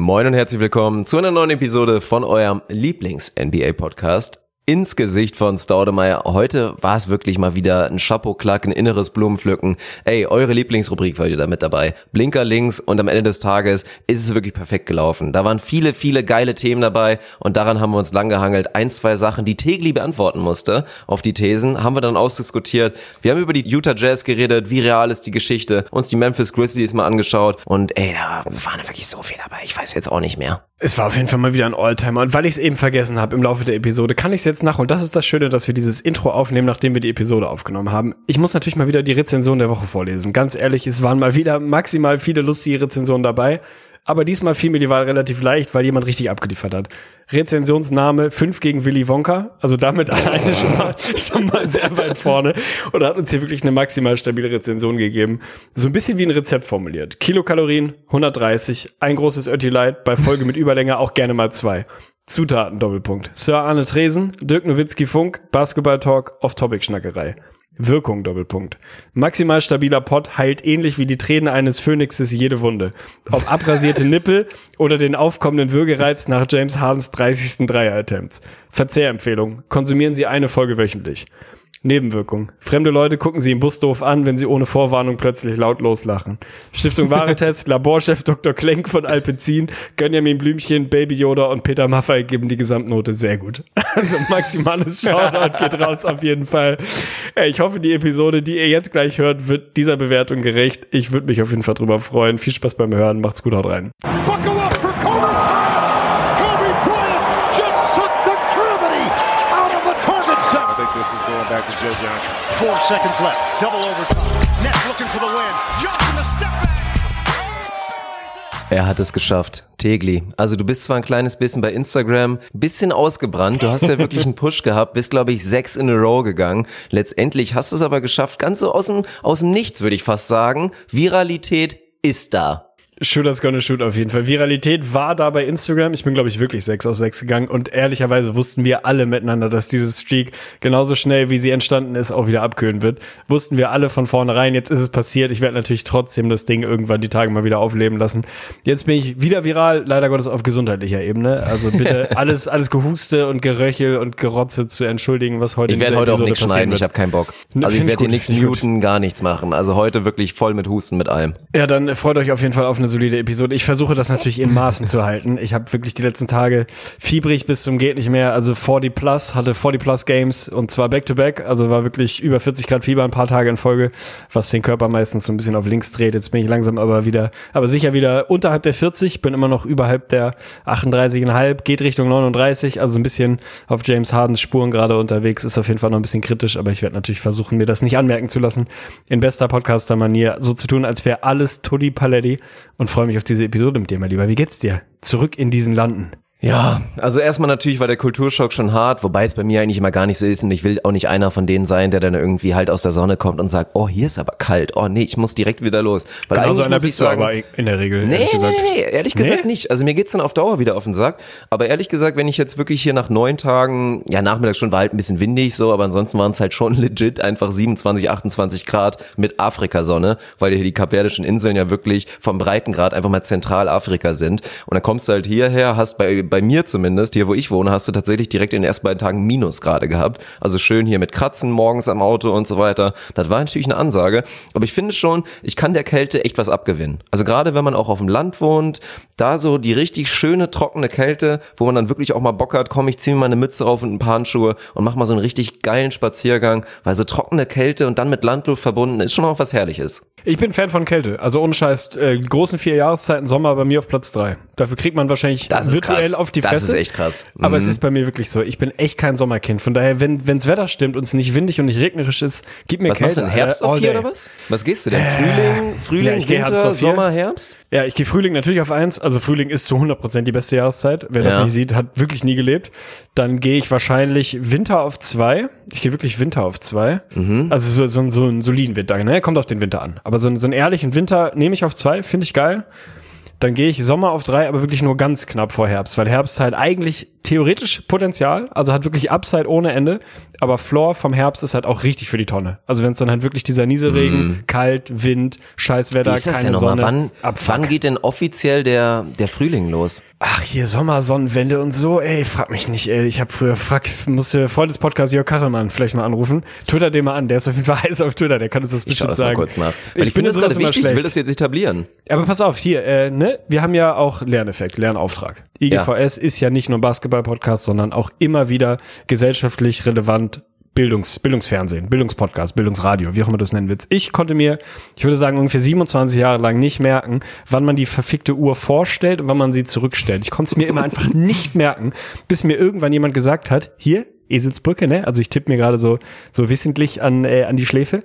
Moin und herzlich willkommen zu einer neuen Episode von eurem Lieblings-NBA-Podcast ins Gesicht von Staudemeyer. Heute war es wirklich mal wieder ein Chapeau-Klack, ein inneres Blumenpflücken. Ey, eure Lieblingsrubrik war wieder mit dabei. Blinker links und am Ende des Tages ist es wirklich perfekt gelaufen. Da waren viele, viele geile Themen dabei und daran haben wir uns lang gehangelt. Ein, zwei Sachen, die Tegli beantworten musste auf die Thesen, haben wir dann ausdiskutiert. Wir haben über die Utah Jazz geredet, wie real ist die Geschichte, uns die Memphis Grizzlies mal angeschaut und ey, da waren wirklich so viel dabei. Ich weiß jetzt auch nicht mehr. Es war auf jeden Fall mal wieder ein Alltimer. Und weil ich es eben vergessen habe im Laufe der Episode, kann ich es jetzt. Und das ist das Schöne, dass wir dieses Intro aufnehmen, nachdem wir die Episode aufgenommen haben. Ich muss natürlich mal wieder die Rezension der Woche vorlesen. Ganz ehrlich, es waren mal wieder maximal viele lustige Rezensionen dabei. Aber diesmal fiel mir die Wahl relativ leicht, weil jemand richtig abgeliefert hat. Rezensionsname 5 gegen Willy Wonka. Also damit alleine schon mal, schon mal sehr weit vorne. Und hat uns hier wirklich eine maximal stabile Rezension gegeben. So ein bisschen wie ein Rezept formuliert. Kilokalorien 130, ein großes Ötti Light, bei Folge mit Überlänge auch gerne mal zwei. Zutaten Doppelpunkt. Sir Arne Tresen, Dirk Nowitzki Funk, Basketball Talk, Off-Topic-Schnackerei. Wirkung Doppelpunkt. Maximal stabiler Pot heilt ähnlich wie die Tränen eines Phönixes jede Wunde. Ob abrasierte Nippel oder den aufkommenden Würgereiz nach James Hardens 30. Dreier-Attempts. Verzehrempfehlung. Konsumieren Sie eine Folge wöchentlich. Nebenwirkung. Fremde Leute gucken sie im Bus doof an, wenn sie ohne Vorwarnung plötzlich laut loslachen. Stiftung Waretest, Laborchef Dr. Klenk von Alpezin, Gönjamin Blümchen, Baby Yoda und Peter Maffay geben die Gesamtnote sehr gut. Also maximales Shoutout geht raus auf jeden Fall. Ich hoffe, die Episode, die ihr jetzt gleich hört, wird dieser Bewertung gerecht. Ich würde mich auf jeden Fall drüber freuen. Viel Spaß beim Hören. Macht's gut, haut rein. Buckle back to Joe Johnson. Four seconds left. Double overtime. Nets looking for the win. Johnson the step back. Er hat es geschafft. Tegli. Also du bist zwar ein kleines bisschen bei Instagram, bisschen ausgebrannt. Du hast ja wirklich einen Push gehabt, bist glaube ich sechs in a row gegangen. Letztendlich hast du es aber geschafft, ganz so aus dem, aus dem Nichts würde ich fast sagen. Viralität ist da. Shooters gonna shoot auf jeden Fall. Viralität war da bei Instagram. Ich bin, glaube ich, wirklich 6 aus 6 gegangen. Und ehrlicherweise wussten wir alle miteinander, dass dieses Streak genauso schnell, wie sie entstanden ist, auch wieder abkühlen wird. Wussten wir alle von vornherein. Jetzt ist es passiert. Ich werde natürlich trotzdem das Ding irgendwann die Tage mal wieder aufleben lassen. Jetzt bin ich wieder viral, leider Gottes auf gesundheitlicher Ebene. Also bitte alles, alles Gehuste und Geröchel und Gerotze zu entschuldigen, was heute Ich werde heute auch nichts schneiden, wird. ich habe keinen Bock. Ne, Also ich find werde hier gut, nichts find gut. muten, gar nichts machen. Also heute wirklich voll mit Husten, mit allem. Ja, dann freut euch auf jeden Fall auf eine solide Episode. Ich versuche das natürlich in Maßen zu halten. Ich habe wirklich die letzten Tage fiebrig bis zum geht nicht mehr. Also 40 plus, hatte 40 plus Games und zwar back to back. Also war wirklich über 40 Grad Fieber ein paar Tage in Folge, was den Körper meistens so ein bisschen auf links dreht. Jetzt bin ich langsam aber wieder, aber sicher wieder unterhalb der 40, bin immer noch überhalb der 38,5, geht Richtung 39, also ein bisschen auf James Hardens Spuren gerade unterwegs. Ist auf jeden Fall noch ein bisschen kritisch, aber ich werde natürlich versuchen, mir das nicht anmerken zu lassen. In bester Podcaster-Manier so zu tun, als wäre alles Tutti Paletti und freue mich auf diese Episode mit dir, mein Lieber. Wie geht's dir? Zurück in diesen Landen. Ja, also erstmal natürlich war der Kulturschock schon hart, wobei es bei mir eigentlich immer gar nicht so ist und ich will auch nicht einer von denen sein, der dann irgendwie halt aus der Sonne kommt und sagt, oh, hier ist aber kalt, oh nee, ich muss direkt wieder los. Weil Genauso eigentlich einer bist du sagen, aber in der Regel. Nee, ehrlich nee, gesagt. nee, nee, ehrlich gesagt Nee? nicht. Also mir geht's dann auf Dauer wieder auf den Sack. Aber ehrlich gesagt, wenn ich jetzt wirklich hier nach neun Tagen, ja, nachmittags schon war halt ein bisschen windig so, aber ansonsten waren es halt schon legit einfach 27, 28 Grad mit Afrikasonne, weil hier die kapverdischen Inseln ja wirklich vom Breitengrad einfach mal Zentralafrika sind. Und dann kommst du halt hierher, hast bei, bei mir zumindest, hier wo ich wohne, hast du tatsächlich direkt in den ersten beiden Tagen Minusgrade gehabt. Also schön hier mit Kratzen morgens am Auto und so weiter. Das war natürlich eine Ansage. Aber ich finde schon, ich kann der Kälte echt was abgewinnen. Also gerade wenn man auch auf dem Land wohnt, da so die richtig schöne, trockene Kälte, wo man dann wirklich auch mal Bock hat, komm, ich ziehe mir mal eine Mütze auf und ein paar Handschuhe und mach mal so einen richtig geilen Spaziergang, weil so trockene Kälte und dann mit Landluft verbunden ist schon auch was Herrliches. Ich bin Fan von Kälte. Also ohne Scheiß, äh, großen vier Jahreszeiten, Sommer bei mir auf Platz drei. Dafür kriegt man wahrscheinlich Das virtuell krass. auf die Das Fresse. ist echt krass. Aber es Mhm. ist bei mir wirklich so. Ich bin echt kein Sommerkind. Von daher, wenn wenns Wetter stimmt und es nicht windig und nicht regnerisch ist, gib mir Was Kälte. machst du denn? Herbst Alter, auf day. oder was? Was gehst du denn? Frühling, Frühling, Ja, Winter, vier. Sommer, Herbst? Ja, ich gehe Frühling natürlich auf eins. Also Frühling ist zu 100% die beste Jahreszeit. Wer das Ja. nicht sieht, hat wirklich nie gelebt. Dann gehe ich wahrscheinlich Winter auf zwei. Ich gehe wirklich Winter auf zwei. Mhm. Also so, so, so einen soliden Winter. Ne? Kommt auf den Winter an. Aber so, einen- so einen ehrlichen Winter nehme ich auf zwei. Finde ich geil. Dann gehe ich Sommer auf drei, aber wirklich nur ganz knapp vor Herbst, weil Herbst halt eigentlich theoretisch Potenzial, also hat wirklich Upside ohne Ende, aber Floor vom Herbst ist halt auch richtig für die Tonne. Also wenn es dann halt wirklich dieser Nieselregen, kalt, Wind, ist das keine? Sonne, Wann, wann geht denn offiziell der, der Frühling los? Ach, hier Sommer, Sonnenwende und so, ey, frag mich nicht, ey. Ich habe früher, frag, musste Freund des Podcasts Jörg Kachelmann vielleicht mal anrufen. Twitter den mal an, der ist auf jeden Fall heiß auf Twitter, der kann uns das Ich schau bestimmt das mal sagen. kurz nach. Weil Ich, ich, bin finde in das gerade wichtig, ich will schlecht. das jetzt etablieren. Aber pass auf, hier, äh, ne, wir haben ja auch Lerneffekt, Lernauftrag. IGVS ist ja nicht nur ein Basketball-Podcast, sondern auch immer wieder gesellschaftlich relevant Bildungs, Bildungsfernsehen, Bildungspodcast, Bildungsradio, wie auch immer du es nennen willst. Ich konnte mir, ich würde sagen, ungefähr 27 Jahre lang nicht merken, wann man die verfickte Uhr vorstellt und wann man sie zurückstellt. Ich konnte es mir immer einfach nicht merken, bis mir irgendwann jemand gesagt hat, hier, Eselsbrücke, ne? Also ich tippe mir gerade so so wissentlich an äh, an die Schläfe,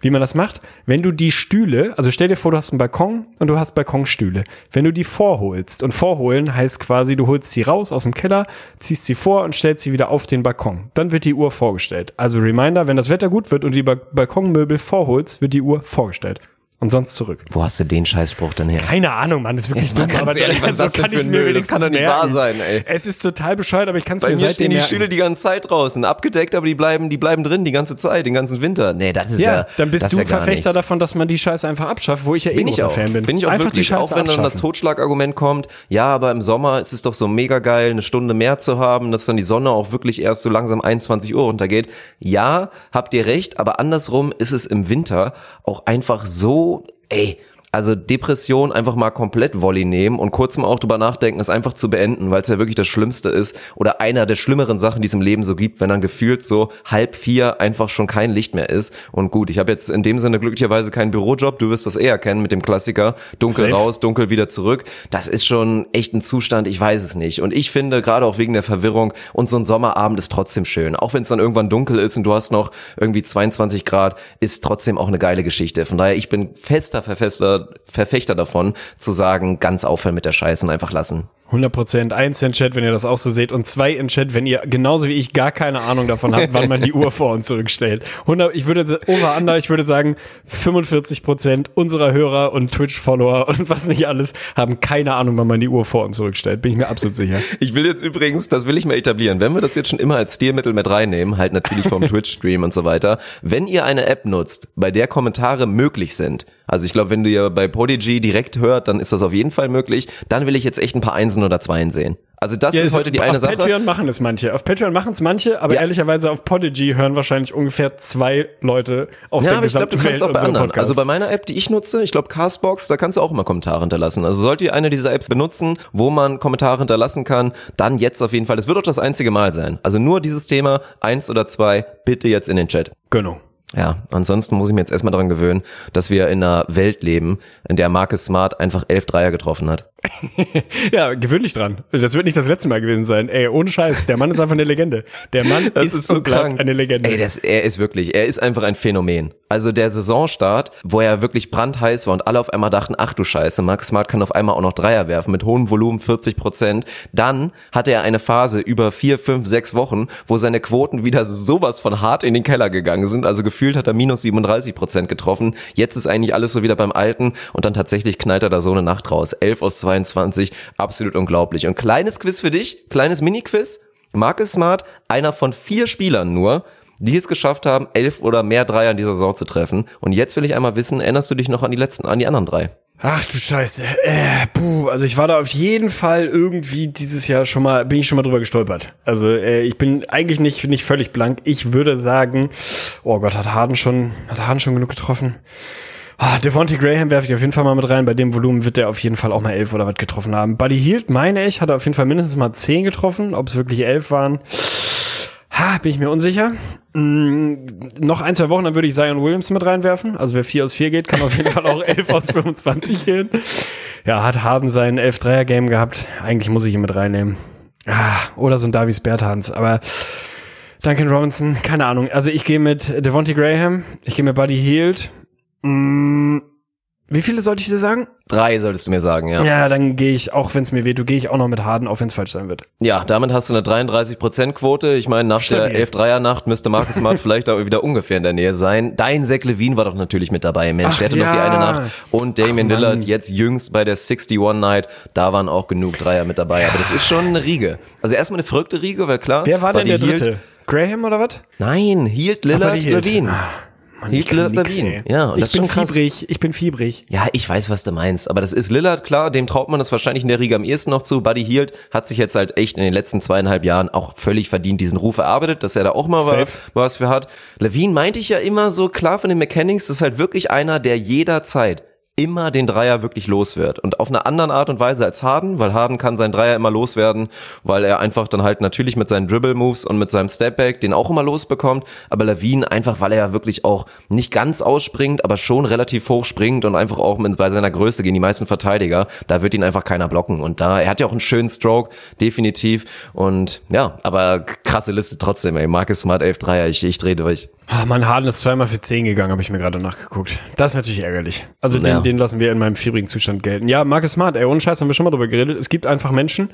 wie man das macht. Wenn du die Stühle, also stell dir vor, du hast einen Balkon und du hast Balkonstühle. Wenn du die vorholst und vorholen heißt quasi, du holst sie raus aus dem Keller, ziehst sie vor und stellst sie wieder auf den Balkon. Dann wird die Uhr vorgestellt. Also Reminder, wenn das Wetter gut wird und du die ba Balkonmöbel vorholst, wird die Uhr vorgestellt und sonst zurück. Wo hast du den Scheißspruch denn her? Keine Ahnung, Mann, das ist wirklich dumm, ganz ehrlich, was denn kann ein mir Müll? Das wenigstens kann doch nicht merken. wahr sein, ey. Es ist total bescheuert, aber ich kann es mir mir seitdem stehen die merken. Stühle die ganze Zeit draußen, abgedeckt, aber die bleiben, die bleiben drin die ganze Zeit, den ganzen Winter. Nee, das ist ja, Ja, dann bist das du ist ja gar Verfechter nichts. davon, dass man die Scheiße einfach abschafft, wo ich ja eh Bin ich großer auch. Fan bin. Bin ich auch einfach wirklich. die Scheiße auch wenn dann das abschaffen. Totschlagargument kommt, ja, aber im Sommer ist es doch so mega geil, eine Stunde mehr zu haben, dass dann die Sonne auch wirklich erst so langsam 21 Uhr runtergeht. Ja, habt ihr recht, aber andersrum ist es im Winter auch einfach so, ey, also Depression einfach mal komplett Volley nehmen und kurz mal auch drüber nachdenken, es einfach zu beenden, weil es ja wirklich das Schlimmste ist oder einer der schlimmeren Sachen, die es im Leben so gibt, wenn dann gefühlt so halb vier einfach schon kein Licht mehr ist. Und gut, ich habe jetzt in dem Sinne glücklicherweise keinen Bürojob, du wirst das eher kennen mit dem Klassiker, dunkel Safe. raus, dunkel wieder zurück. Das ist schon echt ein Zustand, ich weiß es nicht. Und ich finde, gerade auch wegen der Verwirrung, und so ein Sommerabend ist trotzdem schön. Auch wenn es dann irgendwann dunkel ist und du hast noch irgendwie 22 Grad, ist trotzdem auch eine geile Geschichte. Von daher, ich bin fester Verfester, Verfechter davon, zu sagen, ganz aufhören mit der Scheiße und einfach lassen. 100 Prozent. Eins in Chat, wenn ihr das auch so seht. Und zwei in Chat, wenn ihr genauso wie ich gar keine Ahnung davon habt, wann man die Uhr vor und zurückstellt. 100, ich würde, over under, ich würde sagen, 45 Prozent unserer Hörer und Twitch-Follower und was nicht alles haben keine Ahnung, wann man die Uhr vor und zurückstellt. Bin ich mir absolut sicher. Ich will jetzt übrigens, das will ich mal etablieren, wenn wir das jetzt schon immer als Stilmittel mit reinnehmen, halt natürlich vom Twitch-Stream und so weiter, wenn ihr eine App nutzt, bei der Kommentare möglich sind, also ich glaube, wenn du ja bei Podigy direkt hört, dann ist das auf jeden Fall möglich, dann will ich jetzt echt ein paar Einsen oder Zweien sehen. Also das ist heute die eine auf Sache. Patreon machen es manche. Auf Patreon machen es manche, aber Ja. ehrlicherweise auf Podigy hören wahrscheinlich ungefähr zwei Leute auf Ja, der aber ich glaube, gesamten du kannst Welt auch bei anderen. Podcast. Also bei meiner App, die ich nutze, ich glaube Castbox, da kannst du auch immer Kommentare hinterlassen. Also sollt ihr eine dieser Apps benutzen, wo man Kommentare hinterlassen kann, dann jetzt auf jeden Fall. Das wird auch das einzige Mal sein. Also nur dieses Thema, eins oder zwei, bitte jetzt in den Chat. Gönnung. Ja, ansonsten muss ich mir jetzt erstmal daran gewöhnen, dass wir in einer Welt leben, in der Marcus Smart einfach elf Dreier getroffen hat. Ja, gewöhnlich dran. Das wird nicht das letzte Mal gewesen sein. Ey, ohne Scheiß. Der Mann ist einfach eine Legende. Der Mann ist, und bleibt eine Legende. Ey, das, er ist wirklich, er ist einfach ein Phänomen. Also der Saisonstart, wo er wirklich brandheiß war und alle auf einmal dachten, ach du Scheiße, Marcus Smart kann auf einmal auch noch Dreier werfen mit hohem Volumen, 40 Prozent. Dann hatte er eine Phase über vier, fünf, sechs Wochen, wo seine Quoten wieder sowas von hart in den Keller gegangen sind. Also gefühlt hat er minus 37 Prozent getroffen. Jetzt ist eigentlich alles so wieder beim Alten und dann tatsächlich knallt er da so eine Nacht raus. 11 aus 22, absolut unglaublich. Und kleines Quiz für dich, kleines Mini-Quiz. Marcus Smart, einer von vier Spielern nur, die es geschafft haben, elf oder mehr Dreier in dieser Saison zu treffen. Und jetzt will ich einmal wissen, erinnerst du dich noch an die letzten, an die anderen drei? Ach du Scheiße. Äh, puh, also ich war da auf jeden Fall irgendwie dieses Jahr schon mal, bin ich schon mal drüber gestolpert. Also äh, ich bin eigentlich nicht, nicht völlig blank. Ich würde sagen, oh Gott, hat Harden schon, hat Harden schon genug getroffen? Ah, Devontae Graham werfe ich auf jeden Fall mal mit rein. Bei dem Volumen wird der auf jeden Fall auch mal elf oder was getroffen haben. Buddy Hield, meine ich, hat er auf jeden Fall mindestens mal zehn getroffen. Ob es wirklich elf waren, ha, bin ich mir unsicher. Mm, noch ein, zwei Wochen, dann würde ich Zion Williams mit reinwerfen. Also wer 4 aus 4 geht, kann auf jeden Fall auch 11 aus 25 gehen. Ja, hat Harden sein 11-3er-Game gehabt. Eigentlich muss ich ihn mit reinnehmen. Ah, oder so ein Davis Bertans. Aber Duncan Robinson, keine Ahnung. Also ich gehe mit Devontae Graham, ich gehe mit Buddy Hield. Mm, Wie viele sollte ich dir sagen? Drei solltest du mir sagen, ja. Ja, dann gehe ich, auch wenn es mir weht, gehe ich auch noch mit Harden, auch wenn es falsch sein wird. Ja, damit hast du eine 33%-Quote. Ich meine, nach Stabil. der 11-Dreier-Nacht müsste Marcus Smart vielleicht auch wieder ungefähr in der Nähe sein. Dein Zach Levine war doch natürlich mit dabei, Mensch. Ach der hatte ja. noch die eine Nacht. Und Damian Ach, Mann. Lillard jetzt jüngst bei der 61 Night. Da waren auch genug Dreier mit dabei. Aber das ist schon eine Riege. Also erstmal eine verrückte Riege, weil klar. Wer war denn der dritte? Graham oder was? Nein, Hield, Ach, Lillard. Levine. Mann, kann Lillard, Levine. ey. Ja, und ich das ist bin schon krass. fiebrig, ich bin fiebrig. Ja, ich weiß, was du meinst, aber das ist Lillard, klar, dem traut man das wahrscheinlich in der Riege am ehesten noch zu. Buddy Hield hat sich jetzt halt echt in den letzten zweieinhalb Jahren auch völlig verdient diesen Ruf erarbeitet, dass er da auch mal was, Safe. was für hat. Levine meinte ich ja immer so, klar von den Mechanics, das ist halt wirklich einer, der jederzeit immer den Dreier wirklich los wird. Und auf eine andere Art und Weise als Harden, weil Harden kann seinen Dreier immer loswerden, weil er einfach dann halt natürlich mit seinen Dribble-Moves und mit seinem Stepback den auch immer losbekommt. Aber Levine einfach, weil er ja wirklich auch nicht ganz ausspringt, aber schon relativ hoch springt und einfach auch mit, bei seiner Größe gegen die meisten Verteidiger, da wird ihn einfach keiner blocken. Und da, er hat ja auch einen schönen Stroke, definitiv. Und ja, aber krasse Liste trotzdem, ey. Marcus Smart 11 Dreier, ich, ich drehe durch. Oh, mein Harden ist zweimal für 10 gegangen, habe ich mir gerade nachgeguckt. Das ist natürlich ärgerlich. Also Ja. den lassen wir in meinem fiebrigen Zustand gelten. Ja, Marcus Smart, ey, ohne Scheiß haben wir schon mal drüber geredet. Es gibt einfach Menschen,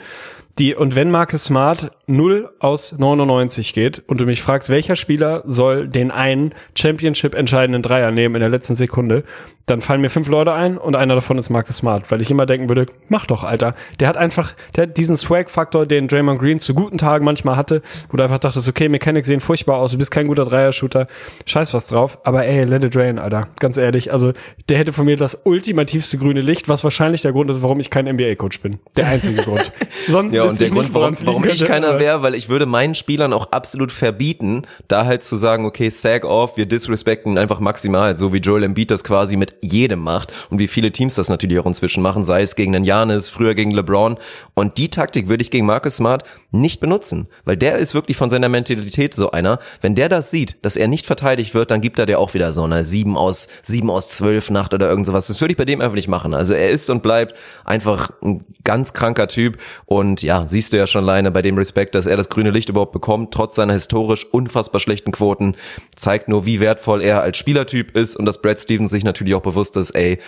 die, und wenn Marcus Smart 0 aus 99 geht und du mich fragst, welcher Spieler soll den einen Championship entscheidenden Dreier nehmen in der letzten Sekunde, dann fallen mir fünf Leute ein und einer davon ist Marcus Smart, weil ich immer denken würde, mach doch, Alter. Der hat einfach, der hat diesen Swag-Faktor, den Draymond Green zu guten Tagen manchmal hatte, wo du einfach dachtest, okay, Mechanics sehen furchtbar aus, du bist kein guter Dreier-Shooter, scheiß was drauf, aber ey, let it rain, Alter. Ganz ehrlich, also der hätte von mir das ultimativste grüne Licht, was wahrscheinlich der Grund ist, warum ich kein NBA-Coach bin. Der einzige Grund. Sonst Ja, und der Grund, warum, warum ich keiner wäre, weil ich würde meinen Spielern auch absolut verbieten, da halt zu sagen, okay, sag off, wir disrespekten einfach maximal, so wie Joel Embiid das quasi mit jedem macht und wie viele Teams das natürlich auch inzwischen machen, sei es gegen den Janis, früher gegen LeBron. Und die Taktik würde ich gegen Marcus Smart nicht benutzen, weil der ist wirklich von seiner Mentalität so einer. Wenn der das sieht, dass er nicht verteidigt wird, dann gibt er dir auch wieder so eine 7 aus, 7 aus 12 Nacht oder irgend sowas. Das würde ich bei dem einfach nicht machen. Also er ist und bleibt einfach ein ganz kranker Typ und ja, siehst du ja schon alleine bei dem Respekt, dass er das grüne Licht überhaupt bekommt, trotz seiner historisch unfassbar schlechten Quoten, zeigt nur, wie wertvoll er als Spielertyp ist und dass Brad Stevens sich natürlich auch bewusst ist, ey,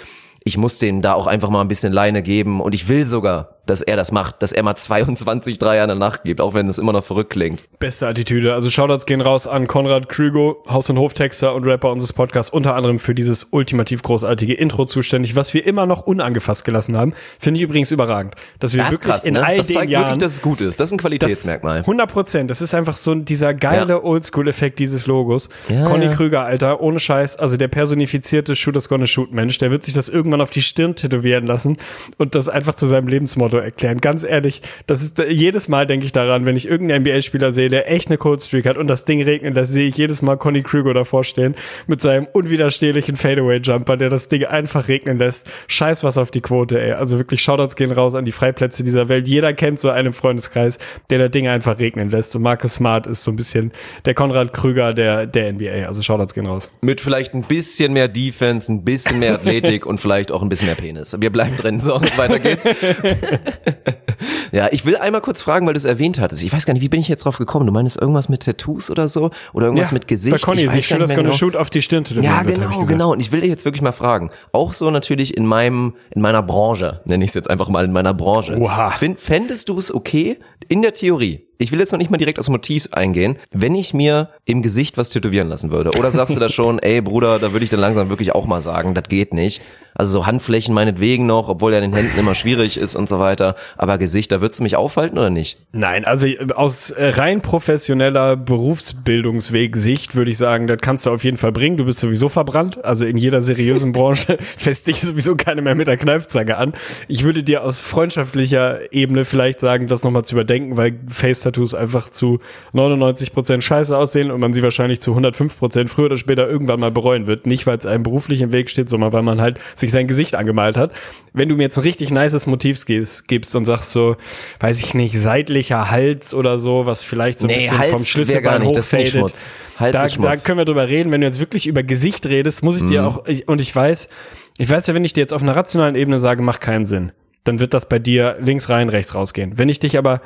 ich muss denen da auch einfach mal ein bisschen Leine geben und ich will sogar, dass er das macht, dass er mal 22 Dreier in der Nacht gibt, auch wenn es immer noch verrückt klingt. Beste Attitüde. Also Shoutouts gehen raus an Konrad Krügo, Haus- und Hoftexter und Rapper unseres Podcasts, unter anderem für dieses ultimativ großartige Intro zuständig, was wir immer noch unangefasst gelassen haben. Finde ich übrigens überragend. Dass wir Das wirklich krass, in ne? all Das den zeigt Jahren wirklich, dass es gut ist. Das ist ein Qualitätsmerkmal. 100 Prozent. Das ist einfach so dieser geile Ja. Oldschool-Effekt dieses Logos. Ja, Conny ja. Krüger, Alter, ohne Scheiß. Also der personifizierte Shooters Gonna Shoot Mensch, der wird sich das irgendwann auf die Stirn tätowieren lassen und das einfach zu seinem Lebensmotto erklären. Ganz ehrlich, das ist jedes Mal denke ich daran, wenn ich irgendeinen NBA-Spieler sehe, der echt eine Cold Streak hat und das Ding regnet, da sehe ich jedes Mal Conny Krüger davor stehen mit seinem unwiderstehlichen Fadeaway-Jumper, der das Ding einfach regnen lässt. Scheiß was auf die Quote, ey. Also wirklich Shoutouts gehen raus an die Freiplätze dieser Welt. Jeder kennt so einen im Freundeskreis, der das Ding einfach regnen lässt. Und Marcus Smart ist so ein bisschen der Konrad Krüger der, der NBA. Also Shoutouts gehen raus. Mit vielleicht ein bisschen mehr Defense, ein bisschen mehr Athletik und vielleicht auch ein bisschen mehr Penis. Wir bleiben drin. So, weiter geht's. ja, ich will einmal kurz fragen, weil du es erwähnt hattest. Ich weiß gar nicht, wie bin ich jetzt drauf gekommen? Du meinst irgendwas mit Tattoos oder so? Oder irgendwas mit Gesicht? Bei Conny, Ich gar schon das genau. Shoot auf die Stirn Ja, wird, genau, genau. Und ich will dir jetzt wirklich mal fragen. Auch so natürlich in meinem, in meiner Branche, nenne ich es jetzt einfach mal in meiner Branche. Oha. Find, fändest du es okay, in der Theorie, ich will jetzt noch nicht mal direkt aus Motiv eingehen, wenn ich mir im Gesicht was tätowieren lassen würde? Oder sagst du da schon, ey Bruder, da würde ich dann langsam wirklich auch mal sagen, das geht nicht. Also so Handflächen meinetwegen noch, obwohl ja in den Händen immer schwierig ist und so weiter. Aber Gesicht, da würdest du mich aufhalten oder nicht? Nein, also aus äh, rein professioneller Berufsbildungsweg Sicht würde ich sagen, das kannst du auf jeden Fall bringen. Du bist sowieso verbrannt. Also in jeder seriösen Branche fässt dich sowieso keiner mehr mit der Kneifzange an. Ich würde dir aus freundschaftlicher Ebene vielleicht sagen, das nochmal zu überdenken, weil Face-Tattoos einfach zu 99 Prozent scheiße aussehen und man sie wahrscheinlich zu 105 Prozent früher oder später irgendwann mal bereuen wird. Nicht, weil es einem beruflich im Weg steht, sondern weil man halt sich sein Gesicht angemalt hat. Wenn du mir jetzt ein richtig nices Motiv gibst, gibst und sagst so, weiß ich nicht, seitlicher Hals oder so, was vielleicht so ein Nee, bisschen Hals vom Schlüsselbein hochfadet. Hals da, da können wir drüber reden. Wenn du jetzt wirklich über Gesicht redest, muss ich Mhm. dir auch, ich, und ich weiß, ich weiß ja, wenn ich dir jetzt auf einer rationalen Ebene sage, macht keinen Sinn, dann wird das bei dir links rein, rechts rausgehen. Wenn ich dich aber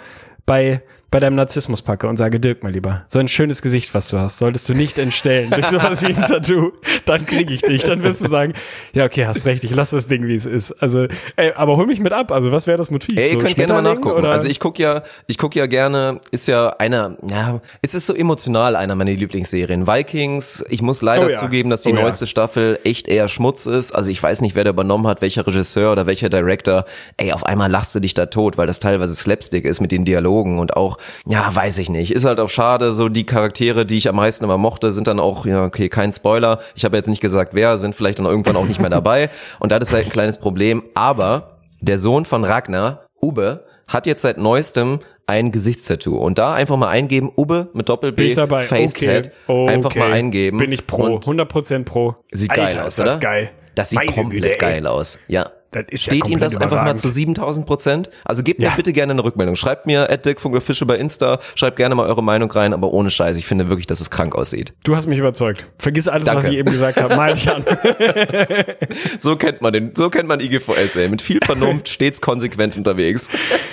bei bei deinem Narzissmus packe und sage, Dirk, mein Lieber, so ein schönes Gesicht, was du hast, solltest du nicht entstellen durch sowas wie ein Tattoo, dann kriege ich dich. Dann wirst du sagen, ja, okay, hast recht, ich lass das Ding, wie es ist. Also, ey, aber hol mich mit ab. Also, was wäre das Motiv? Ey, ihr so könnt gerne mal nachgucken. Oder? Also ich guck ja, ich guck ja gerne, ist ja einer, ja, es ist so emotional einer meiner Lieblingsserien. Vikings, ich muss leider Oh ja. zugeben, dass die Oh ja. neueste Staffel echt eher Schmutz ist. Also ich weiß nicht, wer da übernommen hat, welcher Regisseur oder welcher Director. Ey, auf einmal lachst du dich da tot, weil das teilweise Slapstick ist mit den Dialogen und auch, ja, weiß ich nicht. Ist halt auch schade, so die Charaktere, die ich am meisten immer mochte, sind dann auch, ja, okay, kein Spoiler. Ich habe jetzt nicht gesagt, wer, sind vielleicht dann irgendwann auch nicht mehr dabei. Und das ist halt ein kleines Problem. Aber der Sohn von Ragnar, Ube, hat jetzt seit neuestem ein Gesichtstattoo. Und da einfach mal eingeben, Ube mit Doppel-B. Facetat, okay. einfach okay. mal eingeben. Bin ich pro. Und 100% pro. sieht Alter, geil aus, ist das oder? geil. Das sieht Meine komplett Güte, geil aus. Ja. Ja Steht ihm komplett das einfach mal zu 7000 Prozent? Also gebt mir Ja. bitte gerne eine Rückmeldung. Schreibt mir at Fische bei Insta, schreibt gerne mal eure Meinung rein, aber ohne Scheiß. Ich finde wirklich, dass es krank aussieht. Du hast mich überzeugt. Vergiss alles, was Danke. ich eben gesagt habe. Mal dich an. So kennt man den, so kennt man IGVS, ey. Mit viel Vernunft, stets konsequent unterwegs.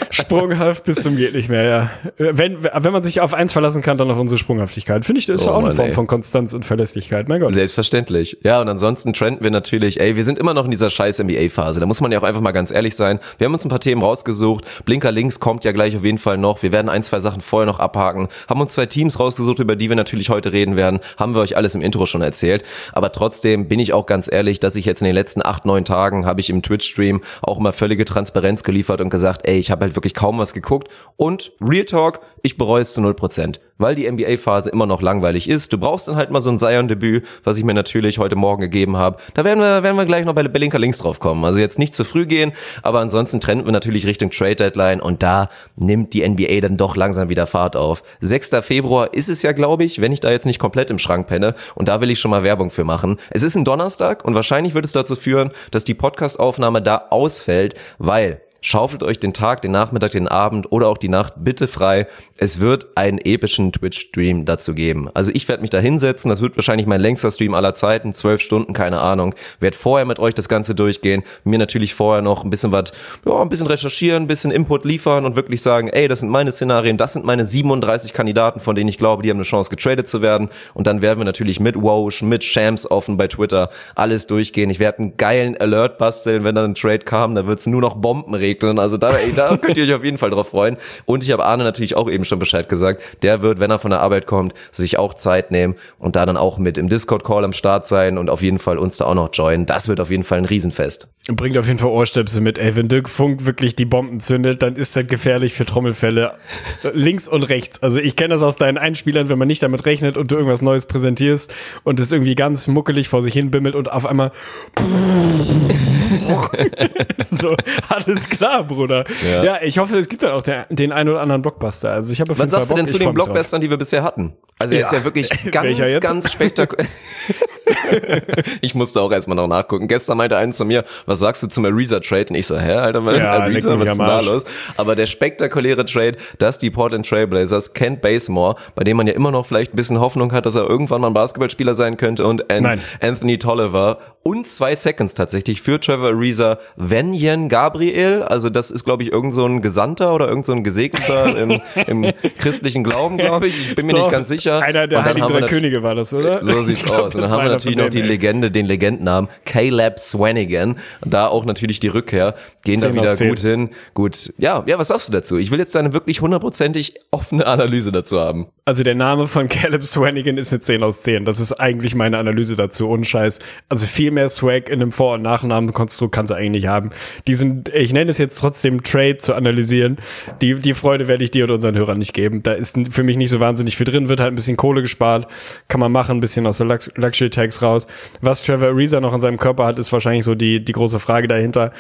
Sprunghaft bis zum geht nicht mehr, ja. Wenn, wenn man sich auf eins verlassen kann, dann auf unsere Sprunghaftigkeit. Finde ich, das ist Oh ja auch eine Form ey. von Konstanz und Verlässlichkeit. Mein Gott. Selbstverständlich. Ja, und ansonsten trenden wir natürlich, ey, wir sind immer noch in dieser scheiß NBA-Phase. Muss man ja auch einfach mal ganz ehrlich sein. Wir haben uns ein paar Themen rausgesucht. Blinker links kommt ja gleich auf jeden Fall noch. Wir werden ein, zwei Sachen vorher noch abhaken. Haben uns zwei Teams rausgesucht, über die wir natürlich heute reden werden. Haben wir euch alles im Intro schon erzählt. Aber trotzdem bin ich auch ganz ehrlich, dass ich jetzt in den letzten acht, neun Tagen habe ich im Twitch-Stream auch immer völlige Transparenz geliefert und gesagt, ey, ich habe halt wirklich kaum was geguckt. Und Real Talk, ich bereue es zu null Prozent weil die NBA-Phase immer noch langweilig ist. Du brauchst dann halt mal so ein Zion-Debüt, was ich mir natürlich heute Morgen gegeben habe. Da werden wir, werden wir gleich noch bei Belinka links drauf kommen. Also jetzt nicht zu früh gehen, aber ansonsten trennen wir natürlich Richtung Trade-Deadline und da nimmt die NBA dann doch langsam wieder Fahrt auf. 6. Februar ist es ja, glaube ich, wenn ich da jetzt nicht komplett im Schrank penne und da will ich schon mal Werbung für machen. Es ist ein Donnerstag und wahrscheinlich wird es dazu führen, dass die Podcast-Aufnahme da ausfällt, weil Schaufelt euch den Tag, den Nachmittag, den Abend oder auch die Nacht bitte frei. Es wird einen epischen Twitch-Stream dazu geben. Also ich werde mich da hinsetzen. Das wird wahrscheinlich mein längster Stream aller Zeiten. Zwölf Stunden, keine Ahnung. Werd vorher mit euch das Ganze durchgehen. Mir natürlich vorher noch ein bisschen was, ja, ein bisschen recherchieren, ein bisschen Input liefern und wirklich sagen, ey, das sind meine Szenarien, das sind meine 37 Kandidaten, von denen ich glaube, die haben eine Chance getradet zu werden. Und dann werden wir natürlich mit Wosh, mit Shams offen bei Twitter alles durchgehen. Ich werde einen geilen Alert basteln, wenn dann ein Trade kam. Da wird's nur noch Bomben regnen. Also da, da könnt ihr euch auf jeden Fall drauf freuen. Und ich habe Arne natürlich auch eben schon Bescheid gesagt. Der wird, wenn er von der Arbeit kommt, sich auch Zeit nehmen und da dann auch mit im Discord-Call am Start sein und auf jeden Fall uns da auch noch joinen. Das wird auf jeden Fall ein Riesenfest. Bringt auf jeden Fall Ohrstöpsel mit. Ey, wenn Dirk Funk wirklich die Bomben zündet, dann ist das gefährlich für Trommelfälle links und rechts. Also ich kenne das aus deinen Einspielern, wenn man nicht damit rechnet und du irgendwas Neues präsentierst und es irgendwie ganz muckelig vor sich hin bimmelt und auf einmal so, alles klar, Bruder. Ja, Ja. ich hoffe, es gibt dann auch der, den einen oder anderen Blockbuster. Also ich habe Was sagst du denn zu den. Blockbustern, die wir bisher hatten? Also er ist Ja. ja wirklich ganz, ganz spektakulär. ich musste auch erstmal noch nachgucken. Gestern meinte einer zu mir, was sagst du zum Ariza-Trade? Und ich so, hä, Alter, Ja, Ariza, was ist denn da los? Aber der spektakuläre Trade, dass die Portland Trailblazers Kent Bazemore, bei dem man ja immer noch vielleicht ein bisschen Hoffnung hat, dass er irgendwann mal ein Basketballspieler sein könnte und An. Anthony Tolliver und zwei Seconds tatsächlich für Trevor Ariza, Venjen Gabriel, also das ist glaube ich irgend so ein Gesandter oder irgend so ein Gesegneter im, im christlichen Glauben, glaube ich. Ich bin mir Doch, nicht ganz sicher. Einer der Heiligen Drei Könige war das, oder? so sieht's glaub, aus. Und dann haben wir natürlich noch die. Legende, den Legendennamen Caleb Swanigan. Da auch natürlich die Rückkehr. Gehen da wieder gut hin. Gut. Ja, ja, was sagst du dazu? Ich will jetzt eine wirklich hundertprozentig offene Analyse dazu haben. Also der Name von Caleb Swanigan ist eine 10 aus 10. Das ist eigentlich meine Analyse dazu. Ohne Scheiß. Also viel mehr Swag in einem Vor- und Nachnamenkonstrukt kannst du eigentlich nicht haben. Diesen, ich nenne es jetzt trotzdem Trade zu analysieren. Die, die Freude werde ich dir und unseren Hörern nicht geben. Da ist für mich nicht so wahnsinnig viel drin, wird halt ein bisschen Kohle gespart. Kann man machen, ein bisschen aus der Lux Luxury Tax raus. Was Trevor Ariza noch in seinem Körper hat, ist wahrscheinlich so die, die große Frage dahinter.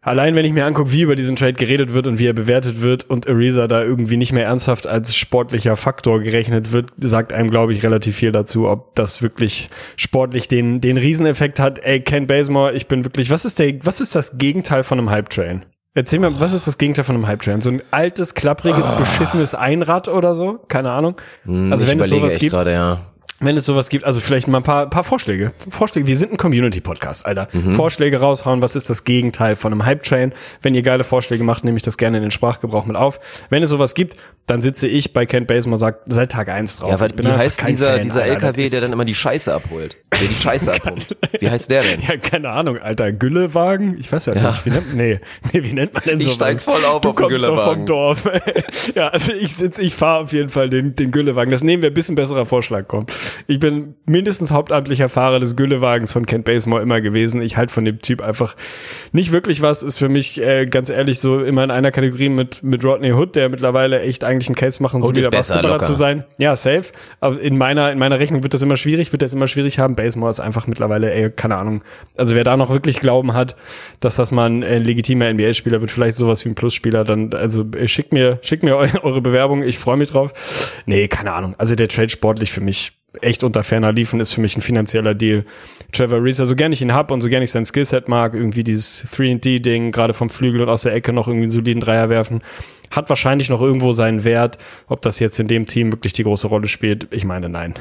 Allein wenn ich mir angucke, wie über diesen Trade geredet wird und wie er bewertet wird und Ariza da irgendwie nicht mehr ernsthaft als sportlicher Faktor gerechnet wird, sagt einem, glaube ich, relativ viel dazu, ob das wirklich sportlich den, den Rieseneffekt hat. Ey, Ken Bazemore, ich bin wirklich, was ist der, was ist das Gegenteil von einem Hype-Train? Erzähl mir, was ist das Gegenteil von einem Hype-Train? So ein altes, klappriges, beschissenes Einrad oder so? Keine Ahnung. Also ich wenn es sowas gibt. gerade, ja. Wenn es sowas gibt, also vielleicht mal ein paar, paar Vorschläge. Vorschläge. Wir sind ein Community-Podcast, Alter. Mhm. Vorschläge raushauen. Was ist das Gegenteil von einem Hype-Train? Wenn ihr geile Vorschläge macht, nehme ich das gerne in den Sprachgebrauch mit auf. Wenn es sowas gibt, dann sitze ich bei Kent Basemore und sage seit Tag eins drauf. Ja, weil, Ich bin wie heißt dieser, Fan, dieser Alter. LKW, der dann immer die Scheiße abholt? Der die Scheiße abpumpt. Wie heißt der denn? Ja, keine Ahnung, Alter. Güllewagen? Ich weiß ja, Ja. nicht. Wie nennt, nee. nee, wie nennt man denn Ich sowas? steig voll auf du auf kommst doch Güllewagen. vom Dorf. ja, also ich sitze, ich fahre auf jeden Fall den, den Güllewagen. Das nehmen wir, bis ein besserer Vorschlag kommt. Ich bin mindestens hauptamtlicher Fahrer des Güllewagens von Kent Basemore immer gewesen. Ich halte von dem Typ einfach nicht wirklich was. Ist für mich äh, ganz ehrlich so immer in einer Kategorie mit, mit Rodney Hood, der mittlerweile echt eigentlich einen Case machen soll, Hood ist wieder besser, Basketballer locker. zu sein. Ja, safe. Aber in meiner, in meiner Rechnung wird das immer schwierig, wird das immer schwierig haben. Basemore ist einfach mittlerweile, ey, keine Ahnung. Also wer da noch wirklich Glauben hat, dass das mal ein äh, legitimer NBA-Spieler wird, vielleicht sowas wie ein Plusspieler, dann, also äh, schickt mir, schickt mir eu eure Bewerbung, ich freue mich drauf. Nee, keine Ahnung. Also der Trade sportlich für mich echt unter ferner liefen, ist für mich ein finanzieller Deal. Trevor Reese, so gern ich ihn hab und so gern ich sein Skillset mag, irgendwie dieses 3D-Ding, gerade vom Flügel und aus der Ecke noch irgendwie einen soliden Dreier werfen, hat wahrscheinlich noch irgendwo seinen Wert. Ob das jetzt in dem Team wirklich die große Rolle spielt, ich meine nein.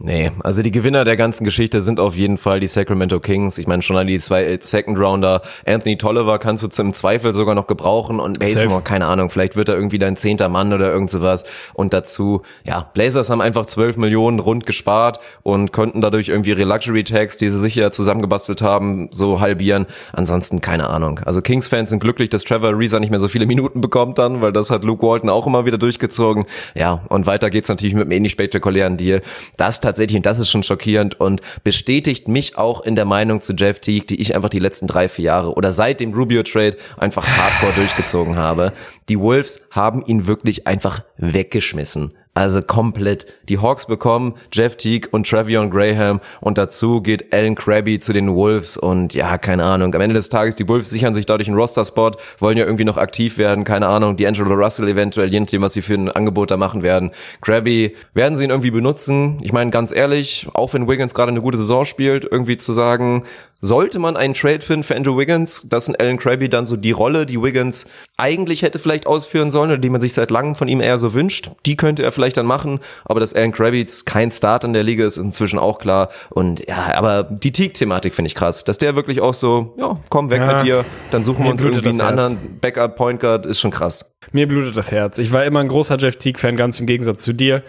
Nee, also die Gewinner der ganzen Geschichte sind auf jeden Fall die Sacramento Kings. Ich meine schon an die zwei Second Rounder. Anthony Tolliver kannst du zum Zweifel sogar noch gebrauchen und Basemore, keine Ahnung, vielleicht wird er irgendwie dein zehnter Mann oder irgend sowas. Und dazu, ja, Blazers haben einfach 12 Millionen rund gespart und konnten dadurch irgendwie ihre Luxury Tags, die sie sicher zusammengebastelt haben, so halbieren. Ansonsten keine Ahnung. Also Kings-Fans sind glücklich, dass Trevor Reza nicht mehr so viele Minuten bekommt dann, weil das hat Luke Walton auch immer wieder durchgezogen. Ja, und weiter geht's natürlich mit einem ähnlich spektakulären Deal. Das tatsächlich, und das ist schon schockierend und bestätigt mich auch in der Meinung zu Jeff Teague, die ich einfach die letzten drei, vier Jahre oder seit dem Rubio-Trade einfach hardcore durchgezogen habe. Die Wolves haben ihn wirklich einfach weggeschmissen. Also komplett. Die Hawks bekommen Jeff Teague und Travion Graham und dazu geht Alan Krabby zu den Wolves und ja, keine Ahnung. Am Ende des Tages, die Wolves sichern sich dadurch einen Roster-Spot, wollen ja irgendwie noch aktiv werden, keine Ahnung. Die Angelo Russell eventuell, je nachdem, was sie für ein Angebot da machen werden. Krabby, werden sie ihn irgendwie benutzen? Ich meine, ganz ehrlich, auch wenn Wiggins gerade eine gute Saison spielt, irgendwie zu sagen, sollte man einen Trade finden für Andrew Wiggins, dass ein Alan Krabby dann so die Rolle, die Wiggins eigentlich hätte vielleicht ausführen sollen oder die man sich seit langem von ihm eher so wünscht, die könnte er vielleicht dann machen. Aber dass Alan Krabby jetzt kein Start in der Liga ist, ist inzwischen auch klar. Und ja, aber die Teague-Thematik finde ich krass, dass der wirklich auch so, ja, komm weg Ja. mit dir, dann suchen wir uns irgendwie einen Herz. anderen Backup-Point Guard, ist schon krass. Mir blutet das Herz. Ich war immer ein großer Jeff Teague-Fan, ganz im Gegensatz zu dir.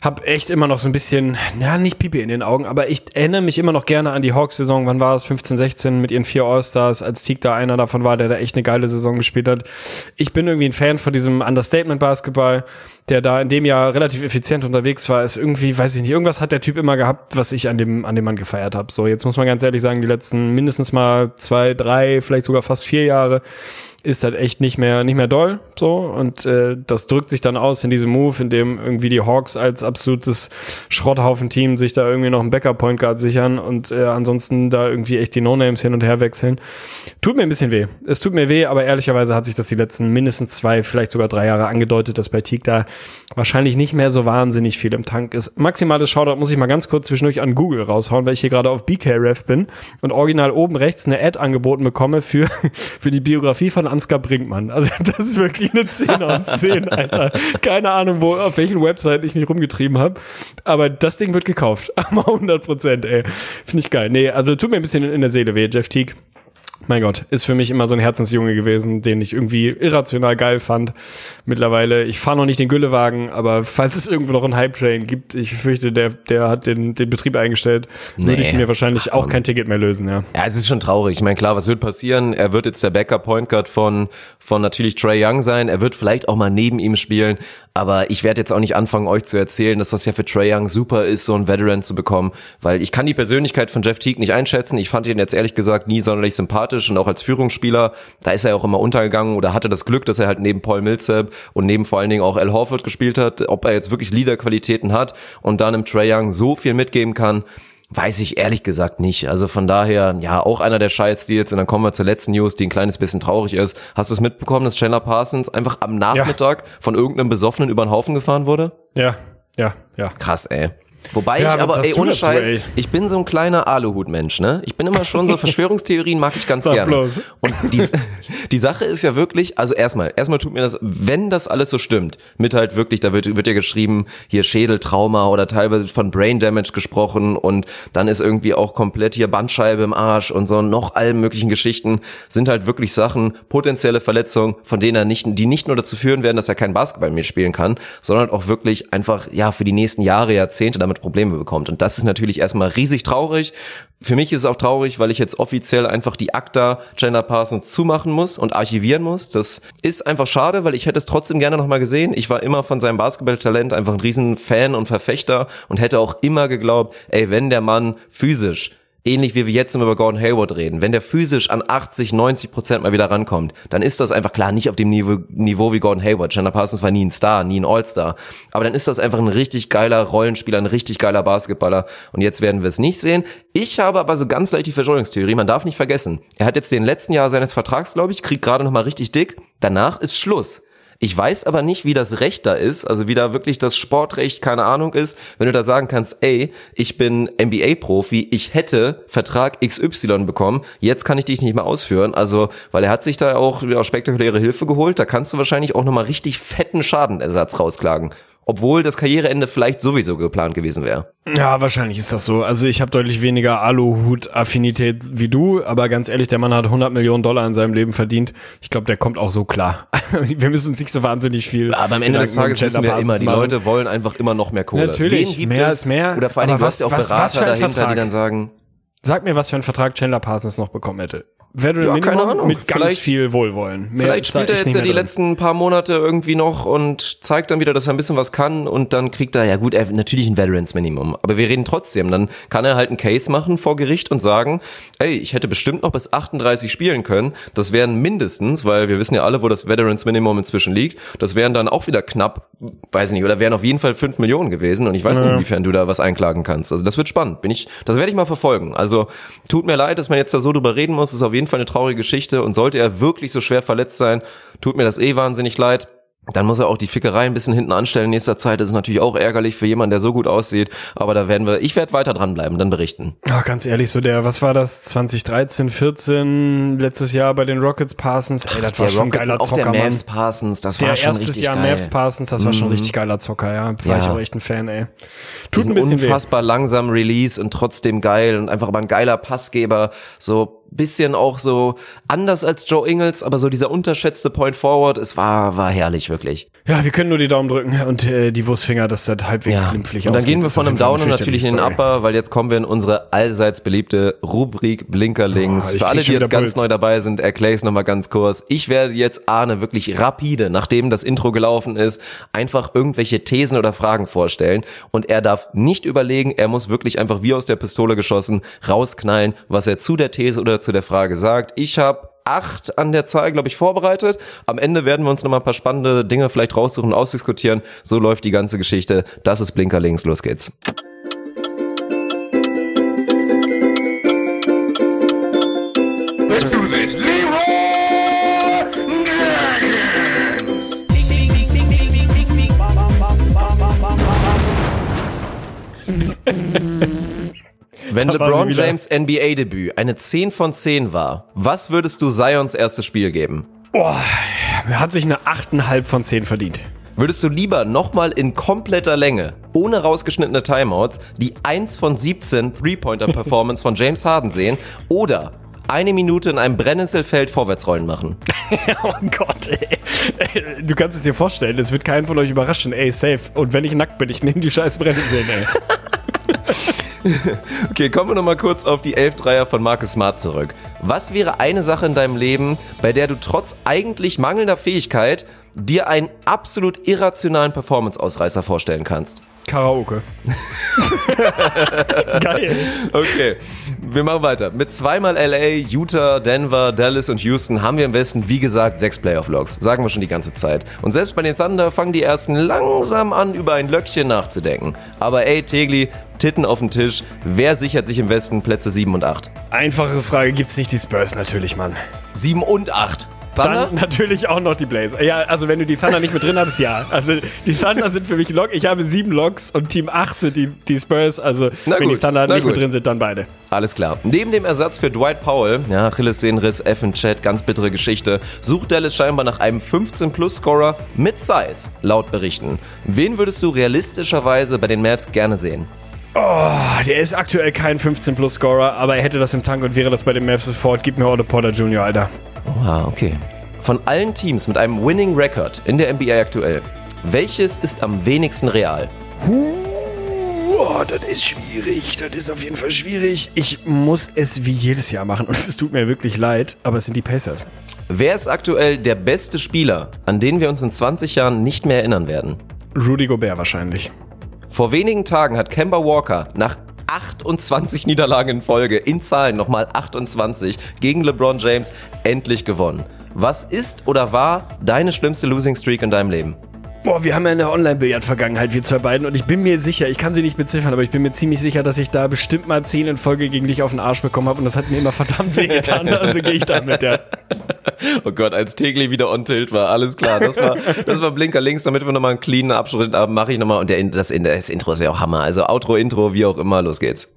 Hab echt immer noch so ein bisschen, ja, nicht Pipi in den Augen, aber ich erinnere mich immer noch gerne an die Hawks-Saison. Wann war es? 15, 16 mit ihren vier All-Stars, als Teague da einer davon war, der da echt eine geile Saison gespielt hat. Ich bin irgendwie ein Fan von diesem Understatement-Basketball, der da in dem Jahr relativ effizient unterwegs war. Ist irgendwie, weiß ich nicht, irgendwas hat der Typ immer gehabt, was ich an dem, an dem Mann gefeiert habe. So, jetzt muss man ganz ehrlich sagen, die letzten mindestens mal zwei, drei, vielleicht sogar fast vier Jahre ist halt echt nicht mehr nicht mehr doll so und äh, das drückt sich dann aus in diesem Move, in dem irgendwie die Hawks als absolutes Schrotthaufen-Team sich da irgendwie noch einen Backup-Point Guard sichern und äh, ansonsten da irgendwie echt die No-Names hin und her wechseln. Tut mir ein bisschen weh. Es tut mir weh, aber ehrlicherweise hat sich das die letzten mindestens zwei, vielleicht sogar drei Jahre angedeutet, dass bei Teague da wahrscheinlich nicht mehr so wahnsinnig viel im Tank ist. Maximales Shoutout muss ich mal ganz kurz zwischendurch an Google raushauen, weil ich hier gerade auf BKRef bin und original oben rechts eine Ad angeboten bekomme für, für die Biografie von Ansgar Brinkmann. Also das ist wirklich eine 10 aus 10, Alter. Keine Ahnung, wo, auf welchen Website ich mich rumgetrieben habe. Aber das Ding wird gekauft. Aber 100 Prozent, ey. Finde ich geil. Nee, also tut mir ein bisschen in der Seele weh, Jeff Teague. Mein Gott, ist für mich immer so ein Herzensjunge gewesen, den ich irgendwie irrational geil fand. Mittlerweile, ich fahre noch nicht den Güllewagen, aber falls es irgendwo noch einen Hype-Train gibt, ich fürchte, der, der hat den, den Betrieb eingestellt, würde Nee. ich mir wahrscheinlich auch kein Ticket mehr lösen, ja. Ja, es ist schon traurig. Ich meine, klar, was wird passieren? Er wird jetzt der Backup-Point Guard von, von natürlich Trey Young sein. Er wird vielleicht auch mal neben ihm spielen. Aber ich werde jetzt auch nicht anfangen, euch zu erzählen, dass das ja für Trey Young super ist, so einen Veteran zu bekommen. Weil ich kann die Persönlichkeit von Jeff Teague nicht einschätzen. Ich fand ihn jetzt ehrlich gesagt nie sonderlich sympathisch und auch als Führungsspieler, da ist er auch immer untergegangen oder hatte das Glück, dass er halt neben Paul Millsap und neben vor allen Dingen auch Al Horford gespielt hat. Ob er jetzt wirklich Leaderqualitäten hat und dann im Trey Young so viel mitgeben kann, Weiß ich ehrlich gesagt nicht. Also von daher, ja, auch einer der Scheiß-Deals. Und dann kommen wir zur letzten News, die ein kleines bisschen traurig ist. Hast du es mitbekommen, dass Chandler Parsons einfach am Nachmittag von irgendeinem Besoffenen über den Haufen gefahren wurde? Ja, ja, ja. Krass, ey. Wobei Ja, ich aber, ey, du ohne Scheiß, ey? ich bin so ein kleiner Aluhut-Mensch, ne? Ich bin immer schon so Verschwörungstheorien mag ich ganz gerne. bloß. Und die, die Sache ist ja wirklich, also erstmal, erstmal tut mir das, wenn das alles so stimmt, mit halt wirklich, da wird, wird ja geschrieben, hier Schädeltrauma oder teilweise von Brain Damage gesprochen und dann ist irgendwie auch komplett hier Bandscheibe im Arsch und so noch allen möglichen Geschichten sind halt wirklich Sachen, potenzielle Verletzungen, von denen er nicht, die nicht nur dazu führen werden, dass er kein Basketball mehr spielen kann, sondern auch wirklich einfach, ja, für die nächsten Jahre, Jahrzehnte damit Probleme bekommt. Und das ist natürlich erstmal riesig traurig. Für mich ist es auch traurig, weil ich jetzt offiziell einfach die Akta Chandler Parsons zumachen muss und archivieren muss. Das ist einfach schade, weil ich hätte es trotzdem gerne nochmal gesehen. Ich war immer von seinem Basketballtalent einfach ein riesen Fan und Verfechter und hätte auch immer geglaubt, ey, wenn der Mann physisch ähnlich wie wir jetzt immer über Gordon Hayward reden, wenn der physisch an 80, 90 Prozent mal wieder rankommt, dann ist das einfach klar nicht auf dem Niveau, Niveau wie Gordon Hayward. Chandler Parsons war nie ein Star, nie ein All-Star. Aber dann ist das einfach ein richtig geiler Rollenspieler, ein richtig geiler Basketballer. Und jetzt werden wir es nicht sehen. Ich habe aber so ganz leicht die Verschwörungstheorie. Man darf nicht vergessen. Er hat jetzt den letzten Jahr seines Vertrags, glaube ich, kriegt gerade noch mal richtig dick. Danach ist Schluss. Ich weiß aber nicht, wie das Recht da ist, also wie da wirklich das Sportrecht, keine Ahnung ist, wenn du da sagen kannst, ey, ich bin NBA-Profi, ich hätte Vertrag XY bekommen, jetzt kann ich dich nicht mehr ausführen. Also, weil er hat sich da auch ja, spektakuläre Hilfe geholt, da kannst du wahrscheinlich auch nochmal richtig fetten Schadenersatz rausklagen. Obwohl das Karriereende vielleicht sowieso geplant gewesen wäre. Ja, wahrscheinlich ist das so. Also ich habe deutlich weniger Aluhut-Affinität wie du, aber ganz ehrlich, der Mann hat 100 Millionen Dollar in seinem Leben verdient. Ich glaube, der kommt auch so klar. Wir müssen uns nicht so wahnsinnig viel. Aber am Ende des Tages wissen wir immer, die machen. Leute wollen einfach immer noch mehr Kohle. Natürlich, mehr ist mehr. Oder vor allen Dingen, Aber du hast ja auch was- was- was dahinter, Vertrag? die dann sagen, Sag mir, was für einen Vertrag Chandler Parsons noch bekommen hätte. Veteran Ja, Minimum keine Ahnung. mit ganz Vielleicht- viel Wohlwollen. Mehr Vielleicht spielt er jetzt ja die drin. letzten paar Monate irgendwie noch und zeigt dann wieder, dass er ein bisschen was kann und dann kriegt er, ja gut, er natürlich ein Veterans Minimum. Aber wir reden trotzdem, dann kann er halt einen Case machen vor Gericht und sagen, ey, ich hätte bestimmt noch bis 38 spielen können. Das wären mindestens, weil wir wissen ja alle, wo das Veterans Minimum inzwischen liegt, das wären dann auch wieder knapp, weiß nicht, oder wären auf jeden Fall 5 Millionen gewesen und ich weiß nicht, inwiefern du da was einklagen kannst. Also das wird spannend. Bin ich, das werde ich mal verfolgen. Also tut mir leid, dass man jetzt da so drüber reden muss. Ist auf jeden Fall eine traurige Geschichte und sollte er wirklich so schwer verletzt sein, tut mir das eh wahnsinnig leid. Dann muss er auch die Fickerei ein bisschen hinten anstellen in nächster Zeit. Das ist natürlich auch ärgerlich für jemanden, der so gut aussieht. Aber da werden wir, ich werde weiter dranbleiben, dann berichten. Ja, ganz ehrlich, so der, was war das, 2013, 14, letztes Jahr bei den Rockets Parsons, ey, das war schon Rockets geiler auch Zocker, der Mann. Mavs Parsons, das Der war schon erstes richtig Jahr geil. Mhm. Mavs Parsons, das war schon ein richtig geiler Zocker, ja. War Ja. ich auch echt ein Fan, ey. Tut Diesen ein bisschen weh. unfassbar langsam Release und trotzdem geil und einfach aber ein geiler Passgeber. So bisschen auch so anders als Joe Ingles, aber so dieser unterschätzte Point Forward, es war, war herrlich, wirklich. Ja, wir können nur die Daumen drücken und äh, die Wurstfinger, dass das halbwegs glimpflich Und dann gehen wir von einem Downer eine natürlich in den. Upper, weil jetzt kommen wir in unsere allseits beliebte Rubrik Blinkerlinks. Oh, ich Für alle, die jetzt ganz Puls. neu dabei sind, erkläre ich es nochmal ganz kurz. Ich werde jetzt Arne wirklich rapide, nachdem das Intro gelaufen ist, einfach irgendwelche Thesen oder Fragen vorstellen. Und er darf nicht überlegen, er muss wirklich einfach wie aus der Pistole geschossen rausknallen, was er zu der These oder zu der Frage sagt. Ich habe acht an der Zahl, glaube ich, vorbereitet. Am Ende werden wir uns nochmal ein paar spannende Dinge vielleicht raussuchen und ausdiskutieren. So läuft die ganze Geschichte. Das ist Blinkerlinks. Los geht's. Wenn LeBron. James NBA-Debüt eine 10 von 10 war, was würdest du Zions erstes Spiel geben? Boah, er hat sich eine 8,5 von 10 verdient. Würdest du lieber nochmal in kompletter Länge, ohne rausgeschnittene Timeouts, die 1 von 17 Three-Pointer-Performance von James Harden sehen oder eine Minute in einem Brennnesselfeld Vorwärtsrollen machen? Oh Gott, ey. Du kannst es dir vorstellen, es wird keinen von euch überraschen, ey, safe. Und wenn ich nackt bin, ich nehme die scheiß Brennnesseln, ey. Okay, kommen wir nochmal kurz auf die 11 Dreier von Marcus Smart zurück. Was wäre eine Sache in deinem Leben, bei der du trotz eigentlich mangelnder Fähigkeit dir einen absolut irrationalen Performance-Ausreißer vorstellen kannst? Karaoke. Geil. Okay, wir machen weiter. Mit zweimal LA, Utah, Denver, Dallas und Houston haben wir im Westen, wie gesagt, sechs Playoff-Logs. Sagen wir schon die ganze Zeit. Und selbst bei den Thunder fangen die ersten langsam an, über ein Löckchen nachzudenken. Aber ey, Tegli, Titten auf den Tisch. Wer sichert sich im Westen Plätze 7 und 8? Einfache Frage, gibt's nicht die Spurs natürlich, Mann. 7 und 8. Thunder? Dann natürlich auch noch die Blazer. Ja, also wenn du die Thunder nicht mit drin hattest, ja. Also die Thunder sind für mich Lock. Ich habe sieben Locks und Team 8 sind die, die Spurs. Also Na wenn gut, die Thunder nicht mit gut. drin sind, dann beide. Alles klar. Neben dem Ersatz für Dwight Powell, ja, Achillessehnenriss, F in Chat, ganz bittere Geschichte, sucht Dallas scheinbar nach einem 15-Plus-Scorer mit Size, laut Berichten. Wen würdest du realistischerweise bei den Mavs gerne sehen? Oh, der ist aktuell kein 15-Plus-Scorer, aber er hätte das im Tank und wäre das bei den Mavs sofort. Gib mir Otto Porter Jr., Alter. Ah, okay. Von allen Teams mit einem Winning Record in der NBA aktuell, welches ist am wenigsten real? Boah, das ist schwierig. Das ist auf jeden Fall schwierig. Ich muss es wie jedes Jahr machen und es tut mir wirklich leid, aber es sind die Pacers. Wer ist aktuell der beste Spieler, an den wir uns in 20 Jahren nicht mehr erinnern werden? Rudy Gobert wahrscheinlich. Vor wenigen Tagen hat Kemba Walker nach 28 Niederlagen in Folge, in Zahlen nochmal 28, gegen LeBron James endlich gewonnen. Was ist oder war deine schlimmste Losing Streak in deinem Leben? Boah, wir haben ja eine Online-Billard-Vergangenheit, wir zwei beiden. Und ich bin mir sicher, ich kann sie nicht beziffern, aber ich bin mir ziemlich sicher, dass ich da bestimmt mal zehn in Folge gegen dich auf den Arsch bekommen habe. Und das hat mir immer verdammt weh getan. Also gehe ich damit, ja. Oh Gott, als Tegli wieder on tilt war, alles klar. Das war, das war Blinker links, damit wir nochmal einen cleanen Abschnitt haben, mache ich nochmal. Und der, das, das Intro ist ja auch Hammer. Also Outro, Intro, wie auch immer, los geht's.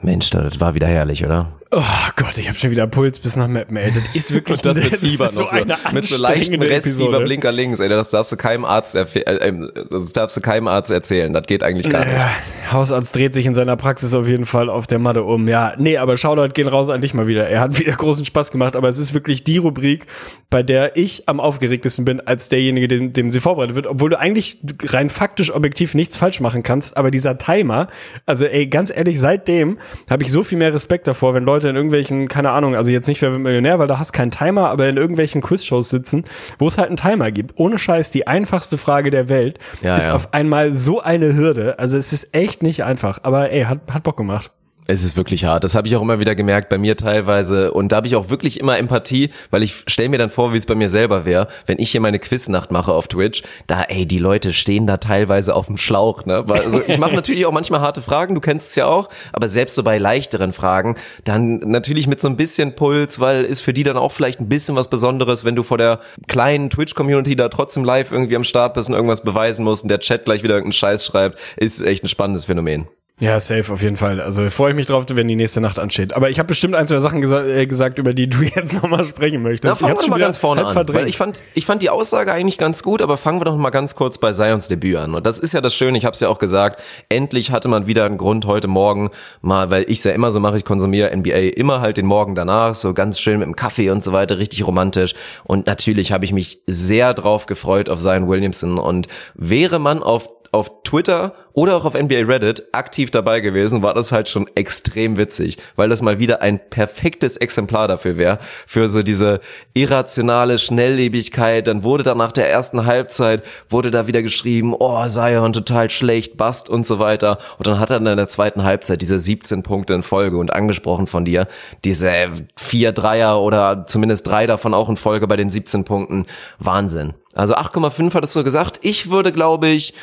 Mensch, das war wieder herrlich, oder? Oh Gott, ich habe schon wieder Puls bis nach Mappen, ey. Das ist wirklich Und das mit Fieber so noch so. eine Mit so leichten anstrengende Restfieber, Episode. Blinker links, ey. Das darfst du keinem Arzt, erfe- äh, äh, das darfst du keinem Arzt erzählen. Das geht eigentlich gar nicht. Ja, Hausarzt dreht sich in seiner Praxis auf jeden Fall auf der Matte um. Ja, nee, aber Shoutout gehen raus an dich mal wieder. Er hat wieder großen Spaß gemacht, aber es ist wirklich die Rubrik, bei der ich am aufgeregtesten bin als derjenige, dem, dem sie vorbereitet wird, obwohl du eigentlich rein faktisch objektiv nichts falsch machen kannst, aber dieser Timer, also ey, ganz ehrlich, seitdem habe ich so viel mehr Respekt davor, wenn Leute in irgendwelchen, keine Ahnung, also jetzt nicht Wer wird Millionär, weil da hast keinen Timer, aber in irgendwelchen Quizshows sitzen, wo es halt einen Timer gibt. Ohne Scheiß, die einfachste Frage der Welt Ja, ist ja. auf einmal so eine Hürde. Also es ist echt nicht einfach, aber ey, hat, hat Bock gemacht. Es ist wirklich hart. Das habe ich auch immer wieder gemerkt, bei mir teilweise. Und da habe ich auch wirklich immer Empathie, weil ich stelle mir dann vor, wie es bei mir selber wäre, wenn ich hier meine Quiznacht mache auf Twitch. Da, ey, die Leute stehen da teilweise auf dem Schlauch. Ne? Also ich mache natürlich auch manchmal harte Fragen, du kennst es ja auch. Aber selbst so bei leichteren Fragen, dann natürlich mit so ein bisschen Puls, weil ist für die dann auch vielleicht ein bisschen was Besonderes, wenn du vor der kleinen Twitch-Community da trotzdem live irgendwie am Start bist und irgendwas beweisen musst und der Chat gleich wieder irgendeinen Scheiß schreibt, ist echt ein spannendes Phänomen. Ja, safe auf jeden Fall. Also freue ich mich drauf, wenn die nächste Nacht ansteht. Aber ich habe bestimmt ein, zwei Sachen gesa äh, gesagt, über die du jetzt nochmal sprechen Na, möchtest. fangen ich hab's wir mal ganz vorne an, verdrängt. weil ich fand, ich fand die Aussage eigentlich ganz gut, aber fangen wir doch mal ganz kurz bei Zions Debüt an. Und das ist ja das Schöne, ich habe es ja auch gesagt, endlich hatte man wieder einen Grund heute Morgen mal, weil ich ja immer so mache, ich konsumiere NBA immer halt den Morgen danach, so ganz schön mit dem Kaffee und so weiter, richtig romantisch. Und natürlich habe ich mich sehr drauf gefreut auf Zion Williamson und wäre man auf auf Twitter oder auch auf NBA Reddit aktiv dabei gewesen, war das halt schon extrem witzig, weil das mal wieder ein perfektes Exemplar dafür wäre, für so diese irrationale Schnelllebigkeit. Dann wurde da nach der ersten Halbzeit, wurde da wieder geschrieben, oh, Zion total schlecht, Bast und so weiter. Und dann hat er dann in der zweiten Halbzeit diese 17 Punkte in Folge und angesprochen von dir, diese vier Dreier oder zumindest drei davon auch in Folge bei den 17 Punkten. Wahnsinn. Also 8,5 hattest du gesagt. Ich würde, glaube ich,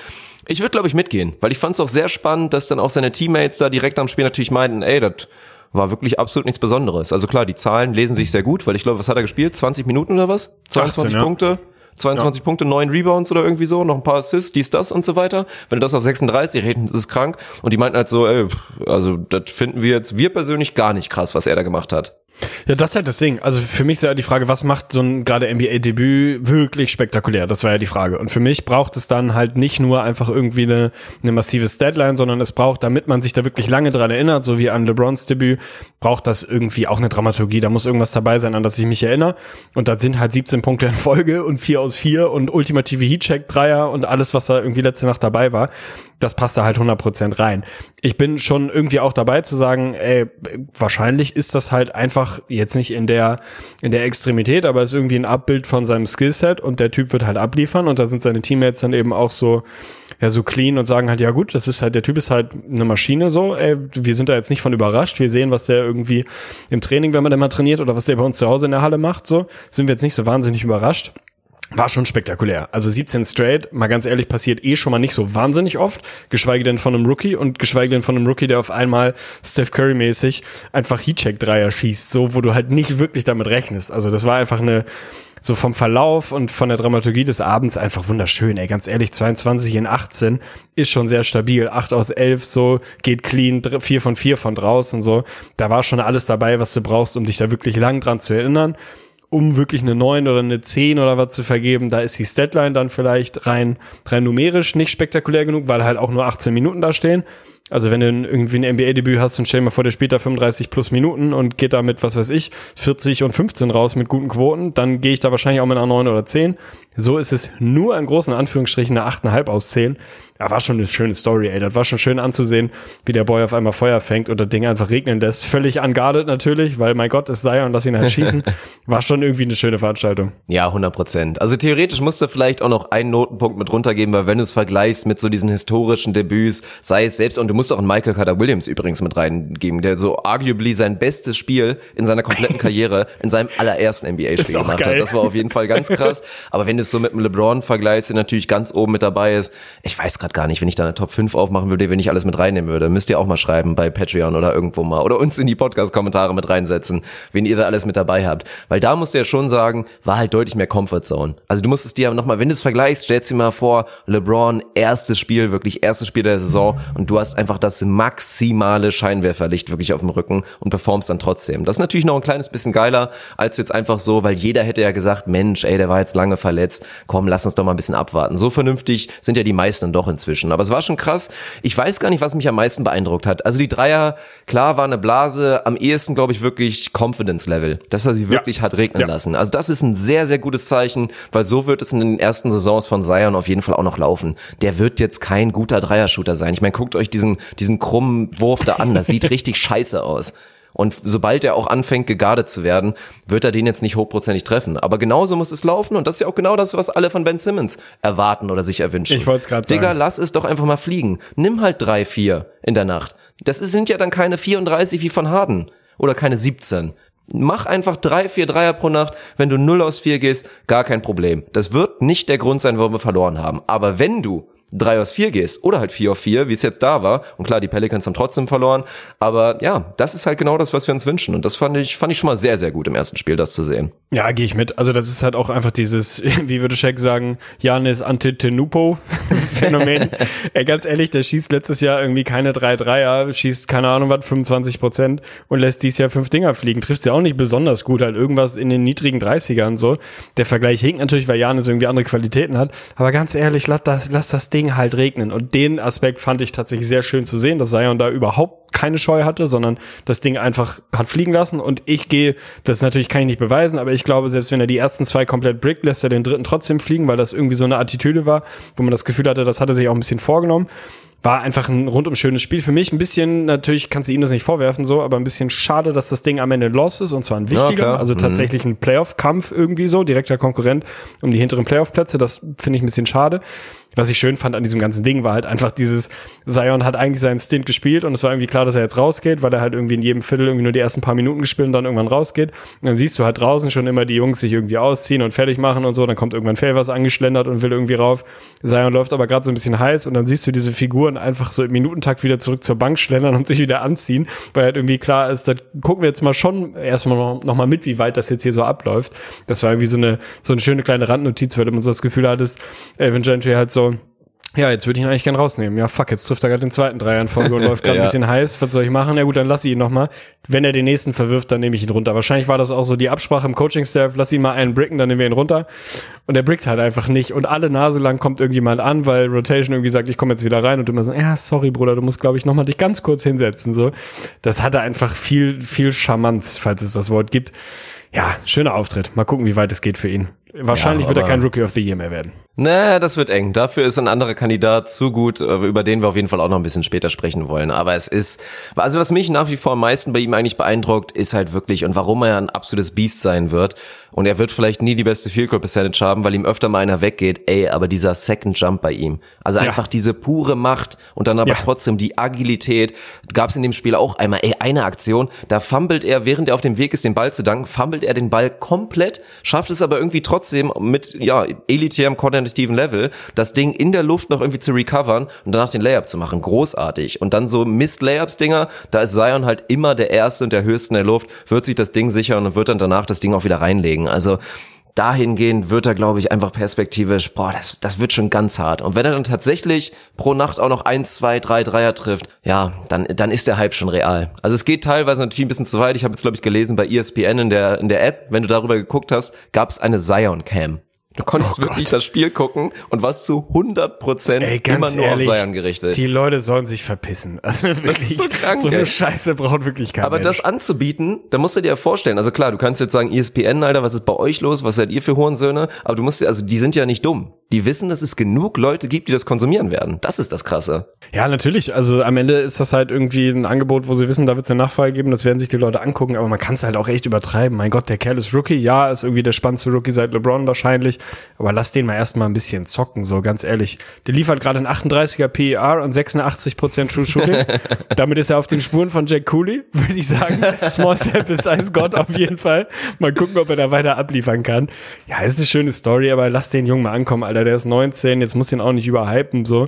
ich würde, glaube ich, mitgehen, weil ich fand es auch sehr spannend, dass dann auch seine Teammates da direkt am Spiel natürlich meinten, ey, das war wirklich absolut nichts Besonderes. Also klar, die Zahlen lesen sich sehr gut, weil ich glaube, was hat er gespielt? 20 Minuten oder was? 22 18, ja. Punkte? 22 Punkte, 9 Rebounds oder irgendwie so, noch ein paar Assists, dies, das und so weiter. Wenn du das auf 36 rechnest, ist es krank. Und die meinten halt so, ey, also das finden wir jetzt, wir persönlich gar nicht krass, was er da gemacht hat. Ja, das ist halt das Ding. Also für mich ist ja die Frage, was macht so ein gerade NBA-Debüt wirklich spektakulär? Das war ja die Frage. Und für mich braucht es dann halt nicht nur einfach irgendwie eine, eine massive Statline, sondern es braucht, damit man sich da wirklich lange dran erinnert, so wie an LeBrons Debüt, braucht das irgendwie auch eine Dramaturgie. Da muss irgendwas dabei sein, an das ich mich erinnere. Und da sind halt 17 Punkte in Folge und 4 aus 4 und ultimative Heatcheck-Dreier und alles, was da irgendwie letzte Nacht dabei war. Das passt da halt 100% rein. Ich bin schon irgendwie auch dabei zu sagen, ey, wahrscheinlich ist das halt einfach jetzt nicht in der, in der Extremität, aber ist irgendwie ein Abbild von seinem Skillset und der Typ wird halt abliefern und da sind seine Teammates dann eben auch so, ja so clean und sagen halt, ja gut, das ist halt, der Typ ist halt eine Maschine so, ey, wir sind da jetzt nicht von überrascht, wir sehen, was der irgendwie im Training, wenn man da trainiert oder was der bei uns zu Hause in der Halle macht, so, sind wir jetzt nicht so wahnsinnig überrascht. War schon spektakulär. Also 17 straight, mal ganz ehrlich, passiert eh schon mal nicht so wahnsinnig oft, geschweige denn von einem Rookie und geschweige denn von einem Rookie, der auf einmal Steph Curry mäßig einfach Heatcheck-Dreier schießt, so, wo du halt nicht wirklich damit rechnest. Also das war einfach eine, so vom Verlauf und von der Dramaturgie des Abends einfach wunderschön, ey, ganz ehrlich, 22 in 18 ist schon sehr stabil, 8 aus 11 so, geht clean, 4 von 4 von draußen so, da war schon alles dabei, was du brauchst, um dich da wirklich lang dran zu erinnern um wirklich eine 9 oder eine 10 oder was zu vergeben, da ist die Statline dann vielleicht rein, rein numerisch nicht spektakulär genug, weil halt auch nur 18 Minuten da stehen. Also wenn du irgendwie ein NBA-Debüt hast und stell dir mal vor, der spielt da 35 plus Minuten und geht da mit, was weiß ich, 40 und 15 raus mit guten Quoten, dann gehe ich da wahrscheinlich auch mit einer 9 oder 10. So ist es nur in großen Anführungsstrichen eine 8,5 aus 10. Ja, war schon eine schöne Story, ey. Das war schon schön anzusehen, wie der Boy auf einmal Feuer fängt und das Ding einfach regnen lässt. Völlig unguarded natürlich, weil mein Gott, es sei und lass ihn halt schießen. War schon irgendwie eine schöne Veranstaltung. Ja, 100 Prozent. Also theoretisch musst du vielleicht auch noch einen Notenpunkt mit runtergeben, weil wenn du es vergleichst mit so diesen historischen Debüts, sei es selbst, und du musst auch einen Michael Carter Williams übrigens mit reingeben, der so arguably sein bestes Spiel in seiner kompletten Karriere in seinem allerersten NBA-Spiel gemacht geil. hat. Das war auf jeden Fall ganz krass. Aber wenn du es so mit dem LeBron vergleichst, der natürlich ganz oben mit dabei ist, ich weiß gerade gar nicht, wenn ich da eine Top 5 aufmachen würde, wenn ich alles mit reinnehmen würde, müsst ihr auch mal schreiben bei Patreon oder irgendwo mal oder uns in die Podcast-Kommentare mit reinsetzen, wen ihr da alles mit dabei habt. Weil da musst du ja schon sagen, war halt deutlich mehr Comfort Zone. Also du musst es dir nochmal, wenn du es vergleichst, stellst dir mal vor, LeBron, erstes Spiel, wirklich erstes Spiel der Saison und du hast einfach das maximale Scheinwerferlicht wirklich auf dem Rücken und performst dann trotzdem. Das ist natürlich noch ein kleines bisschen geiler, als jetzt einfach so, weil jeder hätte ja gesagt, Mensch, ey, der war jetzt lange verletzt, komm, lass uns doch mal ein bisschen abwarten. So vernünftig sind ja die meisten doch inzwischen. Aber es war schon krass. Ich weiß gar nicht, was mich am meisten beeindruckt hat. Also die Dreier, klar, war eine Blase. Am ehesten, glaube ich, wirklich Confidence Level, dass er sie wirklich ja. hat regnen ja. lassen. Also das ist ein sehr, sehr gutes Zeichen, weil so wird es in den ersten Saisons von Zion auf jeden Fall auch noch laufen. Der wird jetzt kein guter Dreier-Shooter sein. Ich meine, guckt euch diesen, diesen krummen Wurf da an. Das sieht richtig scheiße aus. Und sobald er auch anfängt, gegardet zu werden, wird er den jetzt nicht hochprozentig treffen. Aber genauso muss es laufen und das ist ja auch genau das, was alle von Ben Simmons erwarten oder sich erwünschen. Ich wollte es gerade sagen. Digga, lass es doch einfach mal fliegen. Nimm halt drei, vier in der Nacht. Das sind ja dann keine 34 wie von Harden oder keine 17. Mach einfach drei, vier Dreier pro Nacht. Wenn du 0 aus 4 gehst, gar kein Problem. Das wird nicht der Grund sein, warum wir verloren haben. Aber wenn du 3 aus 4 gehst oder halt 4 auf 4, wie es jetzt da war. Und klar, die Pelicans haben trotzdem verloren. Aber ja, das ist halt genau das, was wir uns wünschen. Und das fand ich, fand ich schon mal sehr, sehr gut im ersten Spiel, das zu sehen. Ja, gehe ich mit. Also das ist halt auch einfach dieses, wie würde Shaq sagen, Janis Antetokounmpo Phänomen. Ey, ganz ehrlich, der schießt letztes Jahr irgendwie keine drei Dreier, schießt keine Ahnung was, 25 Prozent und lässt dies Jahr fünf Dinger fliegen. Trifft sie auch nicht besonders gut, halt irgendwas in den niedrigen 30ern so. Der Vergleich hinkt natürlich, weil Janis irgendwie andere Qualitäten hat. Aber ganz ehrlich, lass das, lass das Ding halt regnen. Und den Aspekt fand ich tatsächlich sehr schön zu sehen, dass Zion da überhaupt keine Scheu hatte, sondern das Ding einfach hat fliegen lassen. Und ich gehe, das natürlich kann ich nicht beweisen, aber ich glaube, selbst wenn er die ersten zwei komplett brick, lässt er den dritten trotzdem fliegen, weil das irgendwie so eine Attitüde war, wo man das Gefühl hatte, das hat er sich auch ein bisschen vorgenommen war einfach ein rundum schönes Spiel für mich. Ein bisschen, natürlich kannst du ihm das nicht vorwerfen, so, aber ein bisschen schade, dass das Ding am Ende los ist und zwar ein wichtiger, ja, also mhm. tatsächlich ein Playoff-Kampf irgendwie so, direkter Konkurrent um die hinteren Playoff-Plätze. Das finde ich ein bisschen schade. Was ich schön fand an diesem ganzen Ding war halt einfach dieses, Zion hat eigentlich seinen Stint gespielt und es war irgendwie klar, dass er jetzt rausgeht, weil er halt irgendwie in jedem Viertel irgendwie nur die ersten paar Minuten gespielt und dann irgendwann rausgeht. Und dann siehst du halt draußen schon immer die Jungs sich irgendwie ausziehen und fertig machen und so, dann kommt irgendwann Favors angeschlendert und will irgendwie rauf. Zion läuft aber gerade so ein bisschen heiß und dann siehst du diese Figuren einfach so im Minutentakt wieder zurück zur Bank schlendern und sich wieder anziehen, weil halt irgendwie klar ist, da gucken wir jetzt mal schon erstmal noch, mal mit, wie weit das jetzt hier so abläuft. Das war irgendwie so eine, so eine schöne kleine Randnotiz, weil du so das Gefühl hattest, Evan Gentry halt so, ja, jetzt würde ich ihn eigentlich gern rausnehmen. Ja, fuck, jetzt trifft er gerade den zweiten Dreier in Folge und läuft gerade ja. ein bisschen heiß. Was soll ich machen? Ja gut, dann lass ich ihn nochmal. Wenn er den nächsten verwirft, dann nehme ich ihn runter. Wahrscheinlich war das auch so die Absprache im Coaching-Staff. Lass ihn mal einen bricken, dann nehmen wir ihn runter. Und er brickt halt einfach nicht. Und alle Nase lang kommt irgendjemand an, weil Rotation irgendwie sagt, ich komme jetzt wieder rein. Und du immer so, ja, sorry, Bruder, du musst, glaube ich, nochmal dich ganz kurz hinsetzen. So, Das hatte einfach viel, viel Charmanz, falls es das Wort gibt. Ja, schöner Auftritt. Mal gucken, wie weit es geht für ihn. Wahrscheinlich ja, wird er kein Rookie of the Year mehr werden. Na, das wird eng. Dafür ist ein anderer Kandidat zu gut, äh, über den wir auf jeden Fall auch noch ein bisschen später sprechen wollen. Aber es ist, also was mich nach wie vor am meisten bei ihm eigentlich beeindruckt, ist halt wirklich und warum er ein absolutes Biest sein wird. Und er wird vielleicht nie die beste Field Goal Percentage haben, weil ihm öfter mal einer weggeht. Ey, aber dieser Second Jump bei ihm. Also Ja. einfach diese pure Macht und dann aber Ja. trotzdem die Agilität. Gab es in dem Spiel auch einmal, ey, eine Aktion, da fummelt er, während er auf dem Weg ist, den Ball zu danken, fummelt er den Ball komplett, schafft es aber irgendwie trotzdem mit, ja, elitärem koordinativen Level, das Ding in der Luft noch irgendwie zu recovern und danach den Layup zu machen. Großartig. Und dann so Mist-Layups-Dinger, da ist Zion halt immer der Erste und der Höchste in der Luft, wird sich das Ding sichern und wird dann danach das Ding auch wieder reinlegen. Also, dahingehend wird er, glaube ich, einfach perspektivisch, boah, das, das wird schon ganz hart. Und wenn er dann tatsächlich pro Nacht auch noch eins, zwei, drei Dreier trifft, ja, dann, dann ist der Hype schon real. Also es geht teilweise natürlich ein bisschen zu weit. Ich habe jetzt, glaube ich, gelesen bei ESPN in der, in der App, wenn du darüber geguckt hast, gab es eine Zion-Cam. Du konntest Oh wirklich Gott. das Spiel gucken und warst zu 100 Prozent Ey, immer nur ehrlich, auf Zion gerichtet. die Leute sollen sich verpissen. Also wirklich, so krank, so ey. eine Scheiße braucht wirklich kein Aber Mensch. das anzubieten, da musst du dir ja vorstellen, also klar, du kannst jetzt sagen, ESPN, Alter, was ist bei euch los? Was seid ihr für Hurensöhne? Aber du musst dir, also die sind ja nicht dumm. Die wissen, dass es genug Leute gibt, die das konsumieren werden. Das ist das Krasse. Ja, natürlich. Also am Ende ist das halt irgendwie ein Angebot, wo sie wissen, da wird es eine Nachfrage geben, das werden sich die Leute angucken, aber man kann es halt auch echt übertreiben. Mein Gott, der Kerl ist Rookie, ja, ist irgendwie der spannendste Rookie seit LeBron wahrscheinlich, aber lass den mal erstmal ein bisschen zocken, so ganz ehrlich. Der liefert gerade ein 38er PER und 86% True Shooting. Damit ist er auf den Spuren von Jack Cooley, würde ich sagen. Small Step ist eins Gott auf jeden Fall. Mal gucken, ob er da weiter abliefern kann. Ja, ist eine schöne Story, aber lass den Jungen mal ankommen, Alter. Der ist 19, jetzt muss den auch nicht überhypen, so.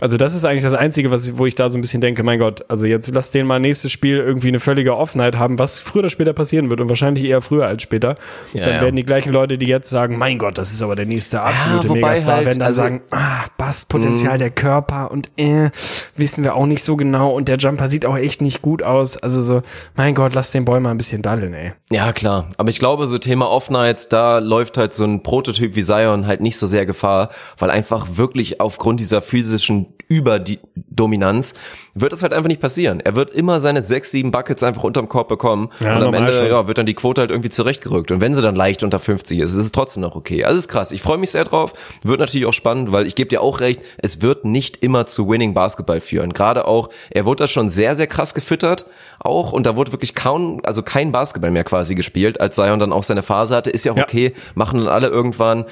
Also das ist eigentlich das Einzige, was, wo ich da so ein bisschen denke, mein Gott, also jetzt lass den mal nächstes Spiel irgendwie eine völlige Offenheit haben, was früher oder später passieren wird und wahrscheinlich eher früher als später. Ja, dann ja. werden die gleichen Leute, die jetzt sagen, mein Gott, das ist aber der nächste absolute wobei Megastar, halt, werden dann also- sagen, ah, Basspotenzial der Körper und äh, wissen wir auch nicht so genau und der Jumper sieht auch echt nicht gut aus. Also so, mein Gott, lass den Boy mal ein bisschen daddeln, ey. Ja, klar. Aber ich glaube, so Thema Off-Nights, da läuft halt so ein Prototyp wie Zion halt nicht so sehr Gefahr, weil einfach wirklich aufgrund dieser physischen Überdominanz wird es halt einfach nicht passieren. Er wird immer seine sechs, sieben Buckets einfach unterm Korb bekommen Ja, und am Ende schon. ja, wird dann die Quote halt irgendwie zurechtgerückt. Und wenn sie dann leicht unter 50 ist, ist es trotzdem noch okay. Also es ist krass. Ich freue mich sehr drauf. Wird natürlich auch spannend, weil ich gebe dir auch recht, es wird nicht immer zu Winning Basketball führen. Gerade auch, er wurde da schon sehr, sehr krass gefüttert auch und da wurde wirklich kaum, also kein Basketball mehr quasi gespielt, als Zion dann auch seine Phase hatte. Ist ja auch Ja. okay, machen dann alle irgendwann.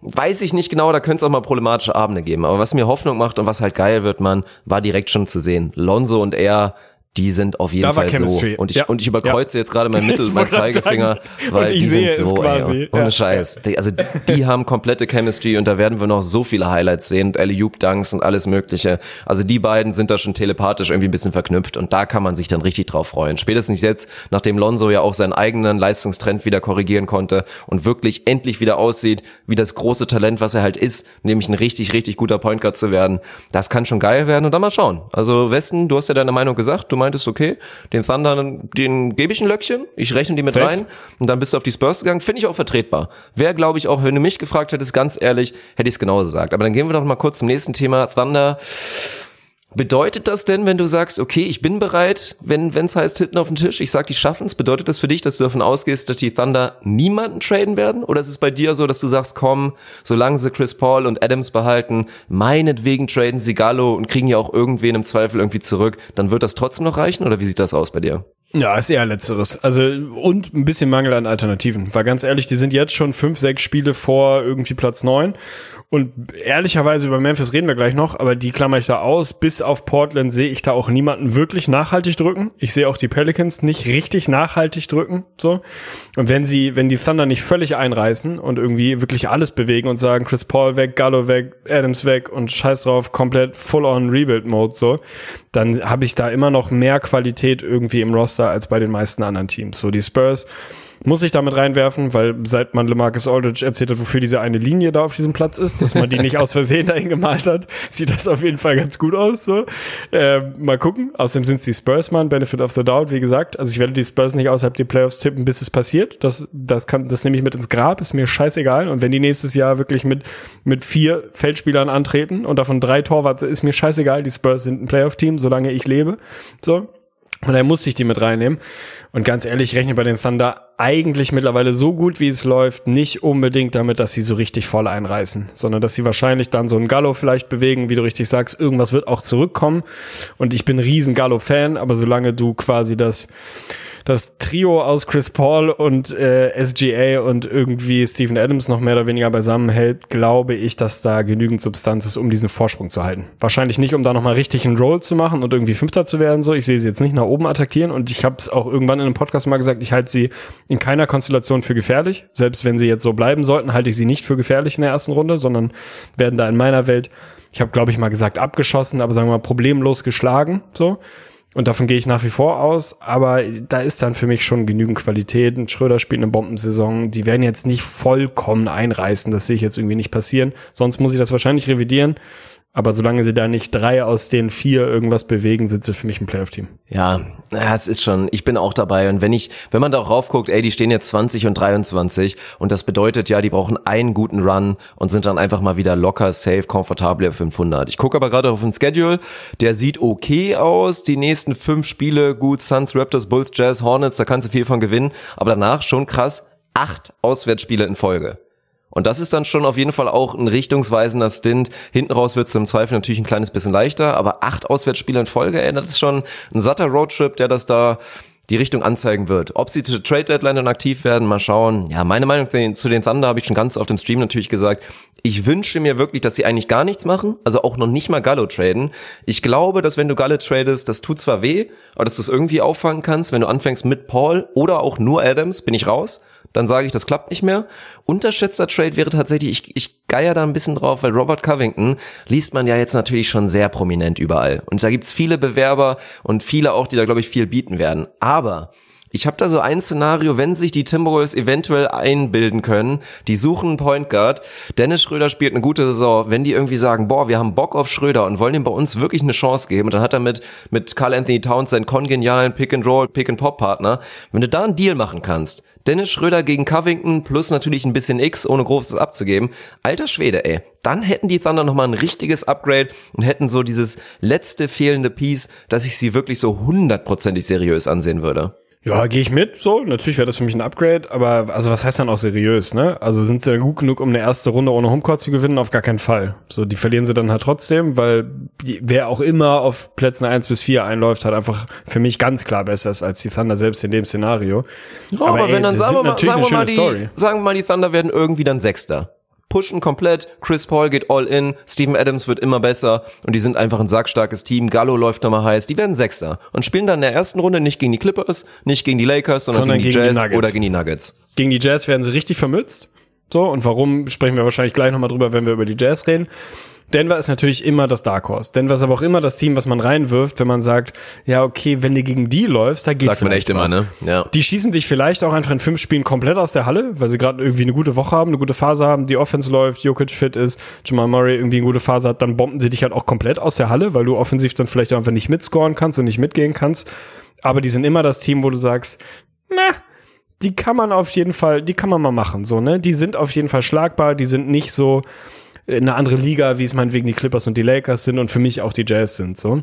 Weiß ich nicht genau, da könnte es auch mal problematische Abende geben. Aber was mir Hoffnung macht und was halt geil wird, man, war direkt schon zu sehen. Lonzo und er, die sind auf jeden Da Fall Chemistry. so. Und ich, Ja. und ich überkreuze jetzt gerade mein Mittel, mein Zeigefinger, sagen, weil die sind so, quasi. ey, ohne Ja. Scheiß. Die, also die haben komplette Chemistry und da werden wir noch so viele Highlights sehen und Alley-Oop Dunks und alles mögliche. Also die beiden sind da schon telepathisch irgendwie ein bisschen verknüpft und da kann man sich dann richtig drauf freuen. Spätestens jetzt, nachdem Lonzo ja auch seinen eigenen Leistungstrend wieder korrigieren konnte und wirklich endlich wieder aussieht, wie das große Talent, was er halt ist, nämlich ein richtig, richtig guter Point Guard zu werden. Das kann schon geil werden und dann mal schauen. Also Westen, du hast ja deine Meinung gesagt, du meintest, okay, den Thunder, den gebe ich ein Löckchen, ich rechne die mit Safe. rein und dann bist du auf die Spurs gegangen. Finde ich auch vertretbar. Wäre, glaube ich, auch, wenn du mich gefragt hättest, ganz ehrlich, hätte ich es genauso gesagt. Aber dann gehen wir doch mal kurz zum nächsten Thema. Thunder. Bedeutet das denn, wenn du sagst, okay, ich bin bereit, wenn es heißt, Hitten auf den Tisch, ich sag, die schaffen es, bedeutet das für dich, dass du davon ausgehst, dass die Thunder niemanden traden werden? Oder ist es bei dir so, dass du sagst, komm, solange sie Chris Paul und Adams behalten, meinetwegen traden sie Gallo und kriegen ja auch irgendwen im Zweifel irgendwie zurück, dann wird das trotzdem noch reichen? Oder wie sieht das aus bei dir? Ja, ist eher letzteres. Also, und ein bisschen Mangel an Alternativen. Weil ganz ehrlich, die sind jetzt schon fünf, sechs Spiele vor irgendwie Platz neun. Und ehrlicherweise über Memphis reden wir gleich noch, aber die klammer ich da aus. Bis auf Portland sehe ich da auch niemanden wirklich nachhaltig drücken. Ich sehe auch die Pelicans nicht richtig nachhaltig drücken, so. Und wenn sie, wenn die Thunder nicht völlig einreißen und irgendwie wirklich alles bewegen und sagen, Chris Paul weg, Gallo weg, Adams weg und scheiß drauf, komplett full on Rebuild Mode, so, dann habe ich da immer noch mehr Qualität irgendwie im Roster als bei den meisten anderen Teams. So, die Spurs muss ich damit reinwerfen, weil seit man LeMarcus Aldridge erzählt hat, wofür diese eine Linie da auf diesem Platz ist, dass man die nicht aus Versehen dahin gemalt hat, sieht das auf jeden Fall ganz gut aus. So. Äh, mal gucken. Außerdem sind es die Spurs, man, Benefit of the Doubt, wie gesagt. Also ich werde die Spurs nicht außerhalb der Playoffs tippen, bis es passiert. Das, das kann, das nehme ich mit ins Grab, ist mir scheißegal. Und wenn die nächstes Jahr wirklich mit, mit vier Feldspielern antreten und davon drei Torwart, ist mir scheißegal. Die Spurs sind ein Playoff-Team, solange ich lebe. So. Und er muss sich die mit reinnehmen. Und ganz ehrlich, ich rechne bei den Thunder eigentlich mittlerweile so gut, wie es läuft, nicht unbedingt damit, dass sie so richtig voll einreißen, sondern dass sie wahrscheinlich dann so einen Gallo vielleicht bewegen, wie du richtig sagst, irgendwas wird auch zurückkommen. Und ich bin riesen Gallo-Fan, aber solange du quasi das das Trio aus Chris Paul und äh, SGA und irgendwie Steven Adams noch mehr oder weniger beisammen hält, glaube ich, dass da genügend Substanz ist, um diesen Vorsprung zu halten. Wahrscheinlich nicht, um da nochmal richtig einen Roll zu machen und irgendwie Fünfter zu werden. So, ich sehe sie jetzt nicht nach oben attackieren und ich habe es auch irgendwann in einem Podcast mal gesagt, ich halte sie in keiner Konstellation für gefährlich. Selbst wenn sie jetzt so bleiben sollten, halte ich sie nicht für gefährlich in der ersten Runde, sondern werden da in meiner Welt, ich habe glaube ich mal gesagt abgeschossen, aber sagen wir mal problemlos geschlagen. So. Und davon gehe ich nach wie vor aus, aber da ist dann für mich schon genügend Qualität. Ein Schröder spielt eine Bombensaison. Die werden jetzt nicht vollkommen einreißen. Das sehe ich jetzt irgendwie nicht passieren. Sonst muss ich das wahrscheinlich revidieren. Aber solange sie da nicht drei aus den vier irgendwas bewegen, sind sie für mich ein Playoff-Team. Ja, ja, es ist schon, ich bin auch dabei. Und wenn ich, wenn man da auch raufguckt, ey, die stehen jetzt 20 und 23 und das bedeutet ja, die brauchen einen guten Run und sind dann einfach mal wieder locker, safe, komfortabel auf 500. Ich gucke aber gerade auf den Schedule, der sieht okay aus. Die nächsten fünf Spiele, gut, Suns, Raptors, Bulls, Jazz, Hornets, da kannst du viel von gewinnen. Aber danach schon krass, acht Auswärtsspiele in Folge. Und das ist dann schon auf jeden Fall auch ein richtungsweisender Stint. Hinten raus wird es im Zweifel natürlich ein kleines bisschen leichter, aber acht Auswärtsspiele in Folge, ey, das ist schon ein satter Roadtrip, der das da die Richtung anzeigen wird. Ob sie zur Trade Deadline dann aktiv werden, mal schauen. Ja, meine Meinung zu den Thunder habe ich schon ganz auf dem Stream natürlich gesagt. Ich wünsche mir wirklich, dass sie eigentlich gar nichts machen, also auch noch nicht mal Gallo traden. Ich glaube, dass wenn du Gallo tradest, das tut zwar weh, aber dass du es irgendwie auffangen kannst, wenn du anfängst mit Paul oder auch nur Adams, bin ich raus dann sage ich, das klappt nicht mehr. Unterschätzter Trade wäre tatsächlich, ich, ich geier da ein bisschen drauf, weil Robert Covington liest man ja jetzt natürlich schon sehr prominent überall. Und da gibt's viele Bewerber und viele auch, die da, glaube ich, viel bieten werden. Aber ich habe da so ein Szenario, wenn sich die Timberwolves eventuell einbilden können, die suchen einen Point Guard, Dennis Schröder spielt eine gute Saison, wenn die irgendwie sagen, boah, wir haben Bock auf Schröder und wollen ihm bei uns wirklich eine Chance geben und dann hat er mit, mit Carl Anthony Towns seinen kongenialen Pick-and-Roll, Pick-and-Pop-Partner, wenn du da einen Deal machen kannst, Dennis Schröder gegen Covington plus natürlich ein bisschen X, ohne großes abzugeben. Alter Schwede, ey. Dann hätten die Thunder nochmal ein richtiges Upgrade und hätten so dieses letzte fehlende Piece, dass ich sie wirklich so hundertprozentig seriös ansehen würde. Ja, gehe ich mit, so. Natürlich wäre das für mich ein Upgrade, aber also was heißt dann auch seriös, ne? Also sind sie gut genug, um eine erste Runde ohne Homecourt zu gewinnen? Auf gar keinen Fall. So, die verlieren sie dann halt trotzdem, weil wer auch immer auf Plätzen eins bis vier einläuft, hat einfach für mich ganz klar besser ist als die Thunder selbst in dem Szenario. Ja, aber, aber ey, wenn dann sagen wir, mal, sagen, wir mal die, sagen wir mal, die Thunder werden irgendwie dann Sechster pushen komplett. Chris Paul geht all in. Steven Adams wird immer besser. Und die sind einfach ein sackstarkes Team. Gallo läuft nochmal heiß. Die werden Sechster. Und spielen dann in der ersten Runde nicht gegen die Clippers, nicht gegen die Lakers, sondern, sondern gegen die gegen Jazz die oder gegen die Nuggets. Gegen die Jazz werden sie richtig vermützt. So, und warum sprechen wir wahrscheinlich gleich nochmal drüber, wenn wir über die Jazz reden. Denver ist natürlich immer das Dark Horse. Denver ist aber auch immer das Team, was man reinwirft, wenn man sagt, ja, okay, wenn du gegen die läufst, da geht Sagt man echt was. immer, ne? Ja. Die schießen dich vielleicht auch einfach in fünf Spielen komplett aus der Halle, weil sie gerade irgendwie eine gute Woche haben, eine gute Phase haben, die Offense läuft, Jokic fit ist, Jamal Murray irgendwie eine gute Phase hat, dann bomben sie dich halt auch komplett aus der Halle, weil du offensiv dann vielleicht einfach nicht mitscoren kannst und nicht mitgehen kannst. Aber die sind immer das Team, wo du sagst, na, die kann man auf jeden Fall, die kann man mal machen, so, ne? Die sind auf jeden Fall schlagbar, die sind nicht so, eine andere Liga, wie es meinetwegen die Clippers und die Lakers sind und für mich auch die Jazz sind, so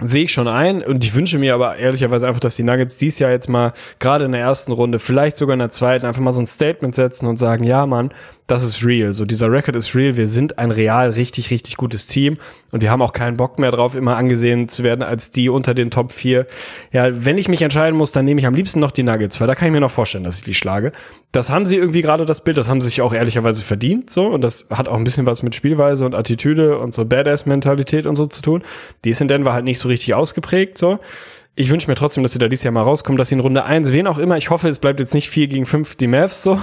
sehe ich schon ein und ich wünsche mir aber ehrlicherweise einfach, dass die Nuggets dies Jahr jetzt mal gerade in der ersten Runde, vielleicht sogar in der zweiten, einfach mal so ein Statement setzen und sagen, ja Mann, das ist real. So dieser Record ist real. Wir sind ein real richtig, richtig gutes Team und wir haben auch keinen Bock mehr drauf, immer angesehen zu werden als die unter den Top 4. Ja, wenn ich mich entscheiden muss, dann nehme ich am liebsten noch die Nuggets, weil da kann ich mir noch vorstellen, dass ich die schlage. Das haben sie irgendwie gerade das Bild, das haben sie sich auch ehrlicherweise verdient, so. Und das hat auch ein bisschen was mit Spielweise und Attitüde und so Badass-Mentalität und so zu tun. Die ist in Denver halt nicht so richtig ausgeprägt, so ich wünsche mir trotzdem, dass sie da dieses Jahr mal rauskommen, dass sie in Runde eins, wen auch immer, ich hoffe, es bleibt jetzt nicht vier gegen fünf die Mavs so.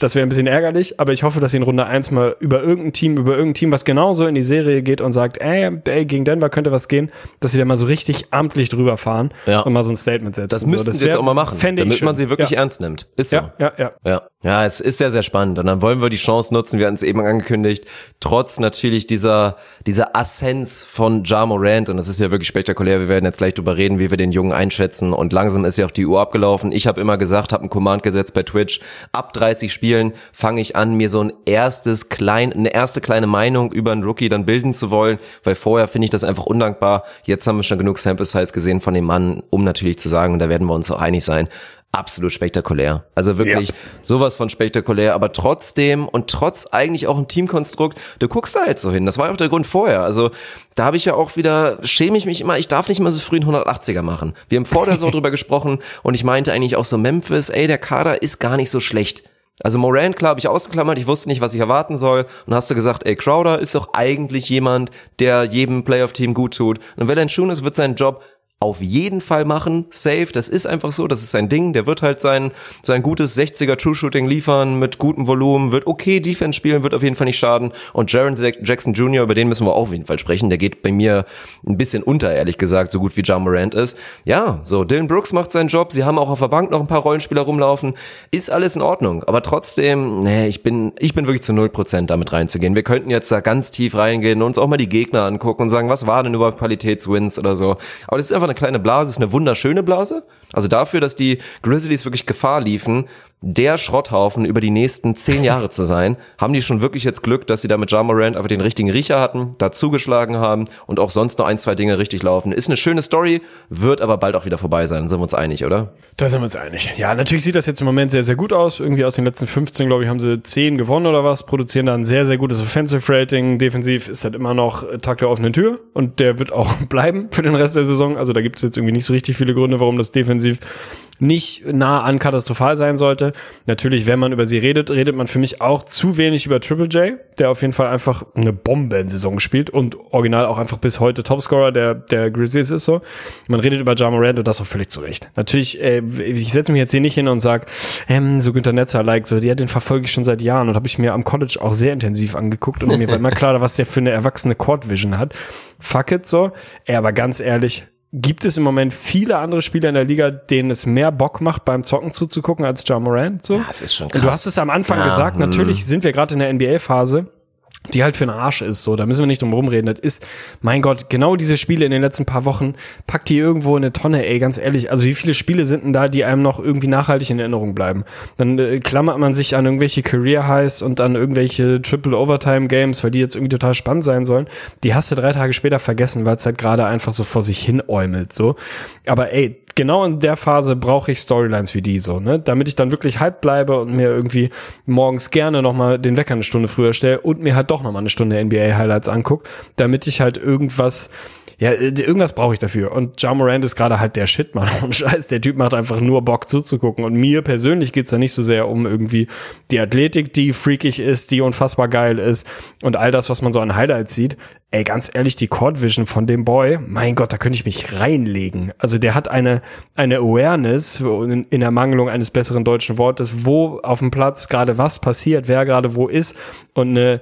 Das wäre ein bisschen ärgerlich, aber ich hoffe, dass sie in Runde eins mal über irgendein Team, über irgendein Team, was genauso in die Serie geht und sagt, ey, ey gegen Denver könnte was gehen, dass sie da mal so richtig amtlich drüber fahren ja. und mal so ein Statement setzen. Das müssten so, das sie jetzt auch mal machen, damit man sie wirklich ja. ernst nimmt. Ist so. Ja, ja, ja. Ja. Ja, es ist sehr, sehr spannend. Und dann wollen wir die Chance nutzen, wir hatten es eben angekündigt, trotz natürlich dieser, dieser Assenz von Ja Morant, und das ist ja wirklich spektakulär, wir werden jetzt gleich drüber reden, wie wir den den Jungen einschätzen und langsam ist ja auch die Uhr abgelaufen. Ich habe immer gesagt, habe ein Command gesetzt bei Twitch, ab 30 Spielen fange ich an, mir so ein erstes klein, eine erste kleine Meinung über einen Rookie dann bilden zu wollen, weil vorher finde ich das einfach undankbar. Jetzt haben wir schon genug Sample Size gesehen von dem Mann, um natürlich zu sagen, und da werden wir uns auch einig sein, absolut spektakulär. Also wirklich Ja. sowas von spektakulär, aber trotzdem und trotz eigentlich auch ein Teamkonstrukt, du guckst da halt so hin. Das war ja auch der Grund vorher. Also da habe ich ja auch wieder, schäme ich mich immer, ich darf nicht mal so früh einen 180er machen. Wir haben vor der Saison drüber gesprochen und ich meinte eigentlich auch so Memphis, ey, der Kader ist gar nicht so schlecht. Also Morant, klar, habe ich ausgeklammert, ich wusste nicht, was ich erwarten soll. Und hast du gesagt, ey, Crowder ist doch eigentlich jemand, der jedem Playoff-Team gut tut. Und Valanciunas wird seinen Job auf jeden Fall machen, safe, das ist einfach so, das ist sein Ding, der wird halt sein, sein gutes 60er True Shooting liefern mit gutem Volumen, wird okay Defense spielen, wird auf jeden Fall nicht schaden und Jaron Jackson Jr., über den müssen wir auch auf jeden Fall sprechen, der geht bei mir ein bisschen unter, ehrlich gesagt, so gut wie Ja Morant ist. Ja, so, Dylan Brooks macht seinen Job, sie haben auch auf der Bank noch ein paar Rollenspieler rumlaufen, ist alles in Ordnung, aber trotzdem, nee, ich bin, ich bin wirklich zu 0% damit reinzugehen. Wir könnten jetzt da ganz tief reingehen und uns auch mal die Gegner angucken und sagen, was war denn überhaupt Qualitätswins oder so. Aber das ist einfach eine kleine Blase, ist eine wunderschöne Blase. Also dafür, dass die Grizzlies wirklich Gefahr liefen, der Schrotthaufen über die nächsten zehn Jahre zu sein, haben die schon wirklich jetzt Glück, dass sie da mit Ja Morant einfach den richtigen Riecher hatten, da zugeschlagen haben und auch sonst noch ein, zwei Dinge richtig laufen. Ist eine schöne Story, wird aber bald auch wieder vorbei sein, sind wir uns einig, oder? Da sind wir uns einig. Ja, natürlich sieht das jetzt im Moment sehr, sehr gut aus. Irgendwie aus den letzten 15, glaube ich, haben sie 10 gewonnen oder was, produzieren da ein sehr, sehr gutes Offensive Rating. Defensiv ist halt immer noch Tag der offenen Tür und der wird auch bleiben für den Rest der Saison. Also da gibt es jetzt irgendwie nicht so richtig viele Gründe, warum das defensiv nicht nah an katastrophal sein sollte. Natürlich, wenn man über sie redet, redet man für mich auch zu wenig über Triple J, der auf jeden Fall einfach eine Bomben-Saison spielt und original auch einfach bis heute Topscorer der, der Grizzlies ist so. Man redet über Ja Morant und das auch völlig zu Recht. Natürlich, äh, ich setze mich jetzt hier nicht hin und sag, ähm, so Günter Netzer, like, so, ja, den verfolge ich schon seit Jahren und habe ich mir am College auch sehr intensiv angeguckt und mir war immer klar, was der für eine erwachsene Court Vision hat. Fuck it so. Ey, aber ganz ehrlich, gibt es im Moment viele andere Spieler in der Liga, denen es mehr Bock macht, beim Zocken zuzugucken als Ja Morant? So? das ist schon Und du krass. hast es am Anfang Ja, gesagt, hm. natürlich sind wir gerade in der NBA-Phase, die halt für den Arsch ist, so, da müssen wir nicht drum rumreden. Das ist, mein Gott, genau diese Spiele in den letzten paar Wochen, packt die irgendwo in eine Tonne, ey, ganz ehrlich. Also wie viele Spiele sind denn da, die einem noch irgendwie nachhaltig in Erinnerung bleiben? Dann äh, klammert man sich an irgendwelche Career Highs und an irgendwelche Triple Overtime Games, weil die jetzt irgendwie total spannend sein sollen. Die hast du drei Tage später vergessen, weil es halt gerade einfach so vor sich hin äumelt, so. Aber ey, genau in der Phase brauche ich Storylines wie die so, ne? Damit ich dann wirklich hype bleibe und mir irgendwie morgens gerne nochmal den Wecker eine Stunde früher stelle und mir halt doch nochmal eine Stunde NBA-Highlights anguck, damit ich halt irgendwas ja, äh, irgendwas brauche ich dafür. Und Ja Morant ist gerade halt der Shit, Mann. Und scheiß, der Typ macht einfach nur Bock zuzugucken. Und mir persönlich geht's da nicht so sehr um irgendwie die Athletik, die freakig ist, die unfassbar geil ist und all das, was man so an Highlights sieht. Ey, ganz ehrlich, die Court Vision von dem Boy, mein Gott, da könnte ich mich reinlegen. Also der hat eine, eine Awareness, in, in Ermangelung eines besseren deutschen Wortes, wo auf dem Platz gerade was passiert, wer gerade wo ist und eine,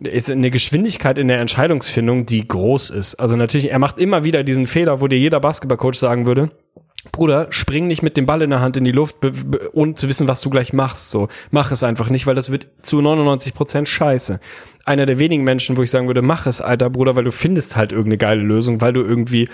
ist eine Geschwindigkeit in der Entscheidungsfindung, die groß ist. Also natürlich, er macht immer wieder diesen Fehler, wo dir jeder Basketballcoach sagen würde, Bruder, spring nicht mit dem Ball in der Hand in die Luft, ohne zu wissen, was du gleich machst. So, mach es einfach nicht, weil das wird zu 99 Prozent scheiße. Einer der wenigen Menschen, wo ich sagen würde, mach es, alter Bruder, weil du findest halt irgendeine geile Lösung, weil du irgendwie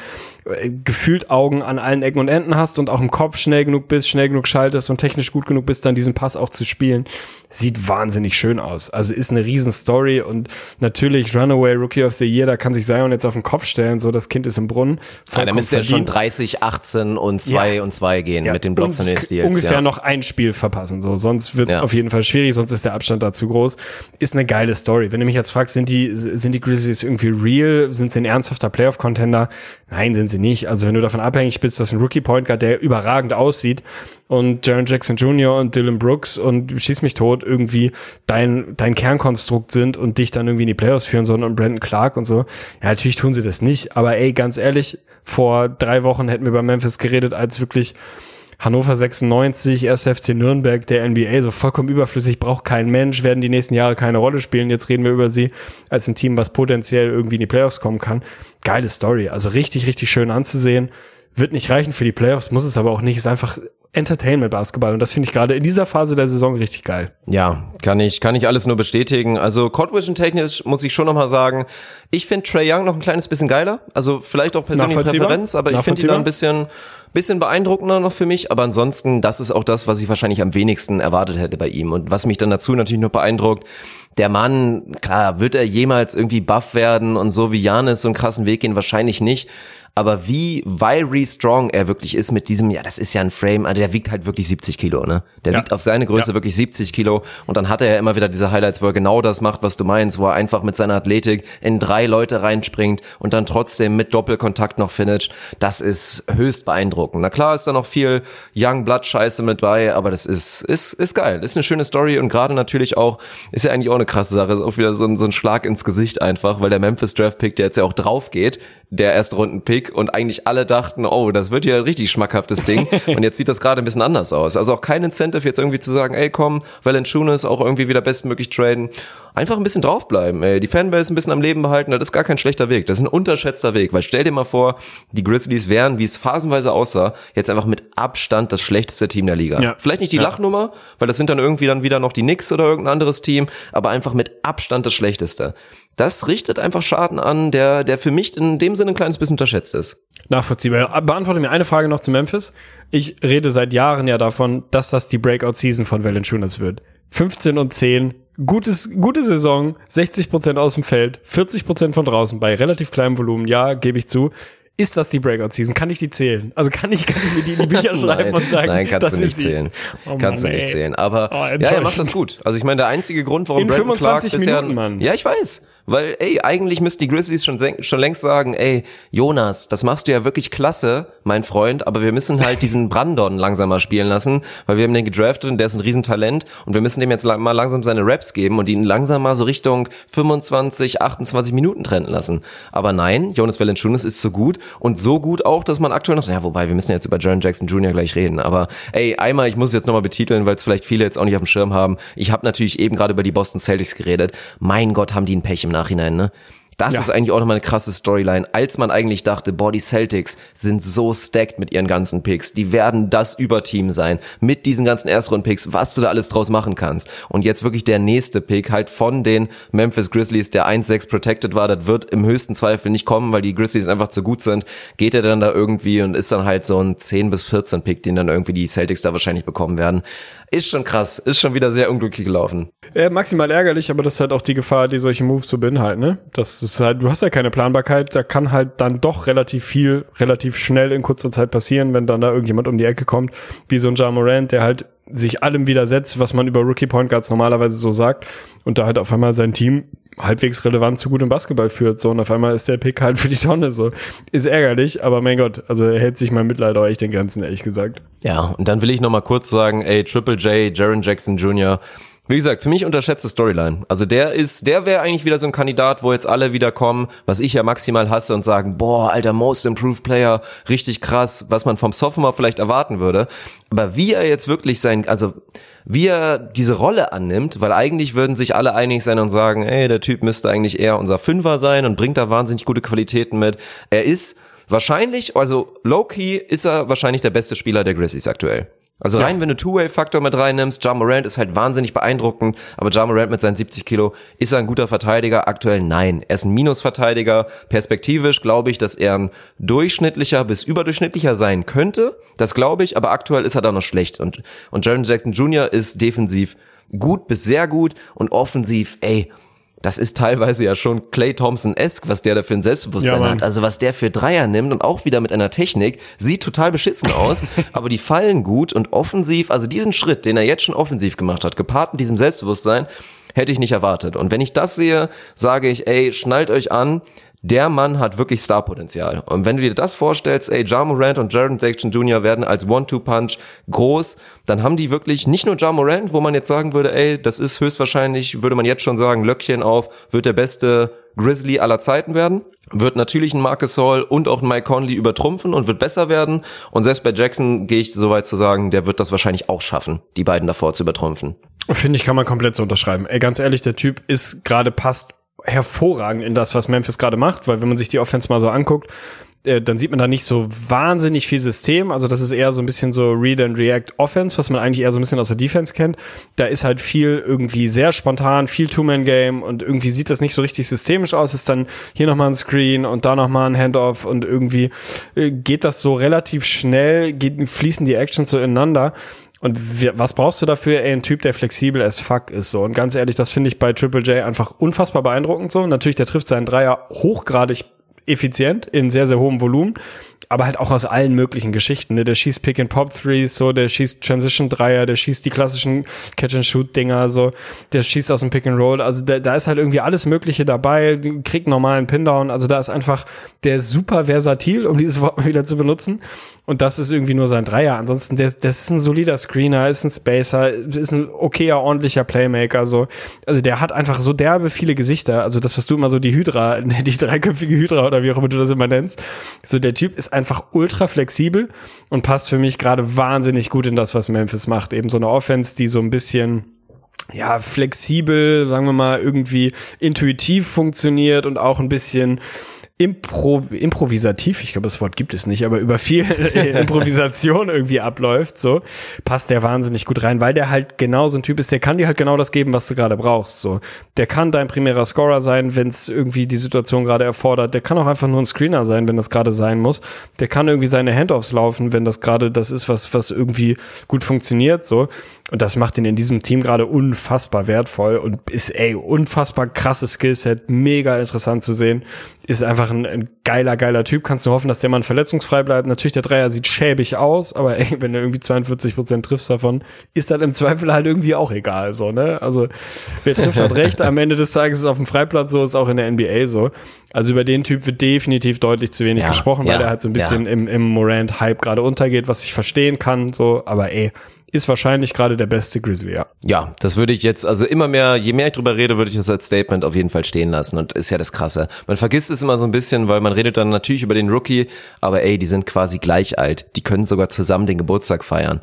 äh, gefühlt Augen an allen Ecken und Enden hast und auch im Kopf schnell genug bist, schnell genug schaltest und technisch gut genug bist, dann diesen Pass auch zu spielen. Sieht wahnsinnig schön aus. Also ist eine riesen Story und natürlich Runaway Rookie of the Year, da kann sich Zion jetzt auf den Kopf stellen, so das Kind ist im Brunnen. Ja, da Vollkommen müsste ja schon verdient. 30, 18 und 2 Ja. und 2 gehen Ja, mit den Blocks und den k- Steals. Ungefähr noch ein Spiel verpassen, so. Sonst wird es auf jeden Fall schwierig, sonst ist der Abstand da zu groß. Ist eine geile Story. Wenn du mich jetzt fragst, sind die, sind die Grizzlies irgendwie real? Sind sie ein ernsthafter Playoff-Contender? Nein, sind sie nicht. Also wenn du davon abhängig bist, dass ein Rookie-Point Guard, der überragend aussieht und Jaron Jackson Jr. und Dylan Brooks und du schießt mich tot irgendwie dein, dein Kernkonstrukt sind und dich dann irgendwie in die Playoffs führen sollen und Brandon Clark und so. Ja, natürlich tun sie das nicht. Aber ey, ganz ehrlich, vor drei Wochen hätten wir über Memphis geredet, als wirklich Hannover 96, 1. FC Nürnberg, der NBA, so vollkommen überflüssig, braucht kein Mensch, werden die nächsten Jahre keine Rolle spielen. Jetzt reden wir über sie als ein Team, was potenziell irgendwie in die Playoffs kommen kann. Geile Story, also richtig, richtig schön anzusehen. Wird nicht reichen für die Playoffs, muss es aber auch nicht. Ist einfach Entertainment-Basketball. Und das finde ich gerade in dieser Phase der Saison richtig geil. Ja, kann ich, kann ich alles nur bestätigen. Also Court Vision technisch muss ich schon nochmal sagen, ich finde Trey Young noch ein kleines bisschen geiler. Also vielleicht auch persönliche. Präferenz, aber ich finde ihn da ein bisschen, bisschen beeindruckender noch für mich. Aber ansonsten, das ist auch das, was ich wahrscheinlich am wenigsten erwartet hätte bei ihm. Und was mich dann dazu natürlich noch beeindruckt, der Mann, klar, wird er jemals irgendwie buff werden und so wie Janis so einen krassen Weg gehen? Wahrscheinlich nicht. Aber wie wiry strong er wirklich ist mit diesem, ja, das ist ja ein Frame, also der wiegt halt wirklich 70 Kilo, ne? Der Ja. wiegt auf seine Größe Ja. wirklich 70 Kilo und dann hat er ja immer wieder diese Highlights, wo er genau das macht, was du meinst, wo er einfach mit seiner Athletik in drei Leute reinspringt und dann trotzdem mit Doppelkontakt noch finisht. Das ist höchst beeindruckend. Na klar ist da noch viel Young Blood Scheiße mit bei, aber das ist, ist, ist geil. Ist eine schöne Story und gerade natürlich auch, ist ja eigentlich auch eine krasse Sache, ist auch wieder so ein, so ein Schlag ins Gesicht einfach, weil der Memphis Draft Pick, der jetzt ja auch drauf geht, der Erstrunden-Pick und eigentlich alle dachten, oh, das wird ja ein richtig schmackhaftes Ding und jetzt sieht das gerade ein bisschen anders aus. Also auch kein Incentive jetzt irgendwie zu sagen, ey komm, Valanciunas auch irgendwie wieder bestmöglich traden. Einfach ein bisschen draufbleiben, ey. Die Fanbase ein bisschen am Leben behalten, das ist gar kein schlechter Weg. Das ist ein unterschätzter Weg, weil stell dir mal vor, die Grizzlies wären, wie es phasenweise aussah, jetzt einfach mit Abstand das schlechteste Team der Liga. Ja. Vielleicht nicht die Ja. Lachnummer, weil das sind dann irgendwie dann wieder noch die Knicks oder irgendein anderes Team, aber einfach mit Abstand das schlechteste. Das richtet einfach Schaden an, der, der für mich in dem Sinne ein kleines bisschen unterschätzt ist. Nachvollziehbar. Beantworte mir eine Frage noch zu Memphis. Ich rede seit Jahren ja davon, dass das die Breakout-Season von Valanciunas wird. 15 und 10, gutes, gute Saison, 60 Prozent aus dem Feld, 40 Prozent von draußen bei relativ kleinem Volumen. Ja, gebe ich zu. Ist das die Breakout-Season? Kann ich die zählen? Also kann ich, kann ich mir die in die Bücher schreiben nein, und sagen, nein, kannst das du nicht zählen. Oh kannst Mann, du nicht ey. zählen. Aber Oh, ja, er macht das gut. Also ich meine, der einzige Grund, warum In Brandon 25 Clark bisher, Minuten, Mann. Ja, ich weiß. Weil, ey, eigentlich müssten die Grizzlies schon, schon längst sagen, ey, Jonas, das machst du ja wirklich klasse, mein Freund, aber wir müssen halt diesen Brandon langsamer spielen lassen, weil wir haben den gedraftet und der ist ein Riesentalent und wir müssen dem jetzt mal langsam seine Raps geben und ihn langsam mal so Richtung 25, 28 Minuten trennen lassen. Aber nein, Jonas Valanciunas ist so gut und so gut auch, dass man aktuell noch, ja, wobei, wir müssen jetzt über Jaron Jackson Jr. gleich reden, aber ey, einmal, ich muss es jetzt nochmal betiteln, weil es vielleicht viele jetzt auch nicht auf dem Schirm haben. Ich habe natürlich eben gerade über die Boston Celtics geredet. Mein Gott, haben die ein Pech im Nachhinein, ne? Das Ja. ist eigentlich auch nochmal eine krasse Storyline. Als man eigentlich dachte, boah, die Celtics sind so stacked mit ihren ganzen Picks. Die werden das Überteam sein. Mit diesen ganzen Erstrunden-Picks, was du da alles draus machen kannst. Und jetzt wirklich der nächste Pick halt von den Memphis Grizzlies, der 1-6 protected war. Das wird im höchsten Zweifel nicht kommen, weil die Grizzlies einfach zu gut sind. Geht er dann da irgendwie und ist dann halt so ein 10 bis 14 Pick, den dann irgendwie die Celtics da wahrscheinlich bekommen werden. Ist schon krass. Ist schon wieder sehr unglücklich gelaufen. Äh, maximal ärgerlich, aber das ist halt auch die Gefahr, die solche Moves so beinhalten, ne? Das ist halt, du hast ja keine Planbarkeit, da kann halt dann doch relativ viel, relativ schnell in kurzer Zeit passieren, wenn dann da irgendjemand um die Ecke kommt, wie so ein Ja Morant, der halt sich allem widersetzt, was man über Rookie Point Guards normalerweise so sagt und da halt auf einmal sein Team halbwegs relevant zu gutem Basketball führt, so und auf einmal ist der Pick halt für die Tonne, so. Ist ärgerlich, aber mein Gott, also hält sich mein Mitleid auch echt in Grenzen, ehrlich gesagt. Ja, und dann will ich noch mal kurz sagen, ey, Triple J, Jaron Jackson Jr., wie gesagt, für mich unterschätzte Storyline. Also der ist, der wäre eigentlich wieder so ein Kandidat, wo jetzt alle wieder kommen, was ich ja maximal hasse und sagen, boah, alter Most Improved Player, richtig krass, was man vom Sophomore vielleicht erwarten würde. Aber wie er jetzt wirklich sein, also wie er diese Rolle annimmt, weil eigentlich würden sich alle einig sein und sagen, ey, der Typ müsste eigentlich eher unser Fünfer sein und bringt da wahnsinnig gute Qualitäten mit. Er ist wahrscheinlich, also low-key ist er wahrscheinlich der beste Spieler der Grizzlies aktuell. Also rein, wenn du Two-Way-Faktor mit reinnimmst, Ja Morant ist halt wahnsinnig beeindruckend, aber Ja Morant mit seinen 70 Kilo, ist er ein guter Verteidiger? Aktuell nein. Er ist ein Minusverteidiger. Perspektivisch glaube ich, dass er ein durchschnittlicher bis überdurchschnittlicher sein könnte. Das glaube ich, aber aktuell ist er da noch schlecht. Und, und Jaron Jackson Jr. ist defensiv gut bis sehr gut und offensiv, ey, das ist teilweise ja schon Clay Thompson-esque, was der da für ein Selbstbewusstsein Ja, hat. Also was der für Dreier nimmt und auch wieder mit einer Technik, sieht total beschissen aus, aber die fallen gut und offensiv, also diesen Schritt, den er jetzt schon offensiv gemacht hat, gepaart mit diesem Selbstbewusstsein, hätte ich nicht erwartet. Und wenn ich das sehe, sage ich, ey, schnallt euch an, der Mann hat wirklich Starpotenzial. Und wenn du dir das vorstellst, ey, Ja Morant und Jaron Jackson Jr. werden als One-Two-Punch groß, dann haben die wirklich nicht nur Ja Morant, wo man jetzt sagen würde, ey, das ist höchstwahrscheinlich, würde man jetzt schon sagen, Löckchen auf, wird der beste Grizzly aller Zeiten werden, wird natürlich ein Marcus Hall und auch ein Mike Conley übertrumpfen und wird besser werden. Und selbst bei Jackson gehe ich so weit zu sagen, der wird das wahrscheinlich auch schaffen, die beiden davor zu übertrumpfen. Finde ich, kann man komplett so unterschreiben. Ey, ganz ehrlich, der Typ ist gerade passt hervorragend in das, was Memphis gerade macht, weil wenn man sich die Offense mal so anguckt, äh, dann sieht man da nicht so wahnsinnig viel System. Also das ist eher so ein bisschen so Read and React Offense, was man eigentlich eher so ein bisschen aus der Defense kennt. Da ist halt viel irgendwie sehr spontan, viel Two-Man-Game und irgendwie sieht das nicht so richtig systemisch aus. Ist dann hier nochmal ein Screen und da nochmal ein Handoff und irgendwie äh, geht das so relativ schnell, geht, fließen die Actions so ineinander. Und was brauchst du dafür? Ey, ein Typ, der flexibel as fuck ist so. Und ganz ehrlich, das finde ich bei Triple J einfach unfassbar beeindruckend so. Natürlich, der trifft seinen Dreier hochgradig effizient in sehr, sehr hohem Volumen aber halt auch aus allen möglichen Geschichten. Ne? Der schießt Pick-and-Pop-Threes, so, der schießt Transition-Dreier, der schießt die klassischen Catch-and-Shoot-Dinger, so, der schießt aus dem Pick-and-Roll. Also da, da ist halt irgendwie alles Mögliche dabei, kriegt normalen Pin-Down. Also da ist einfach der super versatil, um dieses Wort mal wieder zu benutzen. Und das ist irgendwie nur sein Dreier. Ansonsten, der, der ist ein solider Screener, ist ein Spacer, ist ein okayer, ordentlicher Playmaker. So. Also der hat einfach so derbe viele Gesichter. Also das, was du immer so die Hydra, die dreiköpfige Hydra oder wie auch immer du das immer nennst. So der Typ ist einfach ultra flexibel und passt für mich gerade wahnsinnig gut in das, was Memphis macht. Eben so eine Offense, die so ein bisschen ja, flexibel, sagen wir mal, irgendwie intuitiv funktioniert und auch ein bisschen Impro improvisativ, ich glaube, das Wort gibt es nicht, aber über viel Improvisation irgendwie abläuft, so, passt der wahnsinnig gut rein, weil der halt genau so ein Typ ist, der kann dir halt genau das geben, was du gerade brauchst, so. Der kann dein primärer Scorer sein, wenn es irgendwie die Situation gerade erfordert. Der kann auch einfach nur ein Screener sein, wenn das gerade sein muss. Der kann irgendwie seine Handoffs laufen, wenn das gerade das ist, was, was irgendwie gut funktioniert, so. Und das macht ihn in diesem Team gerade unfassbar wertvoll und ist, ey, unfassbar krasses Skillset, mega interessant zu sehen. Ist einfach ein, ein, geiler, geiler Typ. Kannst du hoffen, dass der Mann verletzungsfrei bleibt. Natürlich, der Dreier sieht schäbig aus, aber ey, wenn du irgendwie 42 Prozent triffst davon, ist das im Zweifel halt irgendwie auch egal, so, ne? Also, wer trifft, hat recht. Am Ende des Tages ist es auf dem Freiplatz so, ist auch in der NBA so. Also über den Typ wird definitiv deutlich zu wenig Ja, gesprochen, weil ja, der halt so ein bisschen ja. im, im Morant-Hype gerade untergeht, was ich verstehen kann, so, aber ey, ist wahrscheinlich gerade der beste Grizzly, ja. Ja, das würde ich jetzt, also immer mehr, je mehr ich drüber rede, würde ich das als Statement auf jeden Fall stehen lassen. Und ist ja das Krasse. Man vergisst es immer so ein bisschen, weil man redet dann natürlich über den Rookie, aber ey, die sind quasi gleich alt. Die können sogar zusammen den Geburtstag feiern.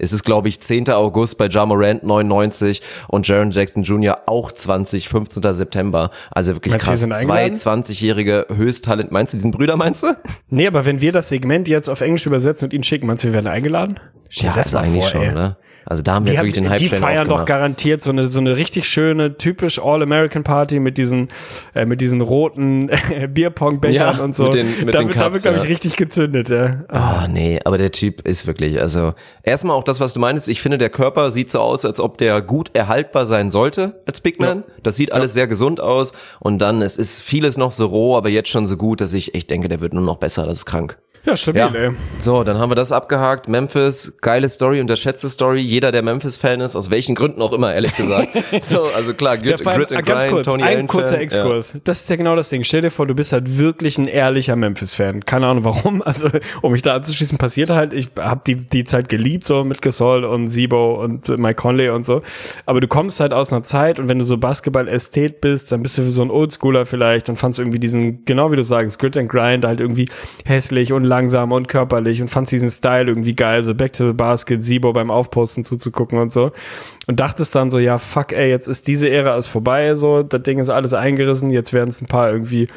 Es ist, glaube ich, 10. August bei Ja Morant 99 und Jaron Jackson Jr. auch 20, 15. September. Also wirklich Meinst krass. Zwei eingeladen? 20-jährige Höchsttalent. Meinst du, die sind Brüder, meinst du? Nee, aber wenn wir das Segment jetzt auf Englisch übersetzen und ihnen schicken, meinst du, wir werden eingeladen? Stell dir das also mal eigentlich vor, schon, ey. ne? Also da haben wir Die, jetzt haben, wirklich den die Hype-Train feiern doch garantiert so eine, so eine richtig schöne, typisch All-American-Party mit diesen, äh, mit diesen roten Bierpong-Bechern Ja, und so. mit den- mit da den wird, da Cups, wird, glaube ich, ja. richtig gezündet, ja. Ah, nee, aber der Typ ist wirklich, also erstmal auch das, was du meinst. Ich finde, der Körper sieht so aus, als ob der gut erhaltbar sein sollte als Big Man. Das sieht alles sehr gesund aus und dann es ist vieles noch so roh, aber jetzt schon so gut, dass ich echt denke, der wird nur noch besser. Das ist krank. Ja, stabil, Ja. ey. So, dann haben wir das abgehakt. Memphis, geile Story, unterschätzte Story. Jeder, der Memphis-Fan ist, aus welchen Gründen auch immer, ehrlich gesagt. so, also klar, Ja, Grit, vor allem, Grit and ganz Grind, kurz, Tony ein kurzer. Exkurs. Das ist ja genau das Ding. Stell dir vor, du bist halt wirklich ein ehrlicher Memphis-Fan. Keine Ahnung warum. Also, um mich da anzuschließen, passiert halt, ich habe die, die Zeit geliebt, so mit Gasol und Sibo und Mike Conley und so. Aber du kommst halt aus einer Zeit und wenn du so Basketball-Ästhet bist, dann bist du so ein Oldschooler vielleicht und fandst irgendwie diesen, genau wie du sagst, Grit and Grind halt irgendwie hässlich und langsam und körperlich und fandst diesen Style irgendwie geil, so Back to the Basket, Sibo beim Aufposten zuzugucken und so. Und dachtest dann so, ja, fuck, ey, jetzt ist diese Ära ist vorbei, so, das Ding ist alles eingerissen, jetzt werden es ein paar irgendwie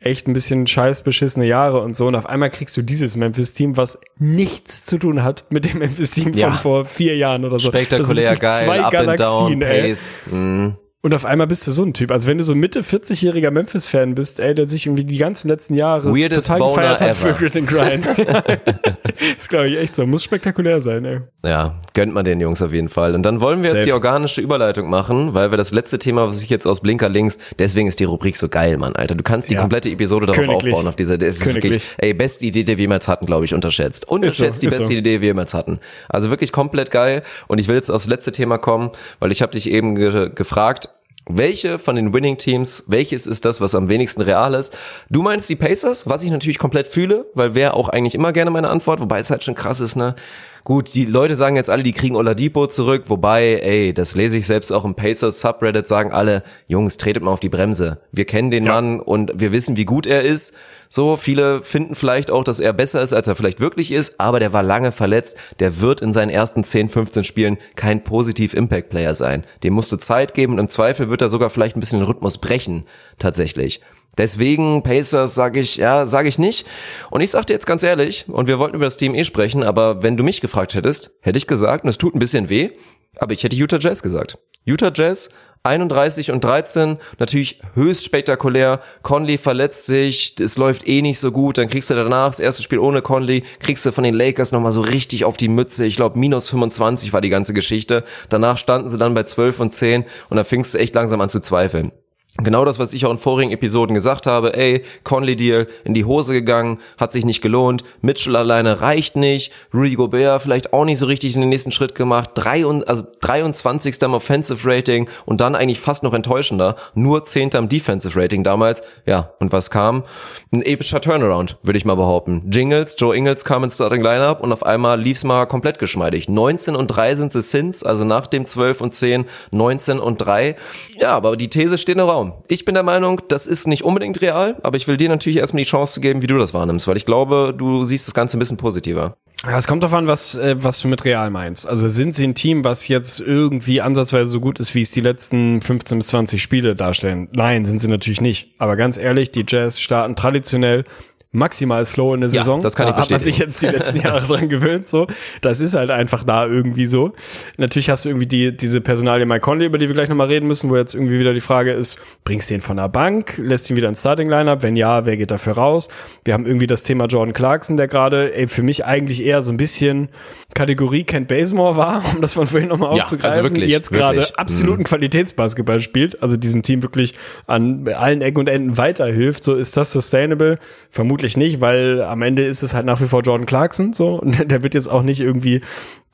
echt ein bisschen scheiß beschissene Jahre und so. Und auf einmal kriegst du dieses Memphis-Team, was nichts zu tun hat mit dem Memphis-Team Ja. von vor vier Jahren oder so. Das sind Spektakulär, geil, Zwei up and down, Galaxien, ey. Pace. Mhm. Und auf einmal bist du so ein Typ. Also wenn du so ein Mitte 40-jähriger Memphis-Fan bist, ey, der sich irgendwie die ganzen letzten Jahre Weirdest total Boner gefeiert hat für ever. Grit and Grind. ist, glaube ich, echt so. Muss spektakulär sein, ey. Ja, gönnt man den Jungs auf jeden Fall. Und dann wollen wir Safe. jetzt die organische Überleitung machen, weil wir das letzte Thema, was ich jetzt aus Blinker links, deswegen ist die Rubrik so geil, Mann, Alter. Du kannst die Ja. komplette Episode darauf Königlich. aufbauen, auf dieser, das ist Königlich. wirklich, ey, beste Idee, die wir jemals hatten, glaube ich, unterschätzt. Unterschätzt so, die beste so. Idee, die wir jemals hatten. Also wirklich komplett geil. Und ich will jetzt aufs letzte Thema kommen, weil ich habe dich eben ge gefragt, welche von den Winning Teams, welches ist das, was am wenigsten real ist? Du meinst die Pacers, was ich natürlich komplett fühle, weil wäre auch eigentlich immer gerne meine Antwort, wobei es halt schon krass ist, ne? Gut, die Leute sagen jetzt alle, die kriegen Oladipo zurück, wobei, ey, das lese ich selbst auch im Pacers Subreddit, sagen alle, Jungs, tretet mal auf die Bremse. Wir kennen den Mann und wir wissen, wie gut er ist. So, viele finden vielleicht auch, dass er besser ist, als er vielleicht wirklich ist, aber der war lange verletzt. Der wird in seinen ersten 10, 15 Spielen kein positiv Impact Player sein. Dem musst du Zeit geben und im Zweifel wird er sogar vielleicht ein bisschen den Rhythmus brechen, tatsächlich. Deswegen Pacers sage ich, ja, sage ich nicht. Und ich sag dir jetzt ganz ehrlich, und wir wollten über das Team eh sprechen, aber wenn du mich gefragt hättest, hätte ich gesagt, und es tut ein bisschen weh, aber ich hätte Utah Jazz gesagt. Utah Jazz 31 und 13, natürlich höchst spektakulär. Conley verletzt sich, es läuft eh nicht so gut. Dann kriegst du danach das erste Spiel ohne Conley, kriegst du von den Lakers nochmal so richtig auf die Mütze. Ich glaube, minus 25 war die ganze Geschichte. Danach standen sie dann bei 12 und 10 und dann fingst du echt langsam an zu zweifeln. Genau das, was ich auch in vorigen Episoden gesagt habe, ey, Conley Deal in die Hose gegangen, hat sich nicht gelohnt, Mitchell alleine reicht nicht, Rudy Gobert vielleicht auch nicht so richtig in den nächsten Schritt gemacht, drei und, also 23. im Offensive Rating und dann eigentlich fast noch enttäuschender, nur 10. im Defensive Rating damals, ja, und was kam? Ein epischer Turnaround, würde ich mal behaupten. Jingles, Joe Ingles kam ins Starting Lineup und auf einmal lief's mal komplett geschmeidig. 19 und 3 sind sie Sins, also nach dem 12 und 10, 19 und 3. Ja, aber die These steht im Raum. Ich bin der Meinung, das ist nicht unbedingt real, aber ich will dir natürlich erstmal die Chance geben, wie du das wahrnimmst, weil ich glaube, du siehst das Ganze ein bisschen positiver. Ja, es kommt darauf an, was, äh, was du mit real meinst. Also sind sie ein Team, was jetzt irgendwie ansatzweise so gut ist, wie es die letzten 15 bis 20 Spiele darstellen? Nein, sind sie natürlich nicht. Aber ganz ehrlich, die Jazz starten traditionell maximal slow in der Ja, Saison. das kann ich da hat man sich bestätigen. jetzt die letzten Jahre dran gewöhnt, so. Das ist halt einfach da irgendwie so. Natürlich hast du irgendwie die, diese Personalie Mike Conley, über die wir gleich nochmal reden müssen, wo jetzt irgendwie wieder die Frage ist, bringst du ihn von der Bank, lässt ihn wieder ins Starting Lineup? Wenn ja, wer geht dafür raus? Wir haben irgendwie das Thema Jordan Clarkson, der gerade, für mich eigentlich eher so ein bisschen Kategorie Kent Bazemore war, um das von vorhin nochmal Ja, aufzugreifen. also wirklich, jetzt gerade. Mhm. absoluten Qualitätsbasketball spielt, also diesem Team wirklich an allen Ecken und Enden weiterhilft, so ist das sustainable? Vermutlich nicht, weil am Ende ist es halt nach wie vor Jordan Clarkson, so, und der wird jetzt auch nicht irgendwie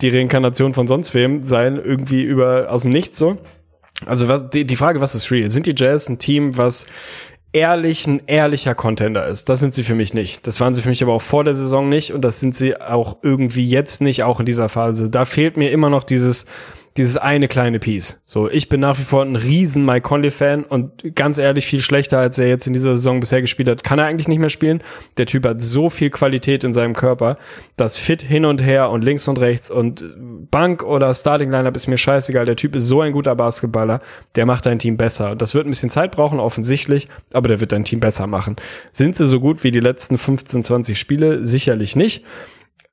die Reinkarnation von sonst wem sein, irgendwie über, aus dem Nichts, so. Also was, die, die Frage, was ist real? Sind die Jazz ein Team, was ehrlich ein ehrlicher Contender ist? Das sind sie für mich nicht. Das waren sie für mich aber auch vor der Saison nicht und das sind sie auch irgendwie jetzt nicht, auch in dieser Phase. Da fehlt mir immer noch dieses, dieses eine kleine Piece. So, ich bin nach wie vor ein riesen Mike Conley-Fan und ganz ehrlich, viel schlechter, als er jetzt in dieser Saison bisher gespielt hat, kann er eigentlich nicht mehr spielen. Der Typ hat so viel Qualität in seinem Körper, das Fit hin und her und links und rechts und Bank oder Starting Lineup ist mir scheißegal. Der Typ ist so ein guter Basketballer, der macht dein Team besser. Das wird ein bisschen Zeit brauchen, offensichtlich, aber der wird dein Team besser machen. Sind sie so gut wie die letzten 15, 20 Spiele? Sicherlich nicht.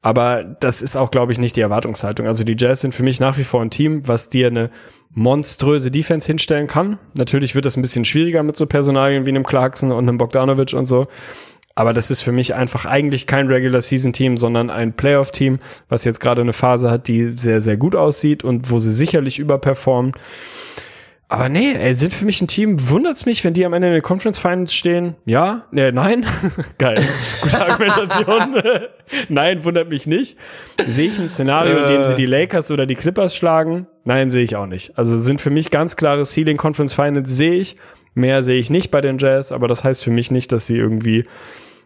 Aber das ist auch, glaube ich, nicht die Erwartungshaltung. Also die Jazz sind für mich nach wie vor ein Team, was dir eine monströse Defense hinstellen kann. Natürlich wird das ein bisschen schwieriger mit so Personalien wie einem Clarkson und einem Bogdanovic und so. Aber das ist für mich einfach eigentlich kein Regular Season Team, sondern ein Playoff Team, was jetzt gerade eine Phase hat, die sehr, sehr gut aussieht und wo sie sicherlich überperformen. Aber nee, ey, sind für mich ein Team, wundert's mich, wenn die am Ende in den Conference Finals stehen? Ja? Nee, nein? Geil. Gute Argumentation. nein, wundert mich nicht. Sehe ich ein Szenario, in dem sie die Lakers oder die Clippers schlagen? Nein, sehe ich auch nicht. Also sind für mich ganz klare Ceiling Conference Finals sehe ich. Mehr sehe ich nicht bei den Jazz, aber das heißt für mich nicht, dass sie irgendwie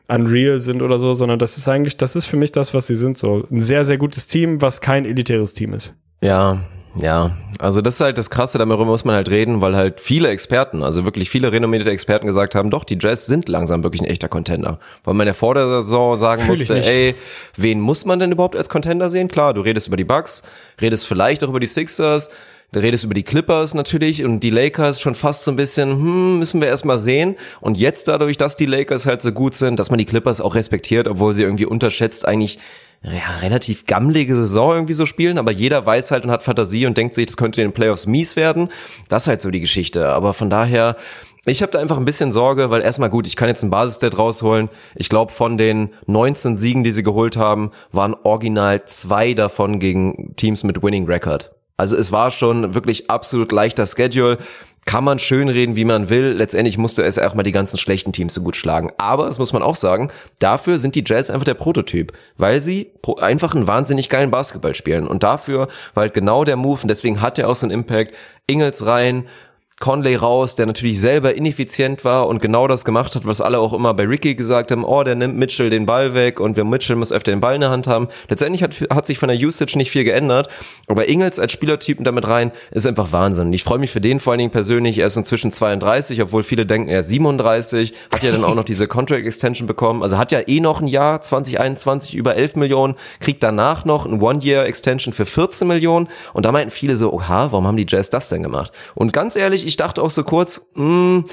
unreal sind oder so, sondern das ist eigentlich, das ist für mich das, was sie sind. So ein sehr, sehr gutes Team, was kein elitäres Team ist. Ja, ja. Also das ist halt das Krasse, darüber muss man halt reden, weil halt viele Experten, also wirklich viele renommierte Experten gesagt haben, doch, die Jazz sind langsam wirklich ein echter Contender. Weil man ja vor der Saison sagen Fühl musste, ey, wen muss man denn überhaupt als Contender sehen? Klar, du redest über die Bucks, redest vielleicht auch über die Sixers, du redest über die Clippers natürlich und die Lakers schon fast so ein bisschen, hm, müssen wir erstmal sehen. Und jetzt dadurch, dass die Lakers halt so gut sind, dass man die Clippers auch respektiert, obwohl sie irgendwie unterschätzt eigentlich ja, relativ gammelige Saison irgendwie so spielen, aber jeder weiß halt und hat Fantasie und denkt sich, das könnte in den Playoffs mies werden. Das ist halt so die Geschichte. Aber von daher, ich habe da einfach ein bisschen Sorge, weil erstmal gut, ich kann jetzt einen Basisstat rausholen. Ich glaube, von den 19 Siegen, die sie geholt haben, waren original zwei davon gegen Teams mit Winning Record. Also es war schon wirklich absolut leichter Schedule. Kann man schön reden, wie man will. Letztendlich musste es auch mal die ganzen schlechten Teams so gut schlagen. Aber, das muss man auch sagen, dafür sind die Jazz einfach der Prototyp. Weil sie einfach einen wahnsinnig geilen Basketball spielen. Und dafür war halt genau der Move. Und deswegen hat er auch so einen Impact. Ingels rein, Conley raus, der natürlich selber ineffizient war und genau das gemacht hat, was alle auch immer bei Ricky gesagt haben, oh, der nimmt Mitchell den Ball weg und wir Mitchell muss öfter den Ball in der Hand haben. Letztendlich hat, hat sich von der Usage nicht viel geändert, aber Ingels als Spielertypen damit rein ist einfach Wahnsinn. Ich freue mich für den vor allen Dingen persönlich, er ist inzwischen 32, obwohl viele denken, er ist 37, hat ja dann auch noch diese Contract Extension bekommen, also hat ja eh noch ein Jahr, 2021 über 11 Millionen, kriegt danach noch ein One-Year Extension für 14 Millionen und da meinten viele so, oha, warum haben die Jazz das denn gemacht? Und ganz ehrlich, ich dachte auch so kurz, mh,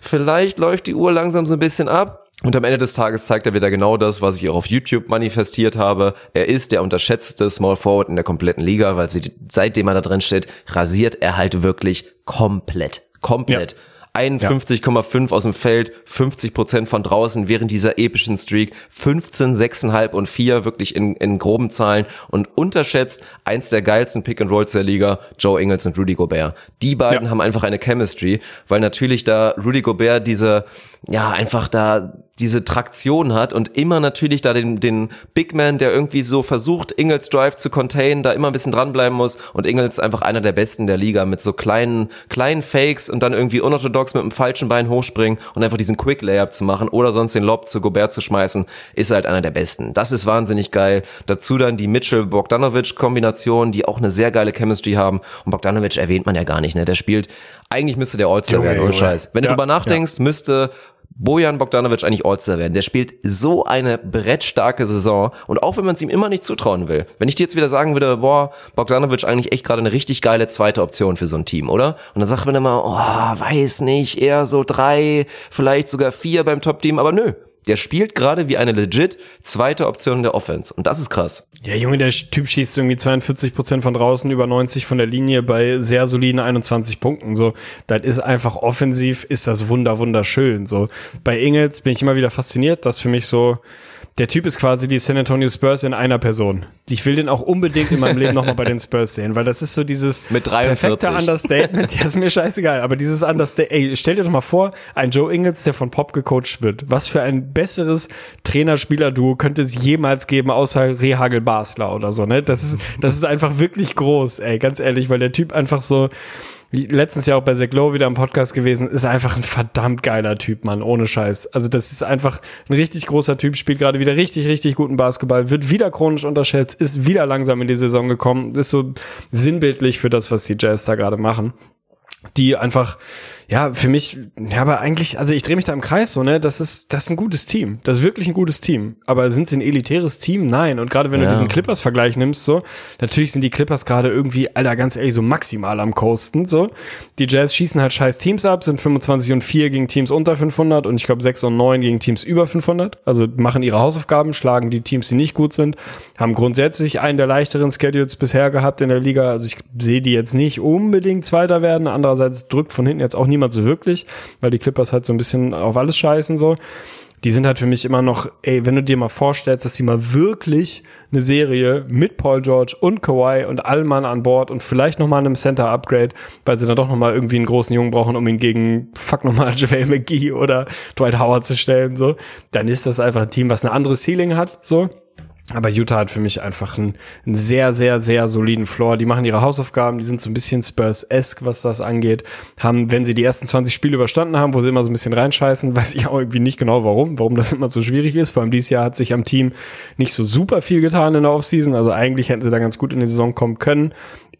vielleicht läuft die Uhr langsam so ein bisschen ab. Und am Ende des Tages zeigt er wieder genau das, was ich auch auf YouTube manifestiert habe. Er ist der unterschätzte Small Forward in der kompletten Liga, weil sie, seitdem er da drin steht, rasiert er halt wirklich komplett. Komplett. Ja. 51,5 aus dem Feld, 50 Prozent von draußen während dieser epischen Streak, 15, 6,5 und 4 wirklich in, in groben Zahlen und unterschätzt eins der geilsten Pick and Rolls der Liga, Joe Ingles und Rudy Gobert. Die beiden ja. haben einfach eine Chemistry, weil natürlich da Rudy Gobert diese, ja, einfach da diese Traktion hat und immer natürlich da den, den Big Man, der irgendwie so versucht, Ingles Drive zu containen, da immer ein bisschen dranbleiben muss und Ingles ist einfach einer der besten der Liga mit so kleinen, kleinen Fakes und dann irgendwie unorthodox mit dem falschen Bein hochspringen und einfach diesen Quick Layup zu machen oder sonst den Lob zu Gobert zu schmeißen, ist halt einer der besten. Das ist wahnsinnig geil. Dazu dann die Mitchell-Bogdanovic-Kombination, die auch eine sehr geile Chemistry haben und Bogdanovic erwähnt man ja gar nicht, ne? Der spielt, eigentlich müsste der All-Star werden, ohne Scheiß. Wenn ja, du drüber nachdenkst, ja. müsste Bojan Bogdanovic eigentlich All-Star werden. Der spielt so eine brettstarke Saison und auch wenn man es ihm immer nicht zutrauen will. Wenn ich dir jetzt wieder sagen würde, boah, Bogdanovic eigentlich echt gerade eine richtig geile zweite Option für so ein Team, oder? Und dann sagt man immer, oh, weiß nicht, eher so drei, vielleicht sogar vier beim Top-Team, aber nö, der spielt gerade wie eine legit zweite Option der Offense. Und das ist krass. Ja, Junge, der Typ schießt irgendwie 42 Prozent von draußen, über 90 von der Linie bei sehr soliden 21 Punkten. So, das ist einfach offensiv, ist das wunder, wunderschön. So, bei Ingels bin ich immer wieder fasziniert, dass für mich so, der Typ ist quasi die San Antonio Spurs in einer Person. Ich will den auch unbedingt in meinem Leben nochmal bei den Spurs sehen, weil das ist so dieses Mit 43. perfekte Understatement. Ja, ist mir scheißegal, aber dieses Understatement, ey, stell dir doch mal vor, ein Joe Ingles, der von Pop gecoacht wird. Was für ein besseres Trainer-Spieler-Duo könnte es jemals geben, außer Rehagel Basler oder so, ne? Das ist, das ist einfach wirklich groß, ey, ganz ehrlich, weil der Typ einfach so, letztens ja auch bei Zach Lowe wieder im Podcast gewesen, ist einfach ein verdammt geiler Typ, Mann, ohne Scheiß. Also das ist einfach ein richtig großer Typ, spielt gerade wieder richtig, richtig guten Basketball, wird wieder chronisch unterschätzt, ist wieder langsam in die Saison gekommen, ist so sinnbildlich für das, was die Jazz da gerade machen die einfach, ja, für mich, ja, aber eigentlich, also ich drehe mich da im Kreis so, ne, das ist, das ist ein gutes Team. Das ist wirklich ein gutes Team. Aber sind sie ein elitäres Team? Nein. Und gerade wenn ja. du diesen Clippers-Vergleich nimmst, so, natürlich sind die Clippers gerade irgendwie, Alter, ganz ehrlich, so maximal am Coasten, so. Die Jazz schießen halt scheiß Teams ab, sind 25 und 4 gegen Teams unter 500 und ich glaube 6 und 9 gegen Teams über 500. Also machen ihre Hausaufgaben, schlagen die Teams, die nicht gut sind, haben grundsätzlich einen der leichteren Schedules bisher gehabt in der Liga. Also ich sehe die jetzt nicht unbedingt Zweiter werden, Andererseits drückt von hinten jetzt auch niemand so wirklich, weil die Clippers halt so ein bisschen auf alles scheißen so. Die sind halt für mich immer noch, ey, wenn du dir mal vorstellst, dass sie mal wirklich eine Serie mit Paul George und Kawhi und Allmann an Bord und vielleicht noch mal einem Center Upgrade, weil sie dann doch noch mal irgendwie einen großen Jungen brauchen, um ihn gegen fuck noch mal JaVale McGee oder Dwight Howard zu stellen, so, dann ist das einfach ein Team, was eine andere Ceiling hat, so. Aber Utah hat für mich einfach einen, einen, sehr, sehr, sehr soliden Floor. Die machen ihre Hausaufgaben, die sind so ein bisschen Spurs-esque, was das angeht. Haben, wenn sie die ersten 20 Spiele überstanden haben, wo sie immer so ein bisschen reinscheißen, weiß ich auch irgendwie nicht genau warum, warum das immer so schwierig ist. Vor allem dieses Jahr hat sich am Team nicht so super viel getan in der Offseason. Also eigentlich hätten sie da ganz gut in die Saison kommen können.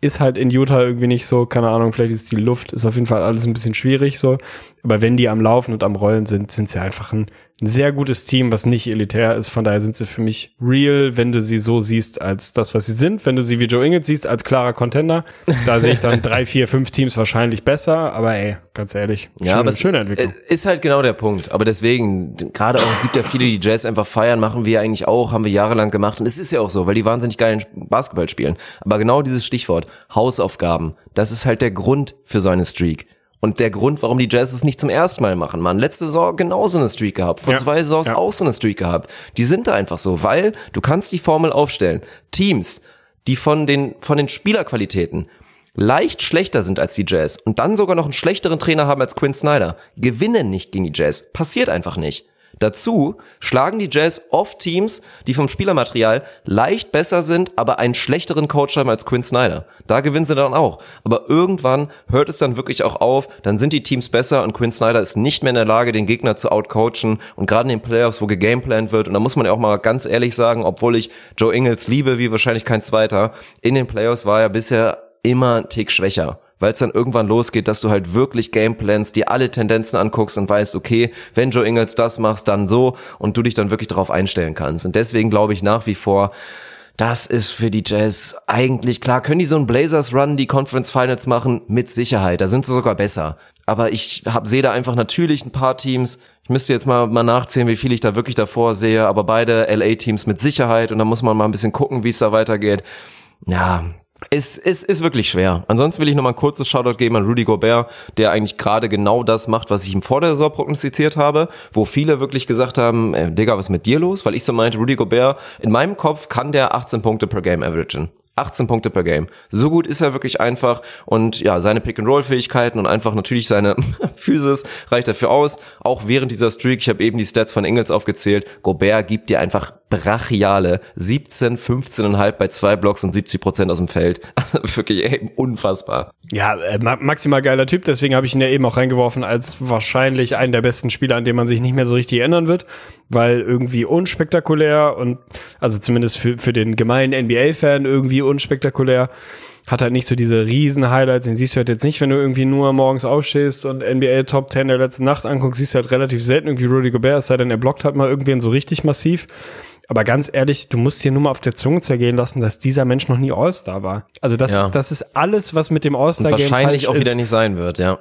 Ist halt in Utah irgendwie nicht so, keine Ahnung, vielleicht ist die Luft, ist auf jeden Fall alles ein bisschen schwierig so. Aber wenn die am Laufen und am Rollen sind, sind sie einfach ein ein sehr gutes Team, was nicht elitär ist. Von daher sind sie für mich real, wenn du sie so siehst als das, was sie sind. Wenn du sie wie Joe Ingles siehst als klarer Contender, da sehe ich dann drei, vier, fünf Teams wahrscheinlich besser. Aber ey, ganz ehrlich, ja, schöne, aber schöne Entwicklung. Ist halt genau der Punkt. Aber deswegen, gerade auch, es gibt ja viele, die Jazz einfach feiern, machen wir eigentlich auch, haben wir jahrelang gemacht. Und es ist ja auch so, weil die wahnsinnig geilen Basketball spielen. Aber genau dieses Stichwort, Hausaufgaben, das ist halt der Grund für so eine Streak. Und der Grund, warum die Jazz es nicht zum ersten Mal machen. Man, letzte Saison genauso eine Streak gehabt, vor ja. zwei Saisons ja. auch so eine Streak gehabt. Die sind da einfach so, weil du kannst die Formel aufstellen. Teams, die von den, von den Spielerqualitäten leicht schlechter sind als die Jazz und dann sogar noch einen schlechteren Trainer haben als Quinn Snyder, gewinnen nicht gegen die Jazz. Passiert einfach nicht. Dazu schlagen die Jazz oft Teams, die vom Spielermaterial leicht besser sind, aber einen schlechteren Coach haben als Quinn Snyder. Da gewinnen sie dann auch. Aber irgendwann hört es dann wirklich auch auf, dann sind die Teams besser und Quinn Snyder ist nicht mehr in der Lage, den Gegner zu outcoachen und gerade in den Playoffs, wo gegameplant wird, und da muss man ja auch mal ganz ehrlich sagen, obwohl ich Joe Ingles liebe, wie wahrscheinlich kein zweiter, in den Playoffs war er bisher immer ein Tick schwächer weil es dann irgendwann losgeht, dass du halt wirklich Gameplans, dir alle Tendenzen anguckst und weißt, okay, wenn Joe Ingles das machst, dann so und du dich dann wirklich darauf einstellen kannst. Und deswegen glaube ich nach wie vor, das ist für die Jazz eigentlich klar. Können die so einen Blazers Run, die Conference Finals machen? Mit Sicherheit. Da sind sie sogar besser. Aber ich hab, sehe da einfach natürlich ein paar Teams. Ich müsste jetzt mal, mal nachzählen, wie viel ich da wirklich davor sehe. Aber beide LA-Teams mit Sicherheit. Und da muss man mal ein bisschen gucken, wie es da weitergeht. Ja, es ist, ist wirklich schwer. Ansonsten will ich noch mal ein kurzes Shoutout geben an Rudy Gobert, der eigentlich gerade genau das macht, was ich ihm vor der Saison prognostiziert habe, wo viele wirklich gesagt haben, äh, Digga, was ist mit dir los? Weil ich so meinte, Rudy Gobert, in meinem Kopf kann der 18 Punkte per Game averagen. 18 Punkte per Game. So gut ist er wirklich einfach und ja, seine Pick-and-Roll-Fähigkeiten und einfach natürlich seine Physis reicht dafür aus. Auch während dieser Streak, ich habe eben die Stats von Ingles aufgezählt, Gobert gibt dir einfach brachiale 17, 15,5 bei zwei Blocks und 70 Prozent aus dem Feld. Also wirklich ey, unfassbar. Ja, äh, maximal geiler Typ, deswegen habe ich ihn ja eben auch reingeworfen als wahrscheinlich einen der besten Spieler, an dem man sich nicht mehr so richtig erinnern wird, weil irgendwie unspektakulär und also zumindest für, für den gemeinen NBA-Fan irgendwie unspektakulär. Hat halt nicht so diese riesen Highlights, den siehst du halt jetzt nicht, wenn du irgendwie nur morgens aufstehst und NBA Top 10 der letzten Nacht anguckst, siehst du halt relativ selten irgendwie Rudy Gobert, es sei denn, er blockt halt mal irgendwen so richtig massiv. Aber ganz ehrlich, du musst dir nur mal auf der Zunge zergehen lassen, dass dieser Mensch noch nie All-Star war. Also das, ja. das ist alles, was mit dem All-Star-Game wahrscheinlich auch wieder nicht sein wird, ja.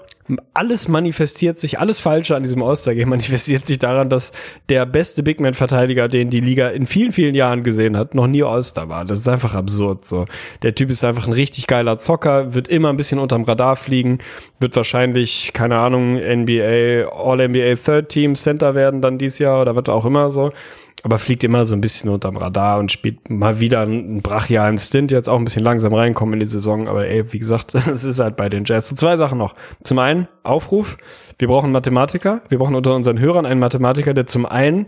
Alles manifestiert sich, alles Falsche an diesem All-Star-Game manifestiert sich daran, dass der beste Big-Man-Verteidiger, den die Liga in vielen, vielen Jahren gesehen hat, noch nie All-Star war. Das ist einfach absurd, so. Der Typ ist einfach ein richtig geiler Zocker, wird immer ein bisschen unterm Radar fliegen, wird wahrscheinlich, keine Ahnung, NBA, All-NBA Third Team Center werden dann dieses Jahr oder was auch immer so aber fliegt immer so ein bisschen unterm Radar und spielt mal wieder einen brachialen Stint, jetzt auch ein bisschen langsam reinkommen in die Saison, aber ey, wie gesagt, es ist halt bei den Jazz. So zwei Sachen noch. Zum einen, Aufruf, wir brauchen Mathematiker, wir brauchen unter unseren Hörern einen Mathematiker, der zum einen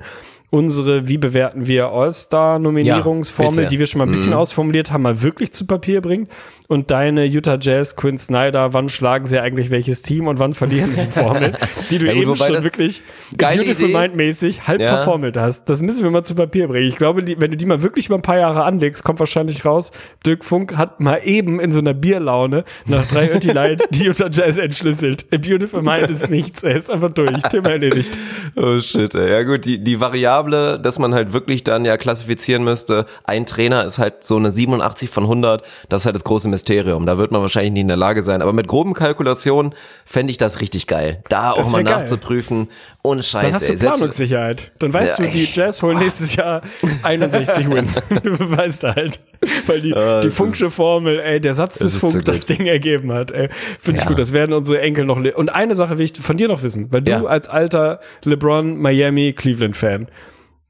unsere, wie bewerten wir All-Star-Nominierungsformel, ja, die wir schon mal ein bisschen mhm. ausformuliert haben, mal wirklich zu Papier bringt und deine Utah Jazz, Quinn Snyder, wann schlagen sie eigentlich welches Team und wann verlieren sie Formel, die du ja, eben schon wirklich Beautiful Mind-mäßig halb ja. verformelt hast. Das müssen wir mal zu Papier bringen. Ich glaube, die, wenn du die mal wirklich über ein paar Jahre anlegst, kommt wahrscheinlich raus, Dirk Funk hat mal eben in so einer Bierlaune nach drei Light die Utah Jazz entschlüsselt. A Beautiful Mind ist nichts, er ist einfach durch. Thema erledigt. Oh shit, ey. ja gut, die, die Variable Variable, dass man halt wirklich dann ja klassifizieren müsste. Ein Trainer ist halt so eine 87 von 100. Das ist halt das große Mysterium. Da wird man wahrscheinlich nicht in der Lage sein. Aber mit groben Kalkulationen fände ich das richtig geil. Da das auch mal nachzuprüfen. Ohne Scheiße. Dann hast du Planungssicherheit. Dann weißt ja, du, die Jazz holen nächstes Jahr 61 Wins. du weißt halt. Weil die, oh, die Funksche Formel, ey, der Satz des Funk so das Ding ergeben hat, ey. Finde ich ja. gut. Das werden unsere Enkel noch. Und eine Sache will ich von dir noch wissen, weil du ja. als alter LeBron, Miami, Cleveland Fan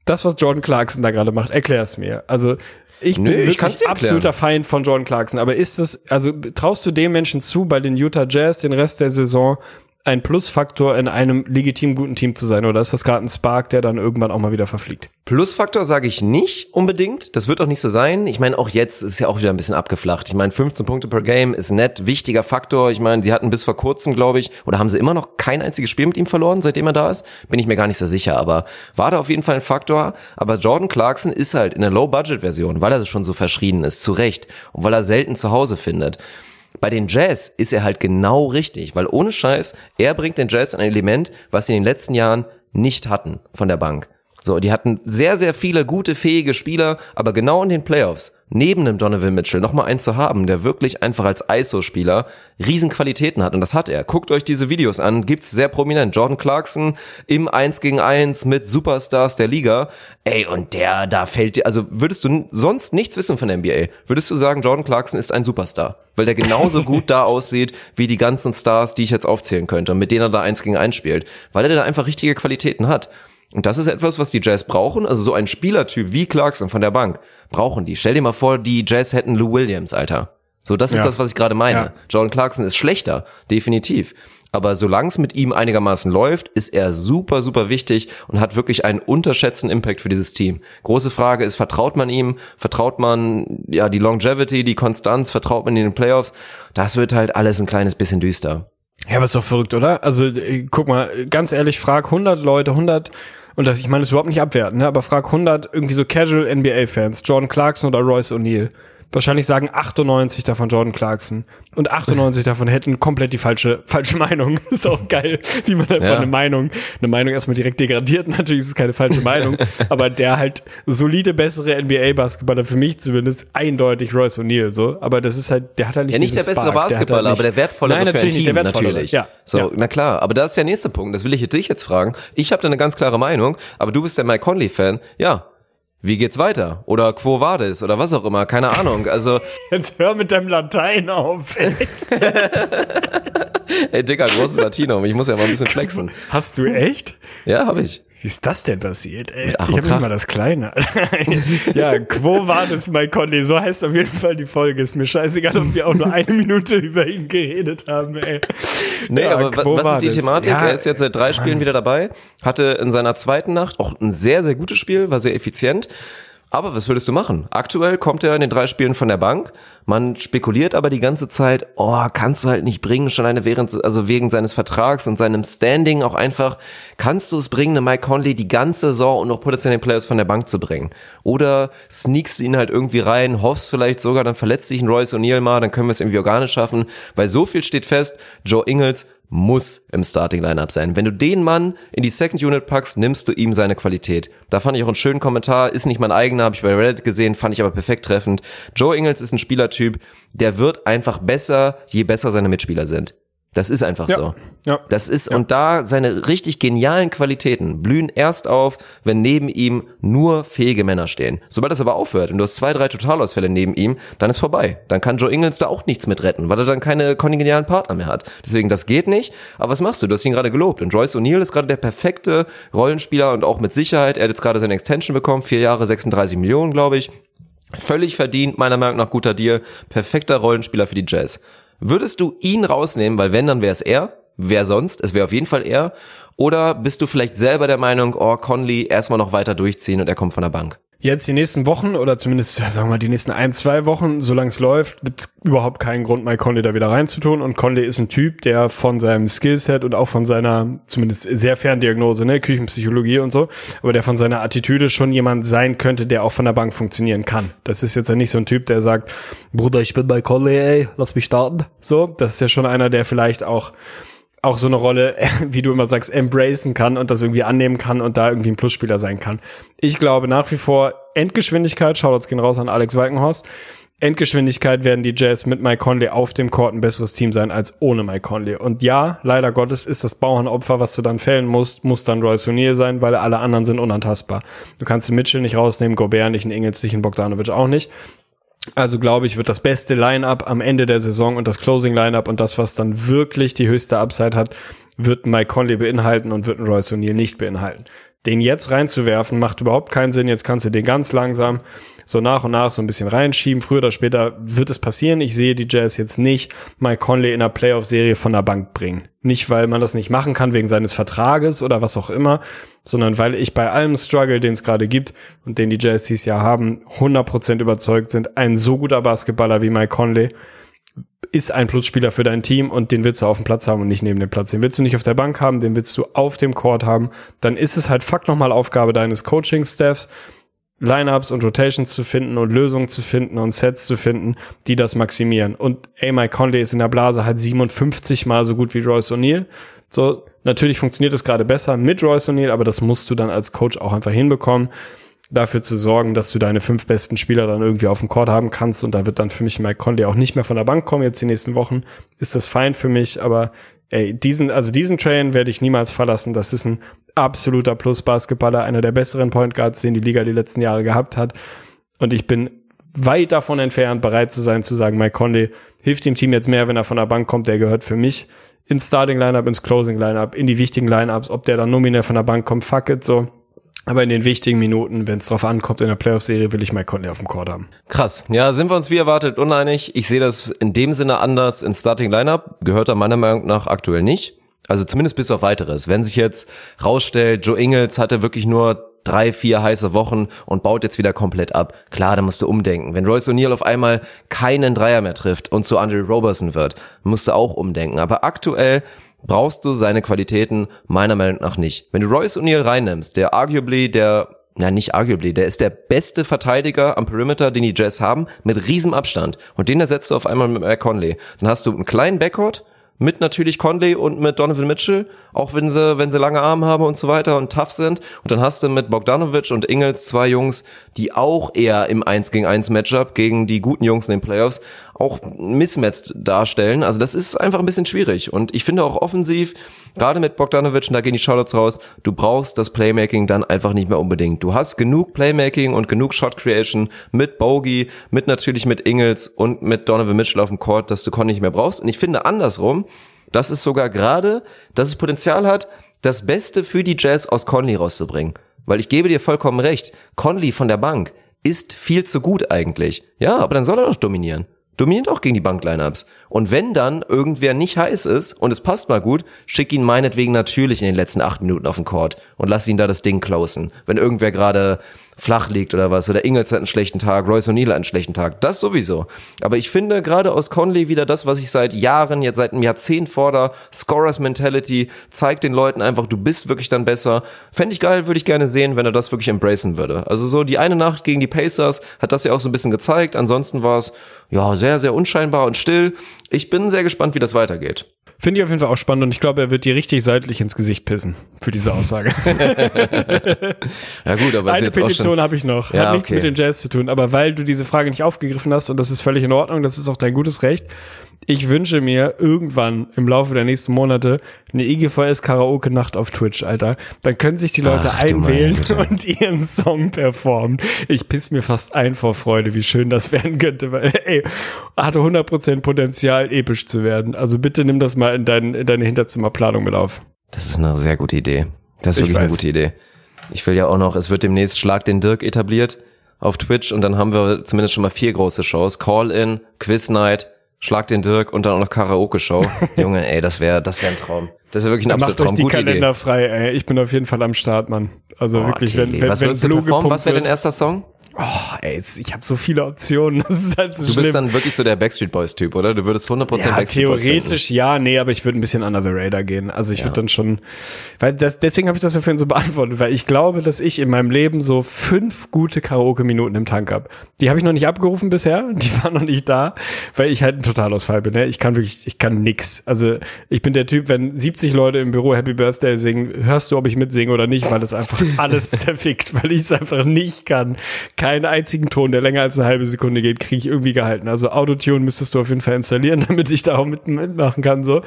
das, was Jordan Clarkson da gerade macht, erklär es mir. Also ich bin Nö, wirklich ich absoluter Feind von Jordan Clarkson. Aber ist es, also traust du dem Menschen zu, bei den Utah Jazz den Rest der Saison ein Plusfaktor in einem legitim guten Team zu sein oder ist das gerade ein Spark, der dann irgendwann auch mal wieder verfliegt? Plusfaktor sage ich nicht unbedingt. Das wird auch nicht so sein. Ich meine, auch jetzt ist ja auch wieder ein bisschen abgeflacht. Ich meine, 15 Punkte per Game ist nett, wichtiger Faktor. Ich meine, die hatten bis vor kurzem, glaube ich, oder haben sie immer noch kein einziges Spiel mit ihm verloren, seitdem er da ist? Bin ich mir gar nicht so sicher, aber war da auf jeden Fall ein Faktor. Aber Jordan Clarkson ist halt in der Low-Budget-Version, weil er schon so verschrien ist, zu Recht. Und weil er selten zu Hause findet. Bei den Jazz ist er halt genau richtig, weil ohne Scheiß, er bringt den Jazz ein Element, was sie in den letzten Jahren nicht hatten von der Bank. So, die hatten sehr, sehr viele gute, fähige Spieler, aber genau in den Playoffs, neben dem Donovan Mitchell, nochmal einen zu haben, der wirklich einfach als ISO-Spieler Riesenqualitäten hat. Und das hat er. Guckt euch diese Videos an, gibt's sehr prominent. Jordan Clarkson im 1 gegen 1 mit Superstars der Liga. Ey, und der, da fällt dir, also würdest du sonst nichts wissen von der NBA, würdest du sagen, Jordan Clarkson ist ein Superstar. Weil der genauso gut da aussieht, wie die ganzen Stars, die ich jetzt aufzählen könnte, und mit denen er da 1 gegen 1 spielt. Weil er da einfach richtige Qualitäten hat. Und das ist etwas, was die Jazz brauchen. Also so ein Spielertyp wie Clarkson von der Bank brauchen die. Stell dir mal vor, die Jazz hätten Lou Williams, Alter. So, das ist ja. das, was ich gerade meine. Ja. Jordan Clarkson ist schlechter, definitiv. Aber solange es mit ihm einigermaßen läuft, ist er super, super wichtig und hat wirklich einen unterschätzten Impact für dieses Team. Große Frage ist, vertraut man ihm? Vertraut man, ja, die Longevity, die Konstanz? Vertraut man in den Playoffs? Das wird halt alles ein kleines bisschen düster. Ja, aber ist doch verrückt, oder? Also, äh, guck mal, ganz ehrlich, frag 100 Leute, 100 und das, ich meine, das überhaupt nicht abwerten, ne? aber frag 100 irgendwie so Casual NBA-Fans, Jordan Clarkson oder Royce O'Neal. Wahrscheinlich sagen 98 davon Jordan Clarkson und 98 davon hätten komplett die falsche falsche Meinung. Ist auch geil, wie man einfach Ja. eine Meinung, eine Meinung erstmal direkt degradiert. Natürlich ist es keine falsche Meinung, aber der halt solide bessere NBA Basketballer für mich zumindest eindeutig Royce O'Neal so, aber das ist halt der hat halt nicht Ja, nicht der bessere Spark. Der hat Basketballer, halt aber der wertvollere Nein, natürlich nicht Team, der wertvollere. natürlich. Ja. So, ja. na klar, aber das ist der nächste Punkt. Das will ich dich jetzt fragen. Ich habe da eine ganz klare Meinung, aber du bist der Mike Conley Fan. Ja. Wie geht's weiter? Oder quo vadis? Oder was auch immer, keine Ahnung. Also, Jetzt hör mit deinem Latein auf. Ey. Digga, großes Latino, ich muss ja mal ein bisschen flexen. Hast du echt? Ja, habe ich. Wie ist das denn passiert? Ey? Ich habe nicht mal das Kleine. ja, Quo war das, mein Conny? So heißt auf jeden Fall die Folge. Ist mir scheißegal, ob wir auch nur eine Minute über ihn geredet haben. Ey. Nee, Ja, aber quo was ist die vadis? Thematik? Ja. er ist jetzt seit drei Spielen wieder dabei, hatte in seiner zweiten Nacht auch ein sehr, sehr gutes Spiel, war sehr effizient. Aber was würdest du machen? Aktuell kommt er in den drei Spielen von der Bank. Man spekuliert aber die ganze Zeit, oh, kannst du halt nicht bringen, schon eine während, also wegen seines Vertrags und seinem Standing auch einfach, kannst du es bringen, eine Mike Conley die ganze Saison und noch potenziell den Players von der Bank zu bringen? Oder sneakst du ihn halt irgendwie rein, hoffst vielleicht sogar, dann verletzt sich ein Royce O'Neal mal, dann können wir es irgendwie organisch schaffen, weil so viel steht fest, Joe Ingles muss im Starting Lineup sein. Wenn du den Mann in die Second Unit packst, nimmst du ihm seine Qualität. Da fand ich auch einen schönen Kommentar, ist nicht mein eigener, habe ich bei Reddit gesehen, fand ich aber perfekt treffend. Joe Ingles ist ein Spielertyp, der wird einfach besser, je besser seine Mitspieler sind. Das ist einfach Ja. so. Ja. Das ist, und da seine richtig genialen Qualitäten blühen erst auf, wenn neben ihm nur fähige Männer stehen. Sobald das aber aufhört und du hast zwei, drei Totalausfälle neben ihm, dann ist vorbei. Dann kann Joe Ingles da auch nichts mit retten, weil er dann keine kongenialen Partner mehr hat. Deswegen, das geht nicht. Aber was machst du? Du hast ihn gerade gelobt. Und Royce O'Neal ist gerade der perfekte Rollenspieler und auch mit Sicherheit. Er hat jetzt gerade seine Extension bekommen. Vier Jahre, 36 Millionen, glaube ich. Völlig verdient, meiner Meinung nach guter Deal. Perfekter Rollenspieler für die Jazz. Würdest du ihn rausnehmen, weil wenn, dann wäre es er? Wer sonst? Es wäre auf jeden Fall er. Oder bist du vielleicht selber der Meinung, oh, Conley erstmal noch weiter durchziehen und er kommt von der Bank? Jetzt die nächsten Wochen oder zumindest, sagen wir mal, die nächsten ein, zwei Wochen, solange es läuft, gibt es überhaupt keinen Grund, Mike Conley da wieder reinzutun. Und Conley ist ein Typ, der von seinem Skillset und auch von seiner, zumindest sehr Ferndiagnose, ne, Küchenpsychologie und so, aber der von seiner Attitüde schon jemand sein könnte, der auch von der Bank funktionieren kann. Das ist jetzt ja nicht so ein Typ, der sagt, Bruder, ich bin bei Conley, ey, lass mich starten. So, das ist ja schon einer, der vielleicht auch auch so eine Rolle, wie du immer sagst, embracen kann und das irgendwie annehmen kann und da irgendwie ein Plusspieler sein kann. Ich glaube nach wie vor Endgeschwindigkeit, Shoutouts gehen raus an Alex Walkenhorst, Endgeschwindigkeit werden die Jazz mit Mike Conley auf dem Court ein besseres Team sein als ohne Mike Conley. Und ja, leider Gottes ist das Bauernopfer, was du dann fällen musst, muss dann Royce O'Neal sein, weil alle anderen sind unantastbar. Du kannst den Mitchell nicht rausnehmen, Gobert nicht, einen Ingels nicht, einen Bogdanovic auch nicht. Also glaube ich, wird das beste Line-up am Ende der Saison und das Closing Line-up und das, was dann wirklich die höchste Upside hat, wird Mike Conley beinhalten und wird ein Royce O'Neal nicht beinhalten. Den jetzt reinzuwerfen, macht überhaupt keinen Sinn. Jetzt kannst du den ganz langsam so nach und nach so ein bisschen reinschieben. Früher oder später wird es passieren. Ich sehe die Jazz jetzt nicht Mike Conley in einer Playoff-Serie von der Bank bringen. Nicht, weil man das nicht machen kann wegen seines Vertrages oder was auch immer, sondern weil ich bei allem Struggle, den es gerade gibt und den die Jazz dieses Jahr haben, 100% überzeugt sind, ein so guter Basketballer wie Mike Conley ist ein Plusspieler für dein Team und den willst du auf dem Platz haben und nicht neben dem Platz. Den willst du nicht auf der Bank haben, den willst du auf dem Court haben. Dann ist es halt fuck nochmal Aufgabe deines Coaching-Staffs, Lineups und Rotations zu finden und Lösungen zu finden und Sets zu finden, die das maximieren. Und ey, Mike Conley ist in der Blase halt 57 mal so gut wie Royce O'Neal. So, natürlich funktioniert es gerade besser mit Royce O'Neal, aber das musst du dann als Coach auch einfach hinbekommen dafür zu sorgen, dass du deine fünf besten Spieler dann irgendwie auf dem Court haben kannst und da wird dann für mich Mike Conley auch nicht mehr von der Bank kommen jetzt die nächsten Wochen, ist das fein für mich, aber ey, diesen, also diesen Train werde ich niemals verlassen, das ist ein absoluter Plus-Basketballer, einer der besseren Point Guards, den die Liga die letzten Jahre gehabt hat und ich bin weit davon entfernt, bereit zu sein, zu sagen, Mike Conley hilft dem Team jetzt mehr, wenn er von der Bank kommt, der gehört für mich ins Starting Lineup, ins Closing Lineup, in die wichtigen Lineups, ob der dann nominell von der Bank kommt, fuck it, so. Aber in den wichtigen Minuten, wenn es drauf ankommt in der Playoff-Serie, will ich Mike Conley auf dem Court haben. Krass. Ja, sind wir uns wie erwartet uneinig. Ich sehe das in dem Sinne anders. In Starting Lineup gehört er meiner Meinung nach aktuell nicht. Also zumindest bis auf weiteres. Wenn sich jetzt rausstellt, Joe Ingles hatte wirklich nur drei, vier heiße Wochen und baut jetzt wieder komplett ab. Klar, da musst du umdenken. Wenn Royce O'Neal auf einmal keinen Dreier mehr trifft und zu Andre Roberson wird, musst du auch umdenken. Aber aktuell brauchst du seine Qualitäten meiner Meinung nach nicht. Wenn du Royce O'Neal reinnimmst, der arguably der ja nicht arguably, der ist der beste Verteidiger am Perimeter, den die Jazz haben, mit riesem Abstand. Und den ersetzt du auf einmal mit Mike Conley. Dann hast du einen kleinen Backcourt, mit natürlich Conley und mit Donovan Mitchell, auch wenn sie, wenn sie lange Arme haben und so weiter und tough sind. Und dann hast du mit Bogdanovic und Ingels zwei Jungs, die auch eher im 1 gegen 1 Matchup gegen die guten Jungs in den Playoffs auch Mismatch darstellen. Also das ist einfach ein bisschen schwierig. Und ich finde auch offensiv, gerade mit Bogdanovic, und da gehen die Charlottes raus, du brauchst das Playmaking dann einfach nicht mehr unbedingt. Du hast genug Playmaking und genug Shot Creation mit Bogey, mit natürlich mit Ingels und mit Donovan Mitchell auf dem Court, dass du Conny nicht mehr brauchst. Und ich finde andersrum, dass es sogar gerade, dass es Potenzial hat, das Beste für die Jazz aus Conley rauszubringen. Weil ich gebe dir vollkommen recht, Conley von der Bank ist viel zu gut eigentlich. Ja, aber dann soll er doch dominieren dominiert auch gegen die Banklineups. Und wenn dann irgendwer nicht heiß ist und es passt mal gut, schick ihn meinetwegen natürlich in den letzten acht Minuten auf den Court und lass ihn da das Ding closen. Wenn irgendwer gerade flach liegt oder was, oder Ingels hat einen schlechten Tag, Royce O'Neill hat einen schlechten Tag, das sowieso. Aber ich finde gerade aus Conley wieder das, was ich seit Jahren, jetzt seit einem Jahrzehnt fordere, Scorers Mentality, zeigt den Leuten einfach, du bist wirklich dann besser. Fände ich geil, würde ich gerne sehen, wenn er das wirklich embracen würde. Also so die eine Nacht gegen die Pacers hat das ja auch so ein bisschen gezeigt, ansonsten war es ja, sehr, sehr unscheinbar und still. Ich bin sehr gespannt, wie das weitergeht. Finde ich auf jeden Fall auch spannend und ich glaube, er wird dir richtig seitlich ins Gesicht pissen für diese Aussage. ja gut, aber eine Petition habe ich noch, ja, hat nichts okay. mit den Jazz zu tun, aber weil du diese Frage nicht aufgegriffen hast und das ist völlig in Ordnung, das ist auch dein gutes Recht. Ich wünsche mir irgendwann im Laufe der nächsten Monate eine IGVS Karaoke Nacht auf Twitch, Alter. Dann können sich die Leute Ach, einwählen und ihren Song performen. Ich piss mir fast ein vor Freude, wie schön das werden könnte, weil ey, hatte 100% Potenzial episch zu werden. Also bitte nimm das mal in, dein, in deine Hinterzimmerplanung mit auf. Das ist eine sehr gute Idee. Das ist Ich wirklich eine gute Idee. Ich will ja auch noch, es wird demnächst Schlag den Dirk etabliert auf Twitch und dann haben wir zumindest schon mal vier große Shows. Call-In, Quiz Night, Schlag den Dirk und dann auch noch Karaoke-Show. Junge, ey, das wäre das wäre ein Traum. Das wäre wirklich ein Macht absoluter euch Traum. die Gute Kalender Idee. frei, ey. Ich bin auf jeden Fall am Start, Mann. Also Oh, wirklich, Tilly. wenn, wenn, Was wenn würdest du Blue performen? gepumpt Was wäre dein erster Song? Oh, ey, ich habe so viele Optionen. Das ist halt so Du schlimm. bist dann wirklich so der Backstreet Boys Typ, oder? Du würdest 100% ja, Backstreet Boys theoretisch ja, nee, aber ich würde ein bisschen under the radar gehen. Also ich würde dann schon, weil das, deswegen habe ich das ja vorhin so beantwortet, weil ich glaube, dass ich in meinem Leben so fünf gute Karaoke-Minuten im Tank habe. Die habe ich noch nicht abgerufen bisher, die waren noch nicht da, weil ich halt ein Totalausfall bin. Ne? Ich kann wirklich, ich kann nix. Also ich bin der Typ, wenn 70 Leute im Büro Happy Birthday singen, hörst du, ob ich mitsinge oder nicht, weil das einfach alles zerfickt, weil ich es einfach nicht kann. Keinen einzigen Ton, der länger als eine halbe Sekunde geht, kriege ich irgendwie gehalten. Also Autotune müsstest du auf jeden Fall installieren, damit ich da auch mit, mitmachen kann. so.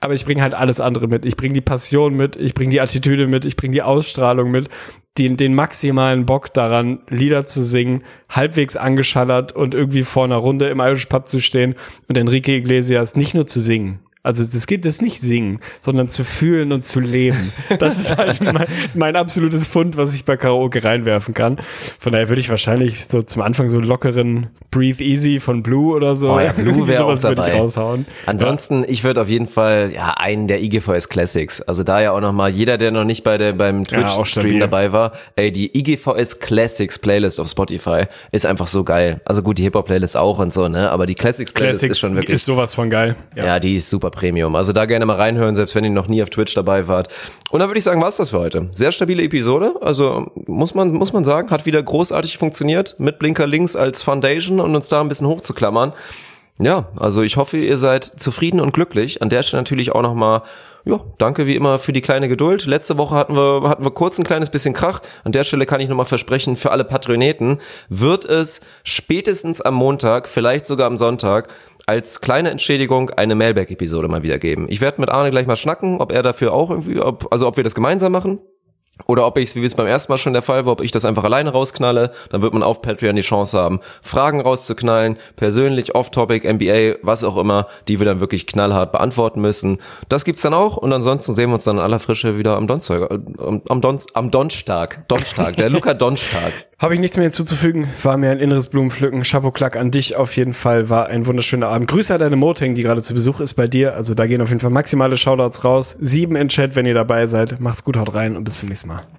Aber ich bringe halt alles andere mit. Ich bringe die Passion mit, ich bringe die Attitüde mit, ich bringe die Ausstrahlung mit, den, den maximalen Bock daran, Lieder zu singen, halbwegs angeschallert und irgendwie vor einer Runde im Irish Pub zu stehen und Enrique Iglesias nicht nur zu singen. Also das geht das nicht singen, sondern zu fühlen und zu leben. Das ist halt mein, mein absolutes Fund, was ich bei Karaoke reinwerfen kann. Von daher würde ich wahrscheinlich so zum Anfang so einen lockeren Breathe Easy von Blue oder so. Oh ja, Blue wäre auch ich dabei. raushauen. Ansonsten, ich würde auf jeden Fall ja einen der IGVS Classics. Also da ja auch noch mal jeder, der noch nicht bei der beim Ja, Twitch Stream stabil. dabei war, ey, die IGVS Classics Playlist auf Spotify ist einfach so geil. Also gut, die Hip Hop Playlist auch und so, ne, aber die Classics Playlist Classics ist schon wirklich ist sowas von geil. ja. die ist super Premium. Also da gerne mal reinhören, selbst wenn ihr noch nie auf Twitch dabei wart. Und dann würde ich sagen, war's das für heute. Sehr stabile Episode. Also muss man, muss man sagen, hat wieder großartig funktioniert mit Blinker links als Foundation und uns da ein bisschen hochzuklammern. Ja, also ich hoffe, ihr seid zufrieden und glücklich. An der Stelle natürlich auch nochmal, ja, danke wie immer für die kleine Geduld. Letzte Woche hatten wir, hatten wir kurz ein kleines bisschen Krach. An der Stelle kann ich nochmal versprechen, für alle Patroneten wird es spätestens am Montag, vielleicht sogar am Sonntag, als kleine Entschädigung eine Mailback-Episode mal wieder geben. Ich werde mit Arne gleich mal schnacken, ob er dafür auch irgendwie, ob, also ob wir das gemeinsam machen. Oder ob ich wie es beim ersten Mal schon der Fall war, ob ich das einfach alleine rausknalle, dann wird man auf Patreon die Chance haben, Fragen rauszuknallen, persönlich, off-topic, NBA, was auch immer, die wir dann wirklich knallhart beantworten müssen. Das gibt's dann auch und ansonsten sehen wir uns dann in aller Frische wieder am Donnerstag, äh, am, am, Don, am Donnerstag, Donnerstag, der Luca Donnerstag. Habe ich nichts mehr hinzuzufügen. War mir ein inneres Blumenpflücken. Chapeau Klack an dich auf jeden Fall. War ein wunderschöner Abend. Grüße an deine Moting, die gerade zu Besuch ist bei dir. Also da gehen auf jeden Fall maximale Shoutouts raus. Sieben in Chat, wenn ihr dabei seid. Macht's gut, haut rein und bis zum nächsten Mal.